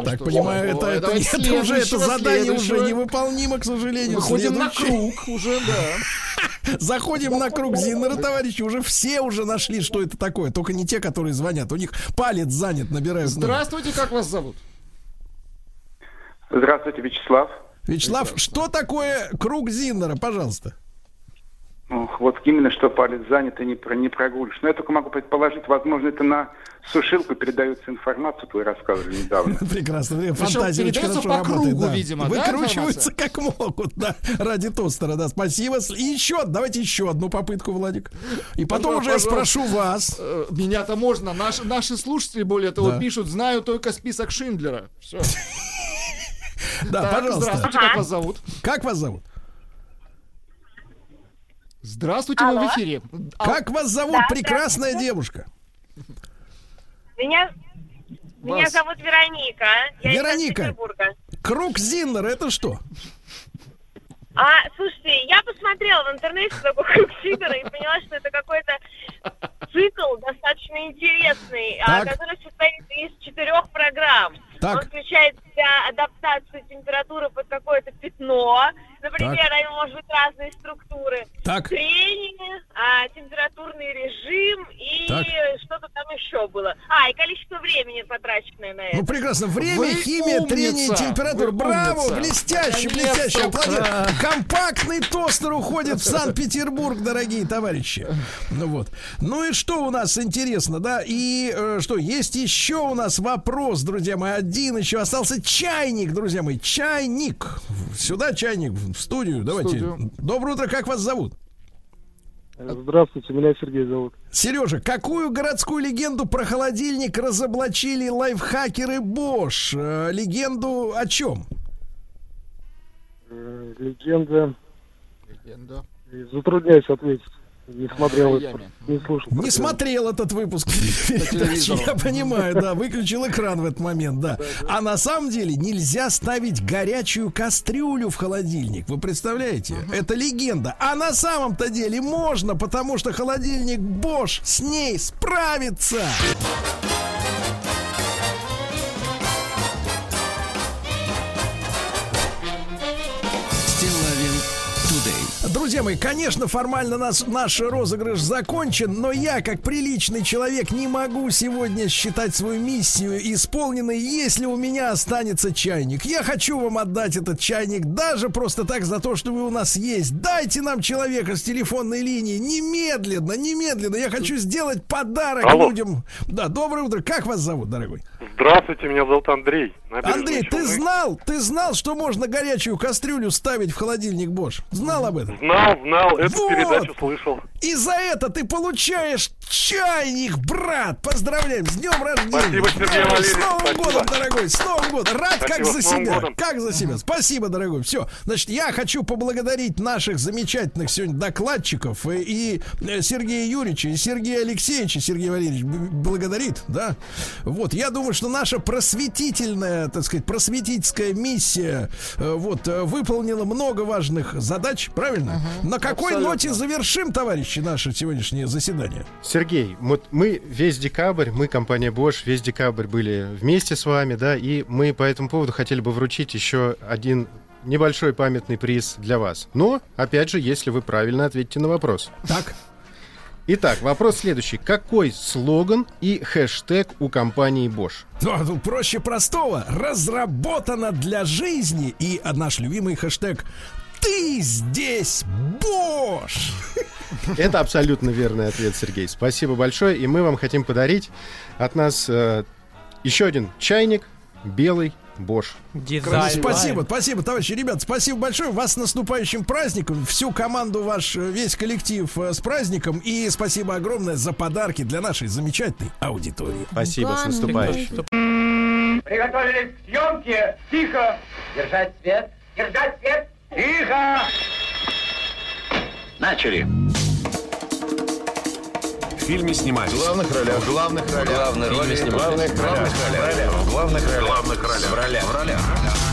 Так, что понимаю, это, ой, это, давайте это уже это следующего, задание уже невыполнимо, к сожалению. Выходим на Следующий. круг уже, да. [LAUGHS] Заходим на круг Зиннера, товарищи. Уже все уже нашли, что это такое. Только не те, которые звонят. У них палец занят, набирают. номер. Здравствуйте, как вас зовут? Здравствуйте, Вячеслав. Вячеслав, что такое круг Зиннера, пожалуйста? Вот именно что палец занят и не, про, не прогулишь. Но я только могу предположить, возможно, это на сушилку передается информация, вы рассказывали недавно. [LAUGHS] Прекрасно. Фантазия очень хорошо по работает. кругу, да. видимо, да, Выкручиваются как могут, да, ради тостера, да. Спасибо. И еще, давайте еще одну попытку, Владик. И потом уже я спрошу вас. Э, Меня-то можно. Наши, наши слушатели, более того, пишут, знаю только список Шиндлера. Все. [LAUGHS] Да, пожалуйста. Здравствуйте, как вас зовут? Как вас зовут? Здравствуйте, вы в эфире. Как вас зовут, Да, прекрасная девушка? Меня, меня зовут Вероника. Я Вероника. Круг Зиннера, это что? А, слушайте, я посмотрела в интернете такой круг Сидора и поняла, что это какой-то цикл достаточно интересный, а, Так. который состоит из четырех программ. Так. Он включает в себя адаптацию температуры под какое-то пятно, например, Так. они может быть разные структуры. Так. Трение, а, температурный режим и Так. что-то там еще было. А, и количество времени потраченное на это. Ну, прекрасно. Время, Вы химия, трение, умница! температура. Вы Браво! умница! Блестяще, Наконец-то! блестяще. Аплодирую. Компактный тостер уходит в Санкт-Петербург, дорогие товарищи. Ну вот. Ну и что у нас интересно, да? И э, что, есть еще у нас вопрос, друзья мои. Один еще остался. Чайник, друзья мои. Чайник. Сюда чайник, в студию. Давайте. студию. Доброе утро, как вас зовут? Здравствуйте, меня Сергей зовут. Сережа, какую городскую легенду про холодильник разоблачили лайфхакеры Bosch? Э, легенду о чем? Э, Легенда. Легенда. Затрудняюсь ответить. Не смотрел, Майами. это, не слушал. Не смотрел этот выпуск передачи, я понимаю, да, выключил экран в этот момент, да. А на самом деле нельзя ставить горячую кастрюлю в холодильник, вы представляете? Это легенда. А на самом-то деле можно, потому что холодильник Bosch с ней справится. Друзья мои, конечно, формально нас, наш розыгрыш закончен, но я, как приличный человек, не могу сегодня считать свою миссию исполненной, если у меня останется чайник. Я хочу вам отдать этот чайник даже просто так за то, что вы у нас есть. Дайте нам человека с телефонной линии немедленно, немедленно. Я хочу сделать подарок Алло. людям. Да, доброе утро. Как вас зовут, дорогой? Здравствуйте, меня зовут Андрей. Андрей, ты знал, ты знал, что можно горячую кастрюлю ставить в холодильник Bosch? Знал об этом? Знал, знал, эту Вот. передачу слышал. И за это ты получаешь чайник, брат. Поздравляем с днем рождения. Спасибо, Сергей С Валерьевич, Новым спасибо. годом, дорогой, с Новым годом. Рад как Спасибо, за с Новым себя. годом. Как за себя. Спасибо, дорогой. Все. Значит, я хочу поблагодарить наших замечательных сегодня докладчиков э, и э, Сергея Юрьевича, и Сергея Алексеевича. Сергей Валерьевич благодарит, да? Вот, я думаю, что наша просветительная, так сказать, просветительская миссия э, вот, э, выполнила много важных задач, правильно? На какой Абсолютно. ноте завершим, товарищи, наше сегодняшнее заседание? Сергей, вот мы весь декабрь, мы, компания Bosch, весь декабрь были вместе с вами, да, и мы по этому поводу хотели бы вручить еще один небольшой памятный приз для вас. Но, опять же, если вы правильно ответите на вопрос. Так. Итак, вопрос следующий. Какой слоган и хэштег у компании Bosch? Ну, а проще простого. Разработано для жизни. И наш любимый хэштег «Ты здесь, Бош!» Это абсолютно верный ответ, Сергей. Спасибо большое. И мы вам хотим подарить от нас э, еще один чайник белый Bosch. Спасибо, спасибо, товарищи, ребят, спасибо большое. Вас с наступающим праздником. Всю команду ваш, э, весь коллектив э, с праздником. И спасибо огромное за подарки для нашей замечательной аудитории. Спасибо, с наступающим. Приготовились к съемке. Тихо. Держать свет. Держать свет. Тихо. Начали. В фильме снимались. В главных ролях. В главных ролях. Главной роли В снимались. главных ролях. В главных ролях. В главных ролях. В ролях. В ролях. В ролях.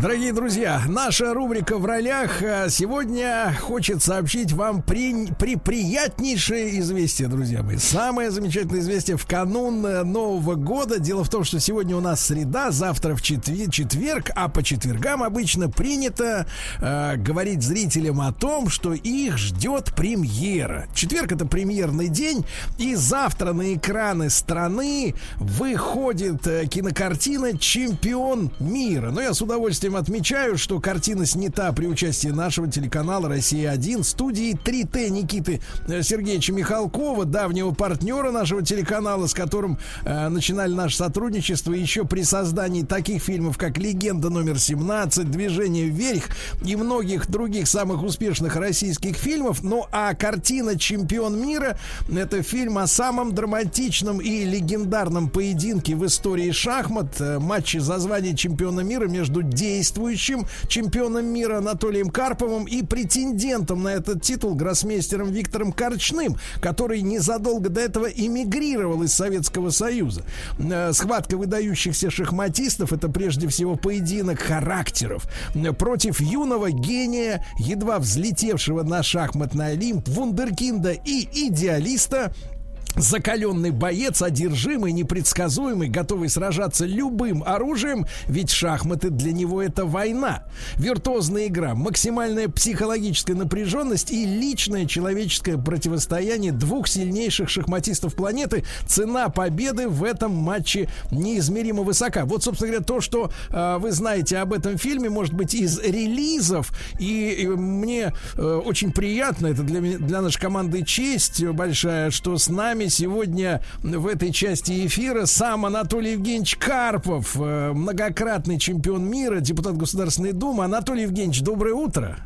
Дорогие друзья, наша рубрика «В ролях» э, сегодня хочет сообщить вам при, при приятнейшее известие, друзья мои. Самое замечательное известие в канун э, Нового года. Дело в том, что сегодня у нас среда, завтра в четвер- четверг, а по четвергам обычно принято э, говорить зрителям о том, что их ждет премьера. Четверг это премьерный день, и завтра на экраны страны выходит э, кинокартина «Чемпион мира». Но я с удовольствием отмечаю, что картина снята при участии нашего телеканала «Россия-1», студии 3Т Никиты э, Сергеевича Михалкова, давнего партнера нашего телеканала, с которым э, начинали наше сотрудничество еще при создании таких фильмов, как «Легенда номер 17», «Движение вверх» и многих других самых успешных российских фильмов. Ну а картина «Чемпион мира» — это фильм о самом драматичном и легендарном поединке в истории шахмат, э, матче за звание чемпиона мира между действующим чемпионом мира Анатолием Карповым и претендентом на этот титул гроссмейстером Виктором Корчным, который незадолго до этого эмигрировал из Советского Союза. Э, Схватка выдающихся шахматистов это прежде всего поединок характеров против юного гения, едва взлетевшего на шахматный Олимп, вундеркинда и идеалиста закаленный боец, одержимый, непредсказуемый, готовый сражаться любым оружием, ведь шахматы для него это война. Виртуозная игра, максимальная психологическая напряженность и личное человеческое противостояние двух сильнейших шахматистов планеты. Цена победы в этом матче неизмеримо высока. Вот, собственно говоря, то, что э, вы знаете об этом фильме, может быть, из релизов. И, и мне э, очень приятно, это для, меня- для нашей команды честь большая, что с нами сегодня в этой части эфира сам Анатолий Евгеньевич Карпов, э, многократный чемпион мира, депутат Государственной Думы. Анатолий Евгеньевич, доброе утро.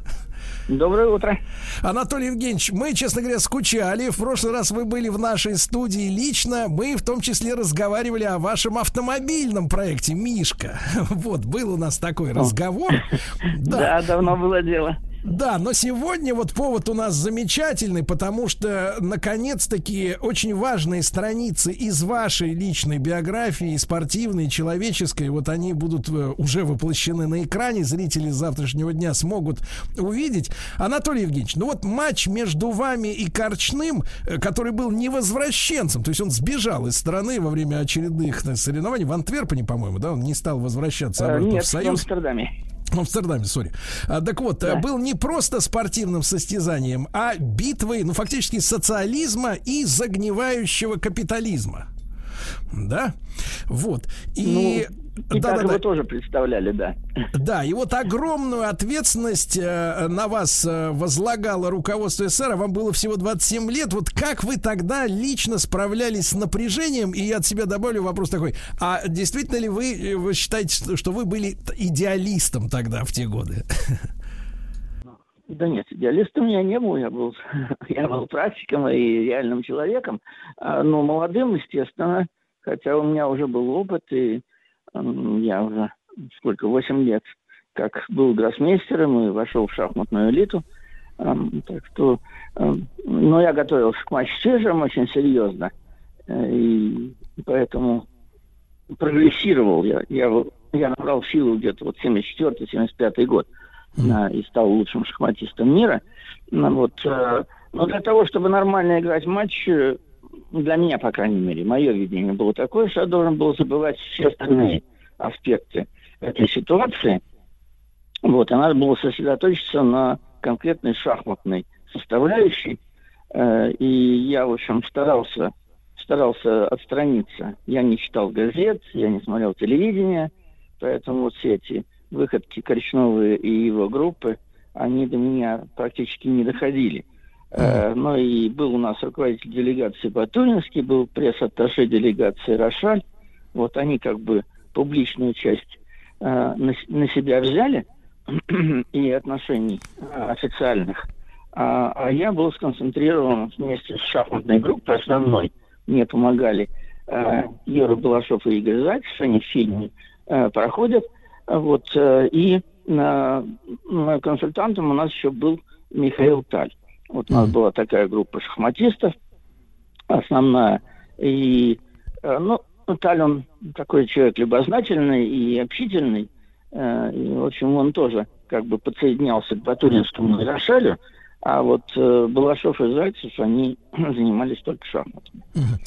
Доброе утро. Анатолий Евгеньевич, мы, честно говоря, скучали. В прошлый раз вы были в нашей студии лично. Мы в том числе разговаривали о вашем автомобильном проекте «Мишка». [LAUGHS] Вот, был у нас такой разговор. [LAUGHS] Да, давно было дело. Да, но сегодня вот повод у нас замечательный, потому что наконец-таки очень важные страницы из вашей личной биографии, спортивной, человеческой, вот они будут э, уже воплощены на экране, зрители завтрашнего дня смогут увидеть. Анатолий Евгеньевич, ну вот матч между вами и Корчным, э, который был невозвращенцем, то есть он сбежал из страны во время очередных э, соревнований в Антверпене, по-моему, да, он не стал возвращаться Э, обратно Нет, в в Союз. Амстердаме. В Амстердаме, сори. А, так вот, Да. э, был не просто спортивным состязанием, а битвой, ну, фактически социализма и загнивающего капитализма. Да? Вот. И... И да, так да, его да. тоже представляли, да. Да, и вот огромную ответственность э, на вас э, возлагало руководство СССР, а вам было всего 27 лет. Вот как вы тогда лично справлялись с напряжением? И я от себя добавлю вопрос такой. А действительно ли вы, э, вы считаете, что вы были идеалистом тогда, в те годы? Да нет, идеалистом я не был, я был, [LAUGHS] я был практиком и реальным человеком, А, но молодым, естественно, хотя у меня уже был опыт, и я уже сколько, 8 лет, как был гроссмейстером и вошел в шахматную элиту, Ам, так что, ам, но я готовился к матчу с Чижем очень серьезно, э, и поэтому прогрессировал я. Я, я набрал силу где-то вот 74-75 год и стал лучшим шахматистом мира. Ну, вот, э, но для того, чтобы нормально играть матч, для меня, по крайней мере, мое видение было такое, что я должен был забывать все остальные аспекты этой ситуации. Вот, и надо было сосредоточиться на конкретной шахматной составляющей. Э, И я, в общем, старался, старался отстраниться. Я не читал газет, я не смотрел телевидение, поэтому вот все эти выходки Коричневой и его группы, они до меня практически не доходили. Э, Но и был у нас руководитель делегации Батуринский, был пресс-атташе делегации Рошаль. Вот они как бы публичную часть э, на, на себя взяли [CLEARS THROAT] и отношений э, официальных. А, а я был сконцентрирован вместе с шахматной группой основной. Мне помогали э, Юра Балашов и Игорь Зайцев, они в фильме э, проходят. А Вот, э, и э, консультантом у нас еще был Михаил Таль. Вот у нас была такая группа шахматистов, основная. И, э, ну, Таль, он такой человек любознательный и общительный. Э, и, в общем, он тоже как бы подсоединялся к Батуринскому и Рошалю. А вот э, Балашов и Зайцев, они [CLEARS THROAT] занимались только шахматами.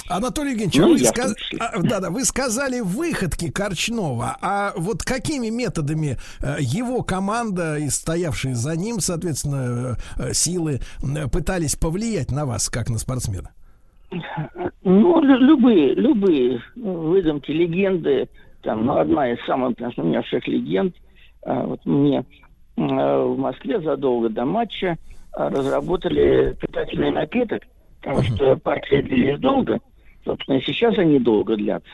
Анатолий Евгеньевич, Ну, вы, сказ- а, да-да, вы сказали выходки Корчнова, а вот какими методами э, его команда и стоявшие за ним, соответственно, э, э, силы э, пытались повлиять на вас, как на спортсмена? Ну, лю- любые, любые выдумки, легенды. Там, ну, одна из самых нашумевших легенд. а, вот мне а, в Москве задолго до матча разработали питательный напиток, потому что партии длились долго. Собственно, и сейчас они долго длятся.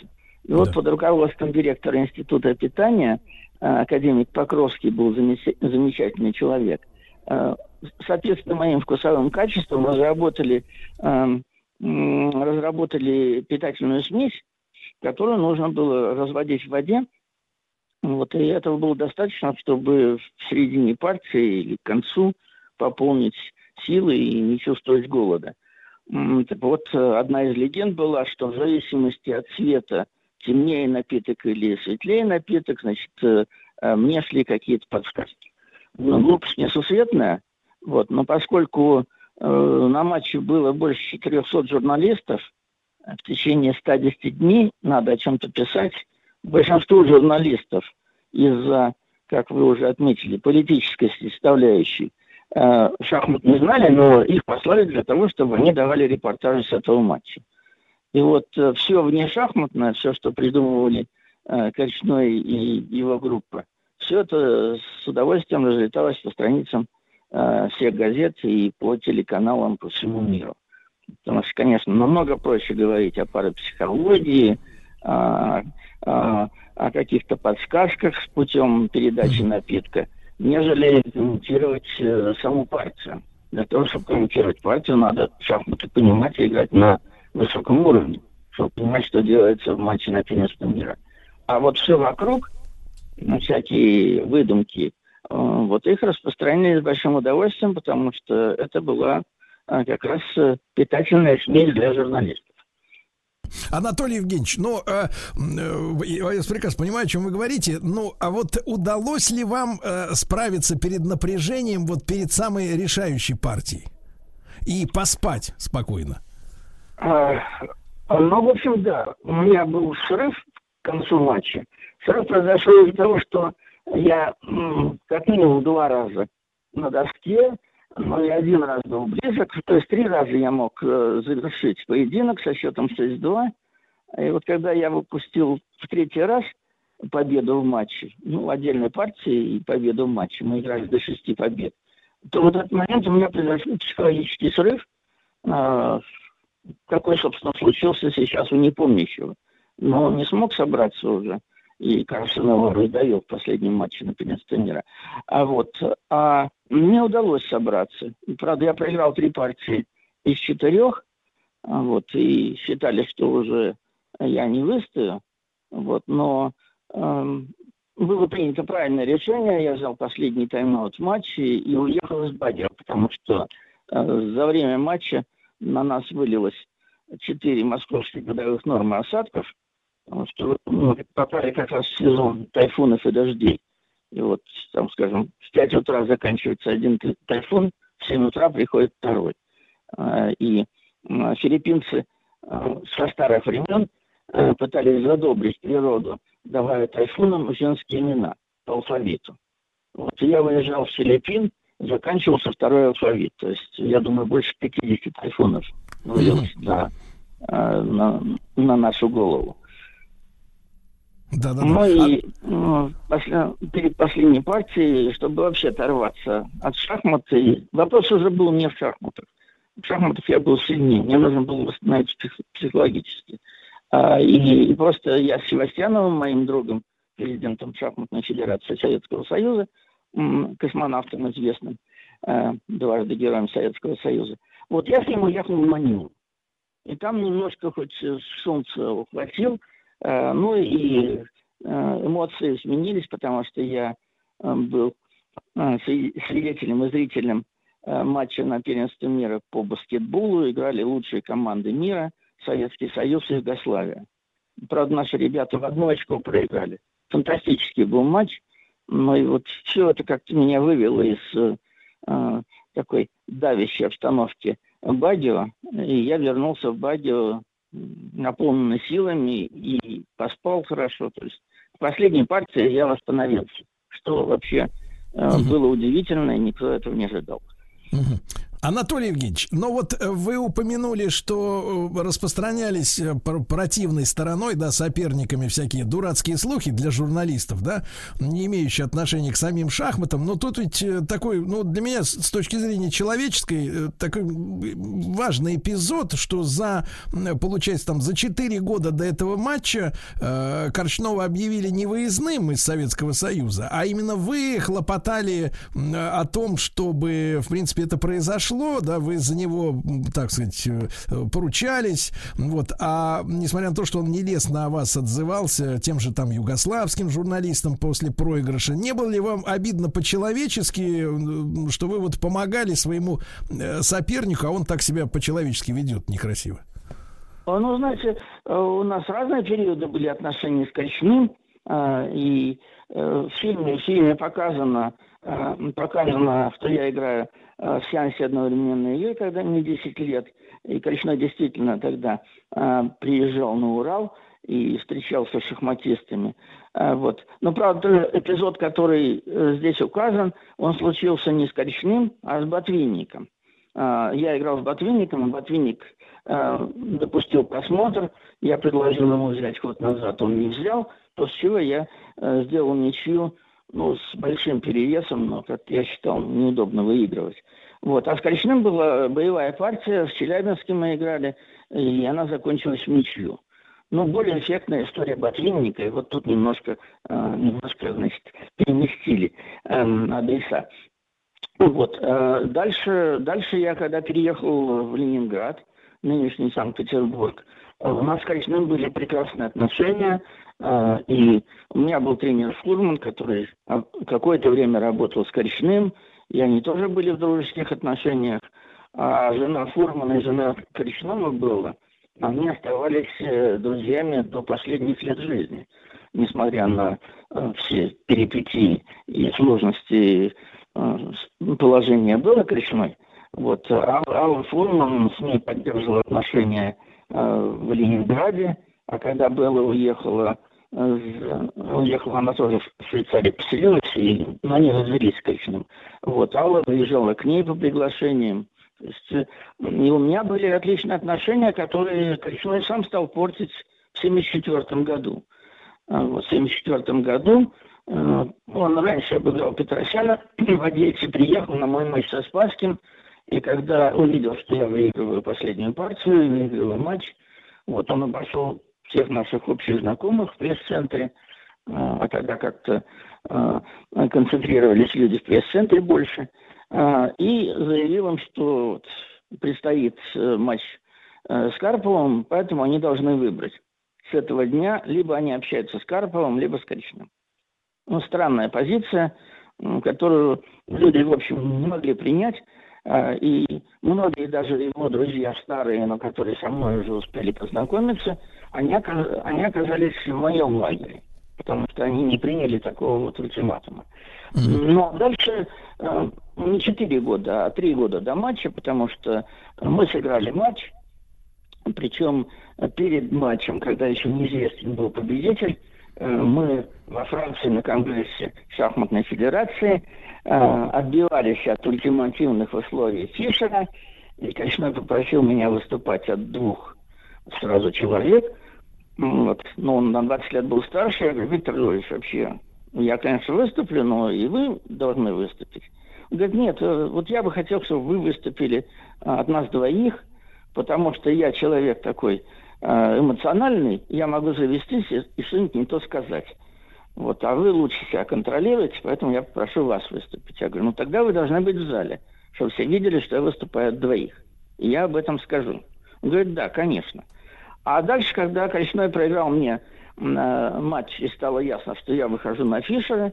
И вот под руководством директора Института питания а, академик Покровский был замечательный человек. А, Соответственно, моим вкусовым качествам разработали разработали питательную смесь, которую нужно было разводить в воде. Вот, и этого было достаточно, чтобы в середине партии или к концу пополнить силы и не чувствовать голода. Вот, э, одна из легенд была, что в зависимости от цвета темнее напиток или светлее напиток, значит, э, э, мне шли какие-то подсказки. Ну, глупость несусветная, вот, но поскольку э, на матче было больше 400 журналистов, в течение 110 дней надо о чем-то писать. Большинство журналистов из-за, как вы уже отметили, политической составляющей шахмат не знали, но их послали для того, чтобы они давали репортажи с этого матча. И вот э, все внешахматное, все, что придумывали э, Корчной и его группа, все это с удовольствием разлеталось по страницам э, всех газет и по телеканалам по всему миру. Потому что, конечно, намного проще говорить о парапсихологии, о, о, о каких-то подсказках с путем передачи напитка, нежели комментировать э, саму партию. Для того, чтобы комментировать партию, надо шахматы понимать и играть на высоком уровне, чтобы понимать, что делается в матче на первенство мира. А вот все вокруг, ну, всякие выдумки, э, вот их распространяли с большим удовольствием, потому что это была э, как раз питательная смесь для журналистов. Анатолий Евгеньевич, ну, э, э, я прекрасно понимаю, о чем вы говорите. Ну, а вот удалось ли вам э, справиться перед напряжением, вот перед самой решающей партией? И поспать спокойно? А, ну, в общем, да. У меня был срыв к концу матча. Срыв произошел из-за того, что я м, как минимум два раза на доске, но и один раз был близок. То есть три раза я мог э, завершить поединок со счетом 6-2. И вот когда я выпустил в третий раз победу в матче, ну, отдельной партии и победу в матче, мы играли до шести побед, то в этот момент у меня произошел психологический срыв, э, какой, собственно, случился сейчас у непомнящего. Но не смог собраться уже. И Карлсон его раздавил в последнем матче на первенстве мира. А вот, а мне удалось собраться. Правда, я проиграл три партии из четырех. а Вот, и считали, что уже я не выстою. Вот, но эм, было принято правильное решение. Я взял последний тайм-аут в матче и уехал из Бадера, потому что э, за время матча на нас вылилось 4 московских годовых нормы осадков, потому что мы попали как раз в сезон тайфунов и дождей. И вот, там, скажем, в 5 утра заканчивается один тай- тайфун, в 7 утра приходит второй. А, И филиппинцы а, со старых времен э, пытались задобрить природу, давая тайфунам женские имена по алфавиту. Вот я выезжал в Филиппин, заканчивался второй алфавит. То есть, я думаю, больше 50 тайфунов вылилось на, э, на, на нашу голову. Да, да, Ну и ну, после- перед последней партией, чтобы вообще оторваться от шахмат, и вопрос уже был не в шахматах. В шахматах я был сильнее, мне нужно было восстановиться псих- психологически. А, и, и просто я с Севастьяновым, моим другом, президентом шахматной федерации Советского Союза, космонавтом известным, э, дважды героем Советского Союза, вот я с ним уехал в Манилу. И там немножко хоть солнце ухватил, ну и э, эмоции сменились, потому что я э, был э, свид- свидетелем и зрителем э, матча на первенстве мира по баскетболу. Играли лучшие команды мира, Советский Союз и Югославия. Правда, наши ребята в одно очко проиграли. Фантастический был матч. Ну и вот все это как-то меня вывело из э, э, такой давящей обстановки Бадио. И я вернулся в Бадио м, наполненный силами и поспал хорошо. То есть в последней партии я восстановился, что вообще э, было удивительно, и никто этого не ожидал. Мгм. Анатолий Евгеньевич, ну вот э, вы упомянули, что э, распространялись э, пр- противной стороной, да, соперниками всякие дурацкие слухи для журналистов, да, не имеющие отношения к самим шахматам. Но тут ведь такой, ну, для меня с точки зрения человеческой, такой важный эпизод, что за, получается, там, за 4 года до этого матча э, Корчнова объявили невыездным из Советского Союза, а именно вы хлопотали о том, чтобы, в принципе, это произошло, да, вы за него, так сказать, э, поручались, вот, а несмотря на то, что он нелестно о вас отзывался тем же там югославским журналистам после проигрыша, не было ли вам обидно по-человечески, что вы вот помогали своему э, сопернику, а он так себя по-человечески ведет некрасиво? А, Ну, знаете, э, у нас разные периоды были отношений с Корчным. А, И в фильме, в фильме показано, показано, что я играю а, в сеансе одновременной игры, когда мне 10 лет. И Коричной действительно тогда а, приезжал на Урал и встречался с шахматистами. Вот. Но, правда, эпизод, который э, здесь указан, он случился не с Коричным, а с Ботвинником. Я играл с Ботвинником, Ботвинник допустил просмотр, я предложил ему взять ход назад, он не взял, после чего я э, сделал ничью ну, с большим перевесом, но, как я считал, неудобно выигрывать. Вот. А с Коричным была боевая партия, в Челябинске мы играли, и она закончилась ничью. Ну, более эффектная история Ботвинника, и вот тут немножко, э, немножко значит, переместили эм, адреса. Вот. э, Дальше, дальше я, когда переехал в Ленинград, нынешний Санкт-Петербург, э, у нас с Коричным были прекрасные отношения, э, и у меня был тренер Фурман, который а, какое-то время работал с Коричным, и они тоже были в дружеских отношениях. А жена Фурмана и жена Коричного была, они оставались э, друзьями до последних лет жизни, несмотря на э, все перипетии и сложности э, положения было Коричной. Вот. А Алла Фурман с ней поддерживала отношения в Ленинграде, а когда Белла уехала, э, уехала она тоже в Швейцарию, поселилась, и они развелись с Коричным. Вот. Алла выезжала к ней по приглашениям. То есть, э, и у меня были отличные отношения, которые Коричной сам стал портить в 1974 году. А в 1974 году э, он раньше обыграл Петросяна, [CLEARS THROAT] в Одессе приехал на мой матч со Спасским, и когда увидел, что я выигрываю последнюю партию, выигрываю матч, вот он обошел всех наших общих знакомых в пресс-центре, э, а тогда как-то э, концентрировались люди в пресс-центре больше, э, и заявил им, что вот предстоит э, матч э, с Карповым, поэтому они должны выбрать. С этого дня либо они общаются с Карповым, либо с Коричным. Ну, странная позиция, которую люди, в общем, не могли принять. А, И многие даже его друзья старые, но которые со мной уже успели познакомиться, они, оказ- они оказались в моем лагере, потому что они не приняли такого вот ультиматума. Но дальше э, не 4 года, а 3 года до матча, потому что мы сыграли матч, причем перед матчем, когда еще неизвестен был победитель, э, мы во Франции на Конгрессе шахматной федерации э, отбивались от ультимативных условий Фишера, и, конечно, попросил меня выступать от двух сразу человек. М, Вот. Но он на 20 лет был старше. Я говорю, Виктор Львович, вообще, я, конечно, выступлю, но и вы должны выступить. Он говорит, нет, э, вот я бы хотел, чтобы вы выступили а, от нас двоих, потому что я человек такой э, эмоциональный, я могу завестись и что-нибудь не то сказать. Вот, а вы лучше себя контролируете, поэтому я попрошу вас выступить. Я говорю, ну тогда вы должны быть в зале, чтобы все видели, что я выступаю от двоих. И я об этом скажу. Он говорит, да, конечно. А дальше, когда Коричной проиграл мне э, матч, и стало ясно, что я выхожу на Фишера,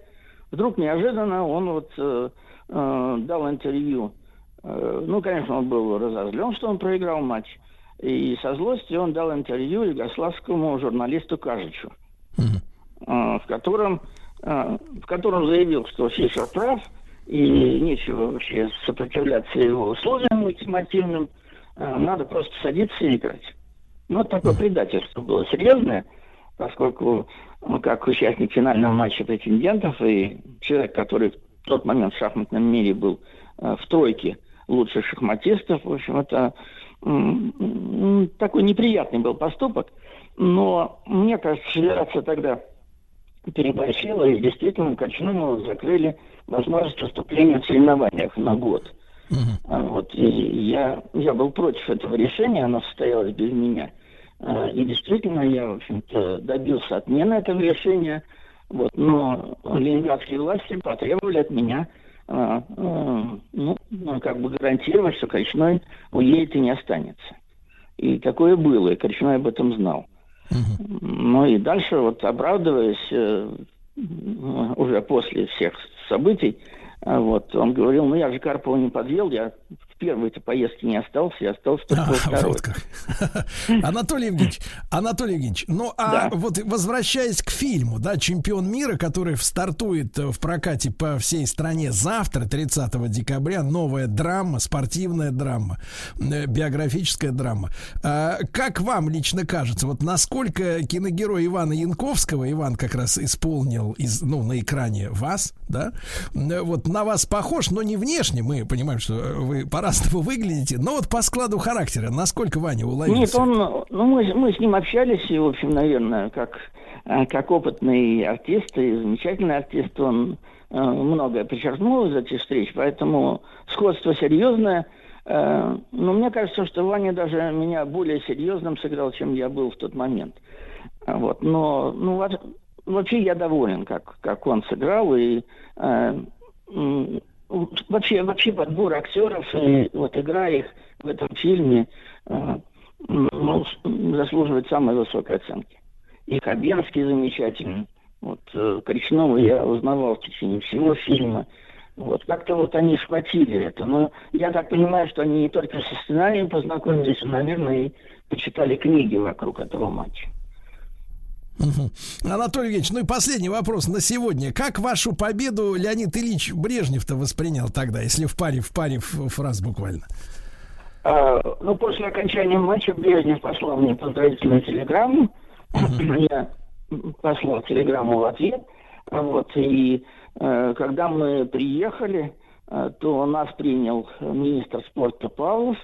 вдруг неожиданно он вот э, э, дал интервью. Э, ну, конечно, он был разозлен, что он проиграл матч. И со злости он дал интервью югославскому журналисту Кажичу, э, в котором, э, в котором заявил, что Фишер прав, и нечего вообще сопротивляться его условиям ультимативным, э, надо просто садиться и играть. Ну, вот такое предательство было серьезное, поскольку ну, как участник финального матча претендентов и человек, который в тот момент в шахматном мире был э, в тройке лучших шахматистов, в общем, это такой неприятный был поступок. Но мне кажется, федерация тогда переборщила, и действительно Кочному закрыли возможность выступления в соревнованиях на год. А Вот, и я, я был против этого решения, оно состоялось без меня. А, И действительно, я, в общем-то, добился отмены этого решения. Вот, но ленинградские власти потребовали от меня а, ну, ну, как бы гарантировать, что Коричной уедет и не останется. И такое было, и Коричной об этом знал. Ну и дальше, вот оправдываясь э, уже после всех событий, вот, он говорил, ну я же Карпова не подвел, я первой этой поездки не остался, я остался только А, [LAUGHS] второй. вот как. [LAUGHS] Анатолий Евгеньевич, Анатолий Евгеньевич, ну а Да. вот возвращаясь к фильму, да, чемпион мира, который стартует э, в прокате по всей стране завтра, 30 декабря, новая драма, спортивная драма, э, биографическая драма. А, Как вам лично кажется, вот насколько киногерой Ивана Янковского, Иван как раз исполнил из, ну, на экране вас, да, э, вот на вас похож, но не внешне, мы понимаем, что вы по-разному выглядите, но вот по складу характера, насколько Ваня уловил Нет, он, ну, мы, мы с ним общались, и, в общем, наверное, как, э, как опытный артист и замечательный артист, он э, многое подчеркнул из этих встреч, поэтому сходство серьезное. Э, но мне кажется, что Ваня даже меня более серьезным сыграл, чем я был в тот момент. Вот, но, ну, во- вообще я доволен, как, как он сыграл, и вообще, вообще подбор актеров и вот игра их в этом фильме э, заслуживает самой высокой оценки. И Хабенский замечательный. Вот э, Коричневого я узнавал в течение всего фильма. Вот как-то вот они схватили это. Но я так понимаю, что они не только со сценарием познакомились, а, наверное, и почитали книги вокруг этого матча. Анатолий Евгеньевич, ну и последний вопрос на сегодня. Как вашу победу Леонид Ильич Брежнев-то воспринял тогда, если в паре, в паре фраз буквально? А, ну, после окончания матча Брежнев послал мне поздравительную телеграмму. Я послал телеграмму в ответ. Вот, и э, когда мы приехали, э, то нас принял министр спорта Павлов,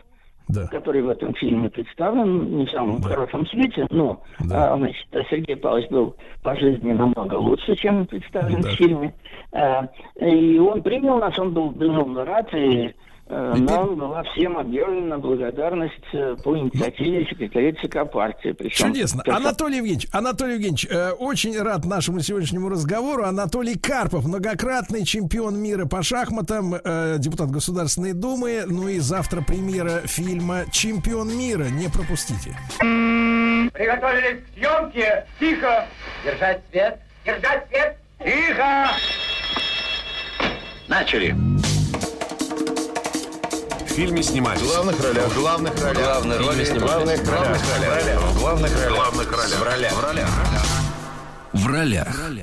который в этом фильме представлен не в самом хорошем свете, но а, значит, Сергей Павлович был по жизни намного лучше, чем представлен в фильме. А, и он принял нас, он был безумно рад, и нам была всем объявлена благодарность э, по инициативе секретаря ЦК партии. Причем Чудесно. как- Анатолий Евгеньевич, Анатолий Евгеньевич, э, очень рад нашему сегодняшнему разговору. Анатолий Карпов, многократный чемпион мира по шахматам, э, депутат Государственной Думы. Ну и завтра премьера фильма «Чемпион мира». Не пропустите. Приготовились к съемке. Тихо. Держать свет. Держать свет. Тихо. Начали. В фильме снимались. В главных ролях. В главных ролях. В главных В главных ролях. В главных ролях. Главных ролях. В ролях. В ролях. В ролях.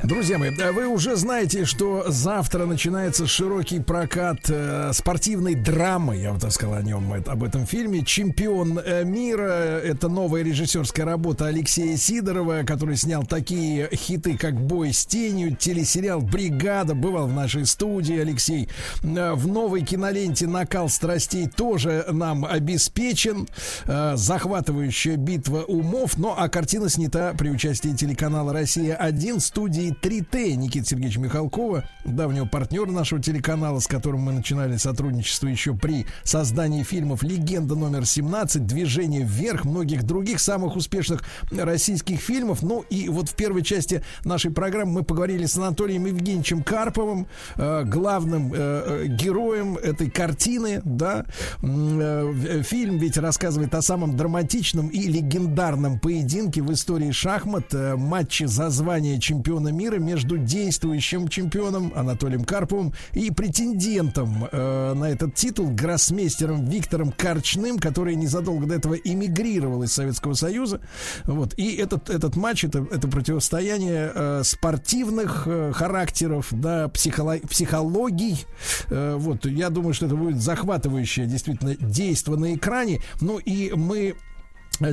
Друзья мои, вы уже знаете, что завтра начинается широкий прокат э, спортивной драмы, я вот так сказал о нем, это- об этом фильме. «Чемпион э, мира» — это новая режиссерская работа Алексея Сидорова, который снял такие хиты, как «Бой с тенью», телесериал «Бригада», бывал в нашей студии Алексей. Э, В новой киноленте «Накал страстей» тоже нам обеспечен. Э, Захватывающая битва умов, но а картина снята при участии телеканала «Россия-1» студии 3Т Никиты Сергеевича Михалкова, давнего партнера нашего телеканала, с которым мы начинали сотрудничество еще при создании фильмов «Легенда номер 17», «Движение вверх», многих других самых успешных российских фильмов. Ну и вот в первой части нашей программы мы поговорили с Анатолием Евгеньевичем Карповым, э, главным э, э, героем этой картины, да. Фильм ведь рассказывает о самом драматичном и легендарном поединке в истории шахмат, матче за звание чемпиона мира между действующим чемпионом Анатолием Карповым и претендентом э, на этот титул гроссмейстером Виктором Корчным, который незадолго до этого эмигрировал из Советского Союза. Вот. И этот, этот матч, это, это противостояние э, спортивных э, характеров, да, психоло- психологий. Э, вот. Я думаю, что это будет захватывающее действительно действо на экране. Ну и мы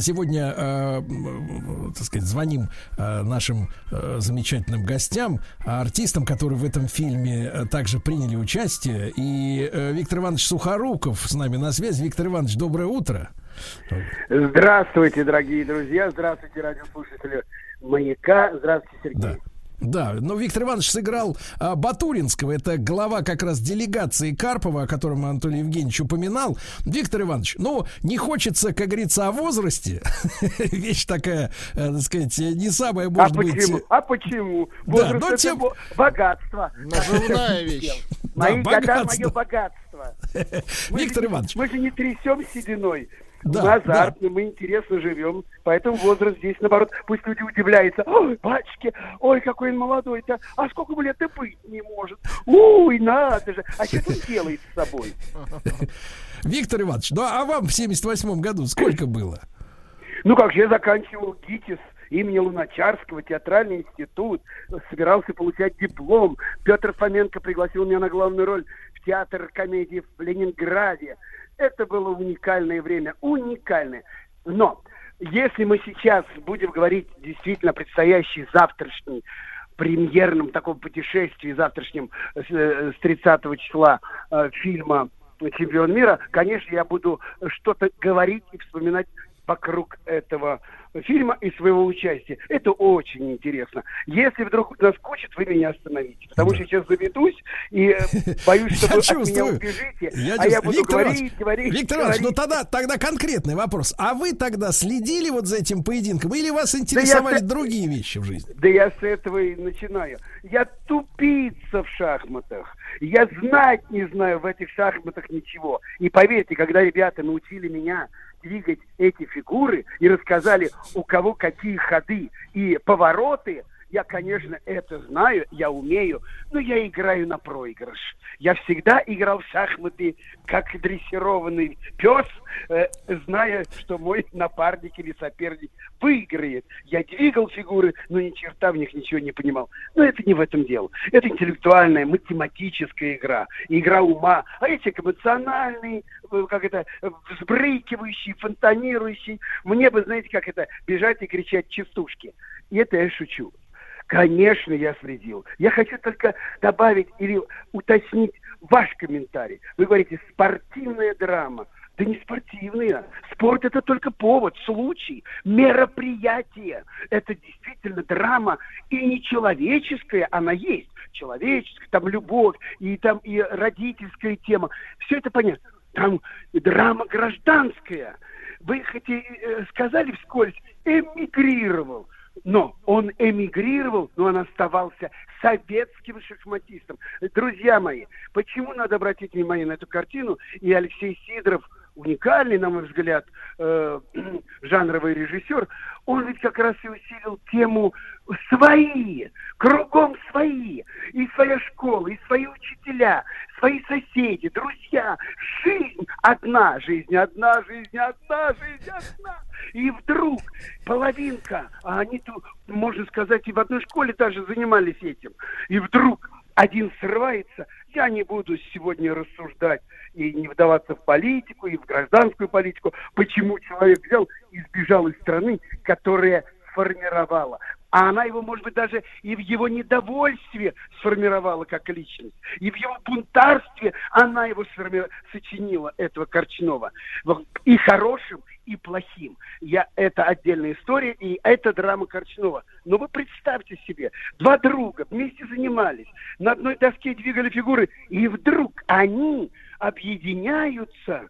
Сегодня, э, так сказать, звоним э, нашим э, замечательным гостям, артистам, которые в этом фильме также приняли участие. И э, Виктор Иванович Сухоруков с нами на связи. Виктор Иванович, доброе утро. Здравствуйте, дорогие друзья. Здравствуйте, радиослушатели «Маяка». Здравствуйте, Сергей. Да, но Виктор Иванович сыграл а, Батуринского, это глава как раз делегации Карпова, о котором Анатолий Евгеньевич упоминал. Виктор Иванович, ну, не хочется, как говорится, о возрасте. [LAUGHS] Вещь такая, э, так сказать, не самая, А может быть... почему? А почему? Да, Возраст но это тем- бо- богатство. Наживная [LAUGHS] вещь. Мои Да, года, богатство. мое богатство. [LAUGHS] Виктор Иванович. Мы же не трясем сединой. Да, мы азартны, мы интересно живем, поэтому возраст здесь, наоборот, пусть люди удивляются. Ой, батюшки, ой, какой он молодой-то, а сколько ему лет и быть не может. Ой, надо же, а что он делает с собой? [LAUGHS] Виктор Иванович, ну а вам в 78 году сколько было? Ну как же, я заканчивал ГИТИС имени Луначарского, театральный институт, собирался получать диплом. Петр Фоменко пригласил меня на главную роль в театр комедии в Ленинграде. Это было уникальное время, уникальное. Но если мы сейчас будем говорить действительно о предстоящей завтрашней премьерном таком путешествии завтрашнем с, э, с 30 числа э, фильма «Чемпион мира», конечно, я буду что-то говорить и вспоминать вокруг этого фильма и своего участия. Это очень интересно. Если вдруг наскучит, вы меня остановите. Потому что сейчас заведусь и э, [LAUGHS] боюсь, что Я вы от меня убежите. Я а я чувствую. буду Виктор говорить, Иванович, говорить, Виктор Иванович, ну тогда, тогда конкретный вопрос. А вы тогда следили вот за этим поединком? Или вас Да я интересовали с- другие вещи в жизни? Да я с этого и начинаю. Я тупица в шахматах. Я знать не знаю в этих шахматах ничего. И поверьте, когда ребята научили меня двигать эти фигуры и рассказали, у кого какие ходы и повороты, я, конечно, это знаю, я умею, но я играю на проигрыш. Я всегда играл в шахматы как дрессированный пес, э, зная, что мой напарник или соперник выиграет. Я двигал фигуры, но ни черта в них ничего не понимал. Но это не в этом дело. Это интеллектуальная, математическая игра, игра ума. А эти эмоциональные, э, как это, взбрыкивающие, фонтанирующие. Мне бы, знаете, как это, бежать и кричать частушки. И это я шучу. Конечно, я следил. Я хочу только добавить или уточнить ваш комментарий. Вы говорите, спортивная драма. Да не спортивная. Спорт это только повод, случай, мероприятие. Это действительно драма и не человеческая, она есть. Человеческая, там любовь, и там и родительская тема. Все это понятно. Там драма гражданская. Вы хоть э, сказали вскользь, эмигрировал. Но он эмигрировал, но он оставался советским шахматистом. Друзья мои, почему надо обратить внимание на эту картину? И Алексей Сидоров, уникальный, на мой взгляд, э, [CLEARS THROAT] жанровый режиссер, он ведь как раз и усилил тему свои, кругом свои, и своя школа, и свои учителя, свои соседи, друзья. Жизнь одна, жизнь одна, жизнь одна, жизнь одна. И вдруг половинка, а они тут, можно сказать, и в одной школе даже занимались этим. И вдруг один срывается, я не буду сегодня рассуждать и не вдаваться в политику, и в гражданскую политику, почему человек взял и сбежал из страны, которая сформировала. А она его, может быть, даже и в его недовольстве сформировала как личность. И в его бунтарстве она его сформи- сочинила, этого Корчнова. И хорошим, и плохим. Я, это отдельная история, и это драма Корчнова. Но вы представьте себе, два друга вместе занимались, на одной доске двигали фигуры, и вдруг они объединяются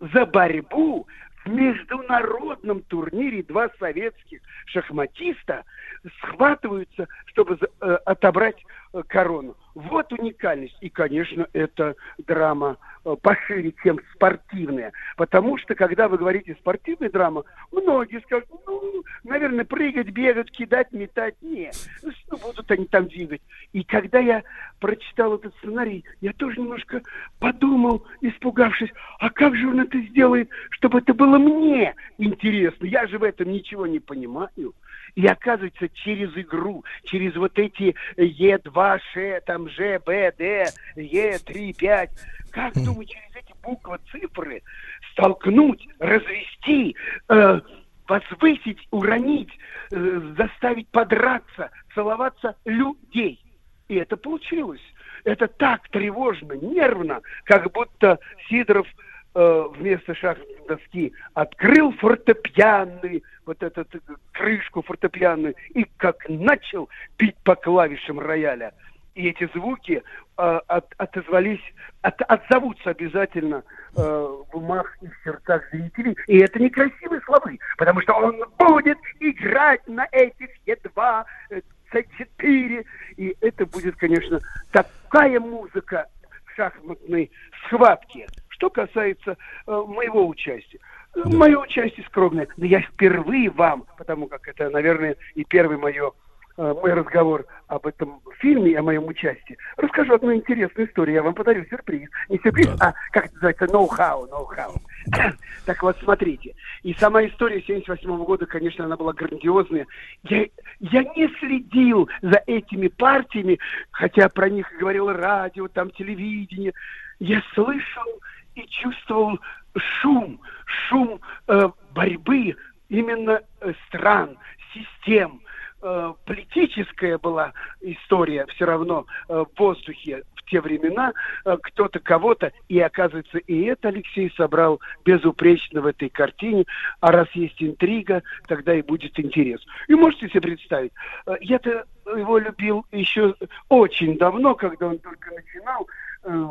за борьбу в международном турнире два советских шахматиста схватываются, чтобы э, отобрать э, корону. Вот уникальность. И, конечно, это драма э, пошире, чем спортивная. Потому что, когда вы говорите спортивная драма, многие скажут, ну, наверное, прыгать, бегать, кидать, метать. Нет. Ну, будут они там двигать. И когда я прочитал этот сценарий, я тоже немножко подумал, испугавшись, а как же он это сделает, чтобы это было мне интересно? Я же в этом ничего не понимаю. И оказывается, через игру, через вот эти Е2, Ш, там Ж, Б, Д, Е3, 5, как думаю, через эти буквы, цифры столкнуть, развести, э, возвысить, уронить, э, заставить подраться, целоваться людей. И это получилось. Это так тревожно, нервно, как будто Сидоров э, вместо шахматной доски открыл фортепианный, вот эту крышку фортепианную, и как начал бить по клавишам рояля. И эти звуки э, от- отозвались, от- отзовутся обязательно э, в умах и в сердцах зрителей. И это некрасивые слова, потому что он будет играть на этих Е2, э, С4. И это будет, конечно, такая музыка в шахматной схватке. Что касается э, моего участия. Мое участие скромное, но я впервые вам, потому как это, наверное, и первый мое э, мой разговор об этом фильме, и о моем участии, расскажу одну интересную историю. Я вам подарю сюрприз. Не сюрприз, а как это называется, ноу-хау, ноу-хау. [CLEARS THROAT] Так вот, смотрите. И сама история 78 года, конечно, она была грандиозная. Я, я не следил за этими партиями, хотя про них говорило радио, там телевидение. Я слышал и чувствовал шум, шум э, борьбы именно э, стран, систем. Э, политическая была история все равно э, в воздухе в те времена, э, кто-то кого-то, и оказывается, и это Алексей собрал безупречно в этой картине, а раз есть интрига, тогда и будет интерес. И можете себе представить, э, я-то его любил еще очень давно, когда он только начинал, э,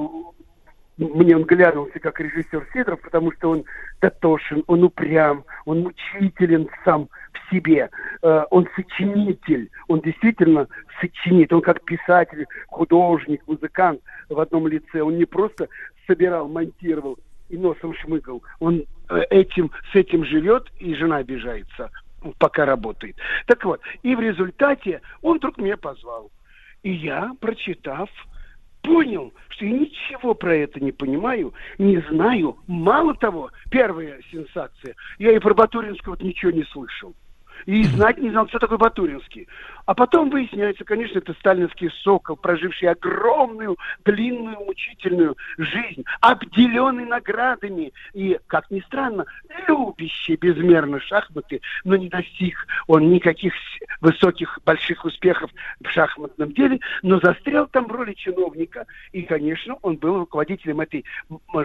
мне он глянулся как режиссер Сидоров, потому что он дотошен, он упрям, он мучителен сам в себе, Э, он сочинитель, он действительно сочинит, он как писатель, художник, музыкант в одном лице, он не просто собирал, монтировал и носом шмыгал, он э, этим, с этим живет, и жена обижается, пока работает. Так вот, и в результате он вдруг меня позвал. И я, прочитав, понял, что я ничего про это не понимаю, не знаю. Мало того, первая сенсация, я и про Батуринского ничего не слышал. И знать не знал, кто такой Батуринский. А потом выясняется, конечно, это сталинский сокол, проживший огромную, длинную, мучительную жизнь, обделенный наградами и, как ни странно, любящий безмерно шахматы, но не достиг он никаких высоких, больших успехов в шахматном деле, но застрял там в роли чиновника. И, конечно, он был руководителем этой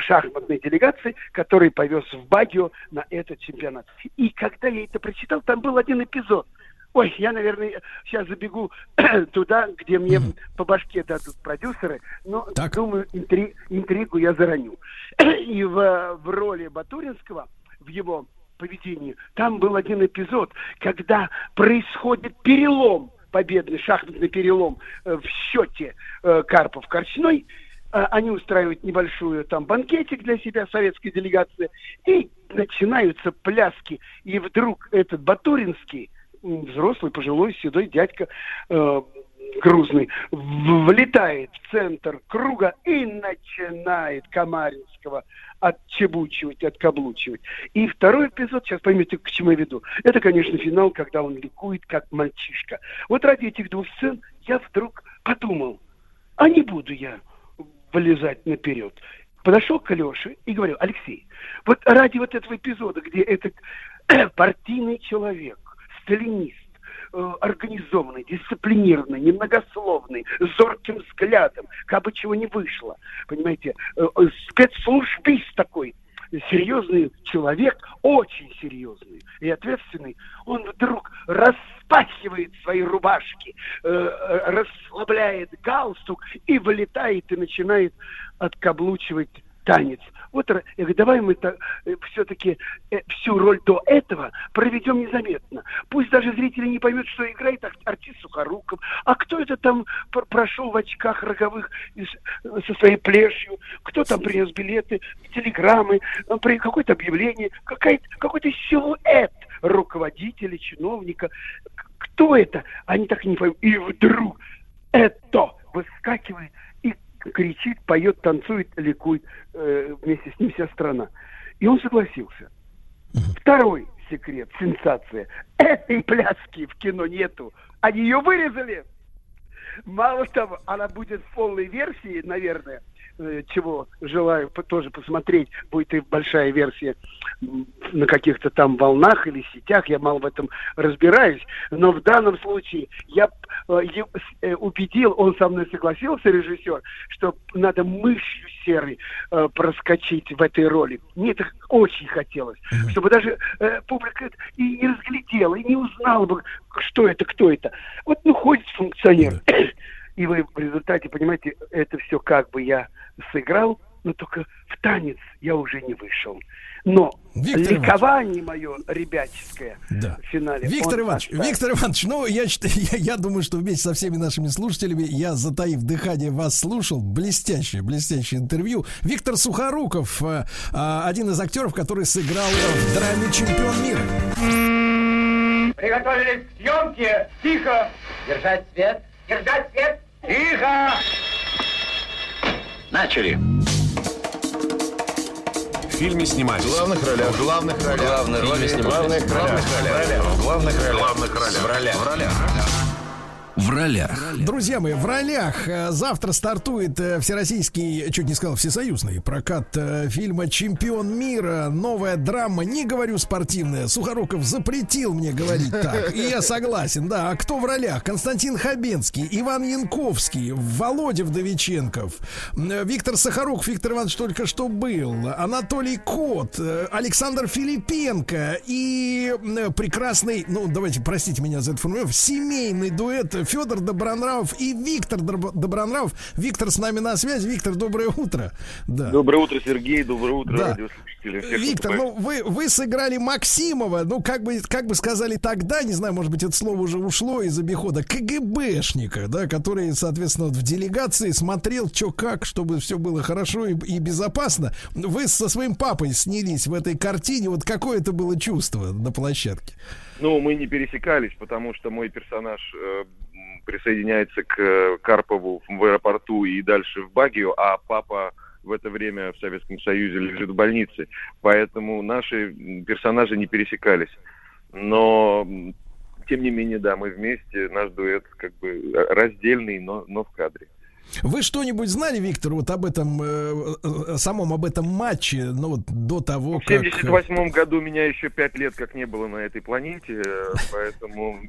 шахматной делегации, который повез в Багио на этот чемпионат. И когда я это прочитал, там был один эпизод. Ой, я, наверное, сейчас забегу [CLEARS THROAT] туда, где мне по башке дадут продюсеры, но думаю, интри- интригу я зараню. [CLEARS THROAT] И в, в роли Батуринского, в его поведении, там был один эпизод, когда происходит перелом, победный шахматный перелом э, в счете э, Карпов-Корчной, Э, они устраивают небольшую там банкетик для себя, советская делегация, и начинаются пляски. И вдруг этот Батуринский, взрослый, пожилой, седой дядька, э, грузный, влетает в центр круга и начинает Камаринского отчебучивать, откаблучивать. И второй эпизод, сейчас поймете, к чему я веду, это, конечно, финал, когда он ликует, как мальчишка. Вот ради этих двух сцен я вдруг подумал, а не буду я вылезать наперед. Подошел к Алёше и говорю, Алексей, вот ради вот этого эпизода, где этот [CLEARS THROAT] партийный человек, сталинист, э, организованный, дисциплинированный, немногословный, с зорким взглядом, как бы чего не вышло, понимаете, э, э, спецслужбист такой, серьезный человек, очень серьезный и ответственный, он вдруг распахивает свои рубашки, э, расслабляет галстук и вылетает и начинает откаблучивать танец. Вот ра- я говорю, давай мы все-таки всю роль до этого проведем незаметно. Пусть даже зрители не поймут, что играет ар- артист Сухоруков, а кто это там пр- прошел в очках роговых со своей плешью, кто там принес билеты, телеграммы, э, какое-то объявление, какой-то силуэт руководителя, чиновника. Кто это? Они так и не поймут. И вдруг это выскакивает кричит, поет, танцует, ликует э, вместе с ним вся страна. И он согласился. Второй секрет, сенсация. [CLEARS THROAT] Этой пляски в кино нету. Они ее вырезали. Мало того, она будет в полной версии, наверное, чего желаю тоже посмотреть. Будет и большая версия на каких-то там волнах или сетях. Я мало в этом разбираюсь. Но в данном случае я э, э, убедил, он со мной согласился, режиссер, что надо мышью серой э, проскочить в этой роли. Мне это очень хотелось, чтобы даже э, публика и не разглядела, и не узнала бы, что это, кто это. Вот, ну, ходит функционер. [COUGHS] И вы в результате, понимаете, это все как бы я сыграл, но только в танец я уже не вышел. Но Виктор ликование мое ребяческое Да. в финале. Виктор Иванович, оставил. Виктор Иванович, ну, я, считаю- [LAUGHS] я, я думаю, что вместе со всеми нашими слушателями я, затаив дыхание, вас слушал. Блестящее, блестящее интервью. Виктор Сухоруков, э, а, один из актеров, который сыграл в драме «Чемпион мира». Приготовились к съемке. Тихо. Держать свет. Держать свет. Тихо. Начали. В фильме снимались. В главных ролях. В главных ролях. Главные роли В снимались. главных ролях. В главных ролях. Главных ролях. В ролях. В ролях. В ролях. Друзья мои, в ролях э, завтра стартует э, всероссийский, чуть не сказал, всесоюзный прокат э, фильма «Чемпион мира». Новая драма, не говорю спортивная. Сухоруков запретил мне говорить [LAUGHS] так. И я согласен, да. А кто в ролях? Константин Хабенский, Иван Янковский, Володя Вдовиченков, Виктор Сахаруков, Виктор Иванович только что был, Анатолий Кот, Александр Филипенко и прекрасный, ну, давайте, простите меня за эту формулировку, семейный дуэт Федор Добронравов и Виктор Добро- Добронравов. Виктор с нами на связи. Виктор, доброе утро. Да. Доброе утро, Сергей. Доброе утро, Да. радиослушатели. Всех Виктор, ну вы, вы сыграли Максимова, ну как бы, как бы сказали тогда, не знаю, может быть, это слово уже ушло из обихода, КГБшника, да, который, соответственно, вот в делегации смотрел, что как, чтобы все было хорошо и, и безопасно. Вы со своим папой снялись в этой картине, вот какое это было чувство на площадке? Ну, мы не пересекались, потому что мой персонаж э, присоединяется к э, Карпову в аэропорту и дальше в Багию, а папа в это время в Советском Союзе лежит в больнице. Поэтому наши персонажи не пересекались. Но, тем не менее, да, мы вместе, наш дуэт как бы э, раздельный, но, но в кадре. Вы что-нибудь знали, Виктор, вот об этом, э, э, самом об этом матче, ну вот до того, В как... 78 году меня еще пять лет как не было на этой планете, поэтому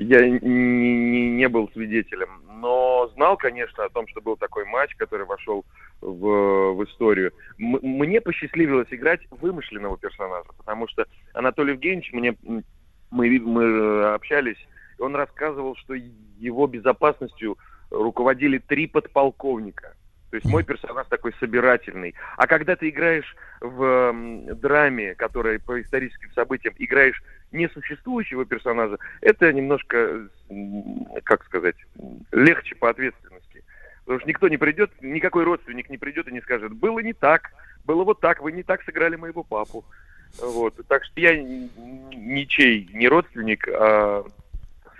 я не, не- не был свидетелем. Но знал, конечно, о том, что был такой матч, который вошел в, в историю. М- мне посчастливилось играть вымышленного персонажа, потому что Анатолий Евгеньевич, мне, мы, мы общались, и он рассказывал, что его безопасностью руководили три подполковника. То есть мой персонаж такой собирательный. А когда ты играешь в драме, которая по историческим событиям играешь несуществующего персонажа, это немножко, как сказать, легче по ответственности. Потому что никто не придет, никакой родственник не придет и не скажет, было не так, было вот так, вы не так сыграли моего папу. Вот. Так что я ничей не родственник, а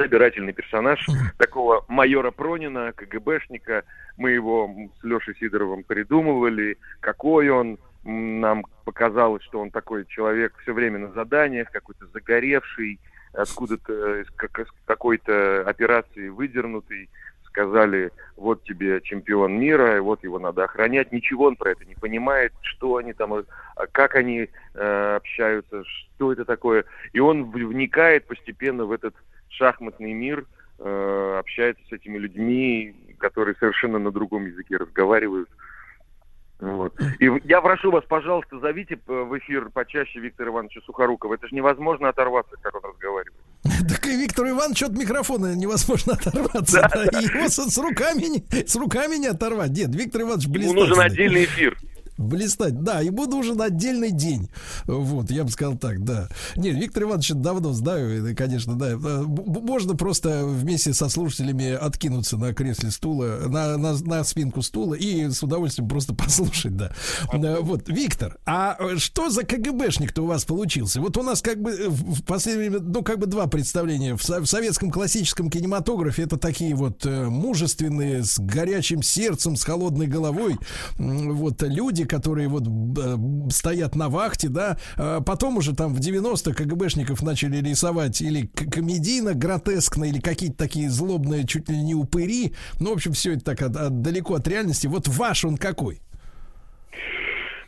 собирательный персонаж такого майора Пронина, КГБшника. Мы его с Лешей Сидоровым придумывали, какой он. Нам показалось, что он такой человек все время на заданиях, какой-то загоревший, откуда-то из из какой-то операции выдернутый. Сказали, вот тебе чемпион мира, вот его надо охранять. Ничего он про это не понимает, что они там, э, как они э, общаются, что это такое. И он вникает постепенно в этот шахматный мир, э, общается с этими людьми, которые совершенно на другом языке разговаривают. Вот. И я прошу вас, пожалуйста, зовите п- в эфир почаще Виктора Ивановича Сухорукова. Это же невозможно оторваться, как он разговаривает. [LAUGHS] Так и Виктор Иванович от микрофона невозможно [LAUGHS] оторваться. да, и его с, с руками, с руками не оторвать. Нет, Виктор Иванович Ему блистательный. нужен отдельный эфир. Блистать, да, ему нужен отдельный день. Вот, я бы сказал так, да. Нет, Виктор Иванович давно знаю, конечно, да. Э, Можно просто вместе со слушателями откинуться на кресле стула, на, на, на спинку стула и с удовольствием просто [LAUGHS] послушать, да. Э, Вот, Виктор, а э, что за КГБшник-то у вас получился? Вот у нас как бы в последнее время, ну, как бы два представления. В, в советском классическом кинематографе это такие вот мужественные, с горячим сердцем, с холодной головой, вот люди, которые вот э, стоят на вахте, да. А Потом уже там в 90-х КГБшников начали рисовать или комедийно, гротескно, или какие-то такие злобные, чуть ли не упыри. Ну, в общем, все это так от- от- далеко от реальности. Вот ваш он какой?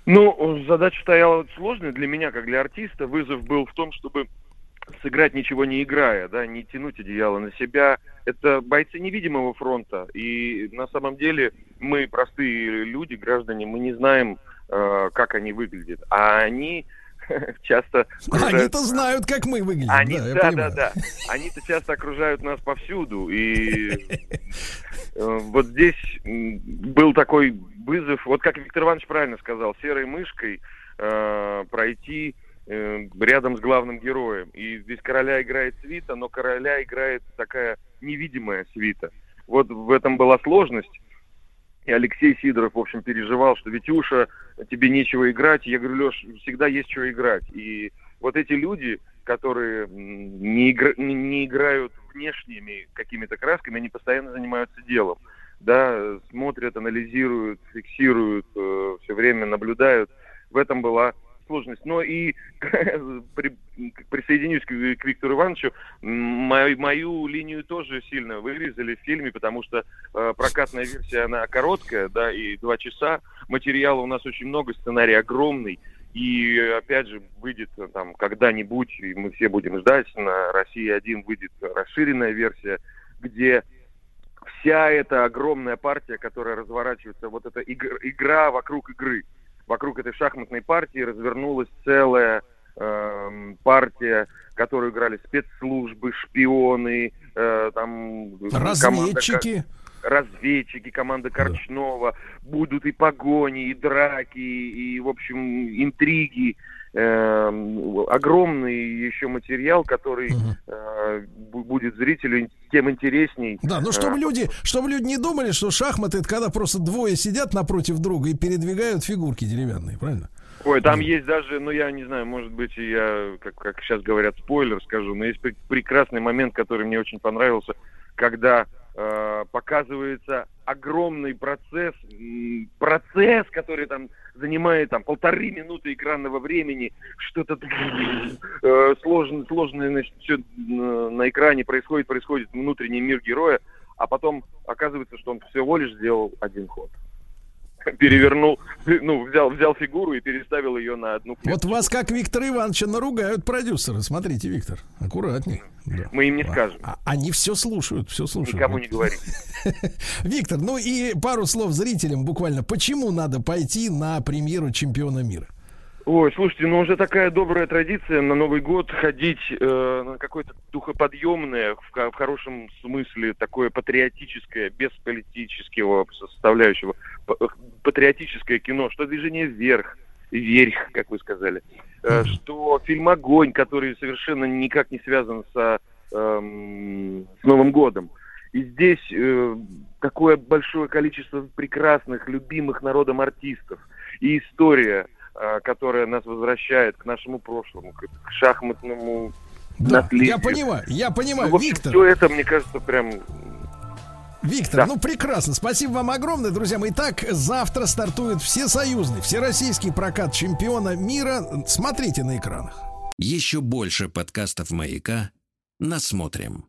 Ну, задача стояла сложная для меня, как для артиста. Вызов был в том, чтобы сыграть ничего не играя, да, не тянуть одеяло на себя. Это бойцы невидимого фронта. И на самом деле мы, простые люди, граждане, мы не знаем, э, как они выглядят. А они [LAUGHS] часто... окружают Они-то знают, как мы выглядим. Они, да, да, да, да. Они-то часто окружают нас повсюду. И э, вот здесь был такой вызов, вот как Виктор Иванович правильно сказал, серой мышкой э, пройти рядом с главным героем. И здесь короля играет свита, но короля играет такая невидимая свита. Вот в этом была сложность. И Алексей Сидоров, в общем, переживал, что Витюша, тебе нечего играть. Я говорю, Леш, всегда есть что играть. И вот эти люди, которые не, игра- не- играют внешними какими-то красками, они постоянно занимаются делом. Да, э, смотрят, анализируют, фиксируют, все время наблюдают. В этом была сложность. Но и [LAUGHS] при- присоединюсь к, Виктору Ивановичу, мою, линию тоже сильно вырезали в фильме, потому что э, прокатная версия, она короткая, да, и два часа. Материала у нас очень много, сценарий огромный. И опять же выйдет э, там когда-нибудь, и мы все будем ждать, на России 1 выйдет расширенная версия, где вся эта огромная партия, которая разворачивается, вот эта игр- игра вокруг игры, вокруг этой шахматной партии развернулась целая эм, партия, которую играли спецслужбы, шпионы, э, там команда Разведчики. Ко- разведчики, команда Корчнова, будут и погони, и драки, и, в общем, интриги. Эм, огромный еще материал, который э, бу- будет зрителю тем интересней. Да, ну чтобы Э, люди, чтобы люди не думали, что шахматы это когда просто двое сидят напротив друга и передвигают фигурки деревянные, правильно? Ой, там есть даже, ну я не знаю, может быть, я, как, как сейчас говорят, спойлер скажу, но есть пр- прекрасный момент, который мне очень понравился, когда э, показывается огромный процесс, процесс, который там занимает там полторы минуты экранного времени, что-то э, сложное, сложное, значит, все на экране происходит, происходит внутренний мир героя, а потом оказывается, что он всего лишь сделал один ход. Перевернул, ну, взял, взял фигуру и переставил ее на одну Вот вас, как Виктора Ивановича, наругают продюсеры. Смотрите, Виктор, аккуратней. Да. Мы им не скажем. А- Они все слушают, все слушают. Никому не говори. [LAUGHS] Виктор, ну и пару слов зрителям буквально. Почему надо пойти на премьеру чемпиона мира? Ой, слушайте, ну уже такая добрая традиция на Новый год ходить э, на какое-то духоподъемное, в, в хорошем смысле, такое патриотическое, без политического составляющего, патриотическое кино, что движение вверх, вверх, как вы сказали, э, что фильм «Огонь», который совершенно никак не связан со, эм, с Новым годом. И здесь э, такое большое количество прекрасных, любимых народом артистов. И история, э, которая нас возвращает к нашему прошлому, к, к шахматному Да, наследию. я понимаю, я понимаю, Ну, в общем, Виктор. все это, мне кажется, прям Виктор, Да. ну прекрасно. Спасибо вам огромное, друзья мои. Итак, завтра стартует всесоюзный, всероссийский прокат чемпиона мира. Смотрите на экранах. Еще больше подкастов «Маяка» насмотрим.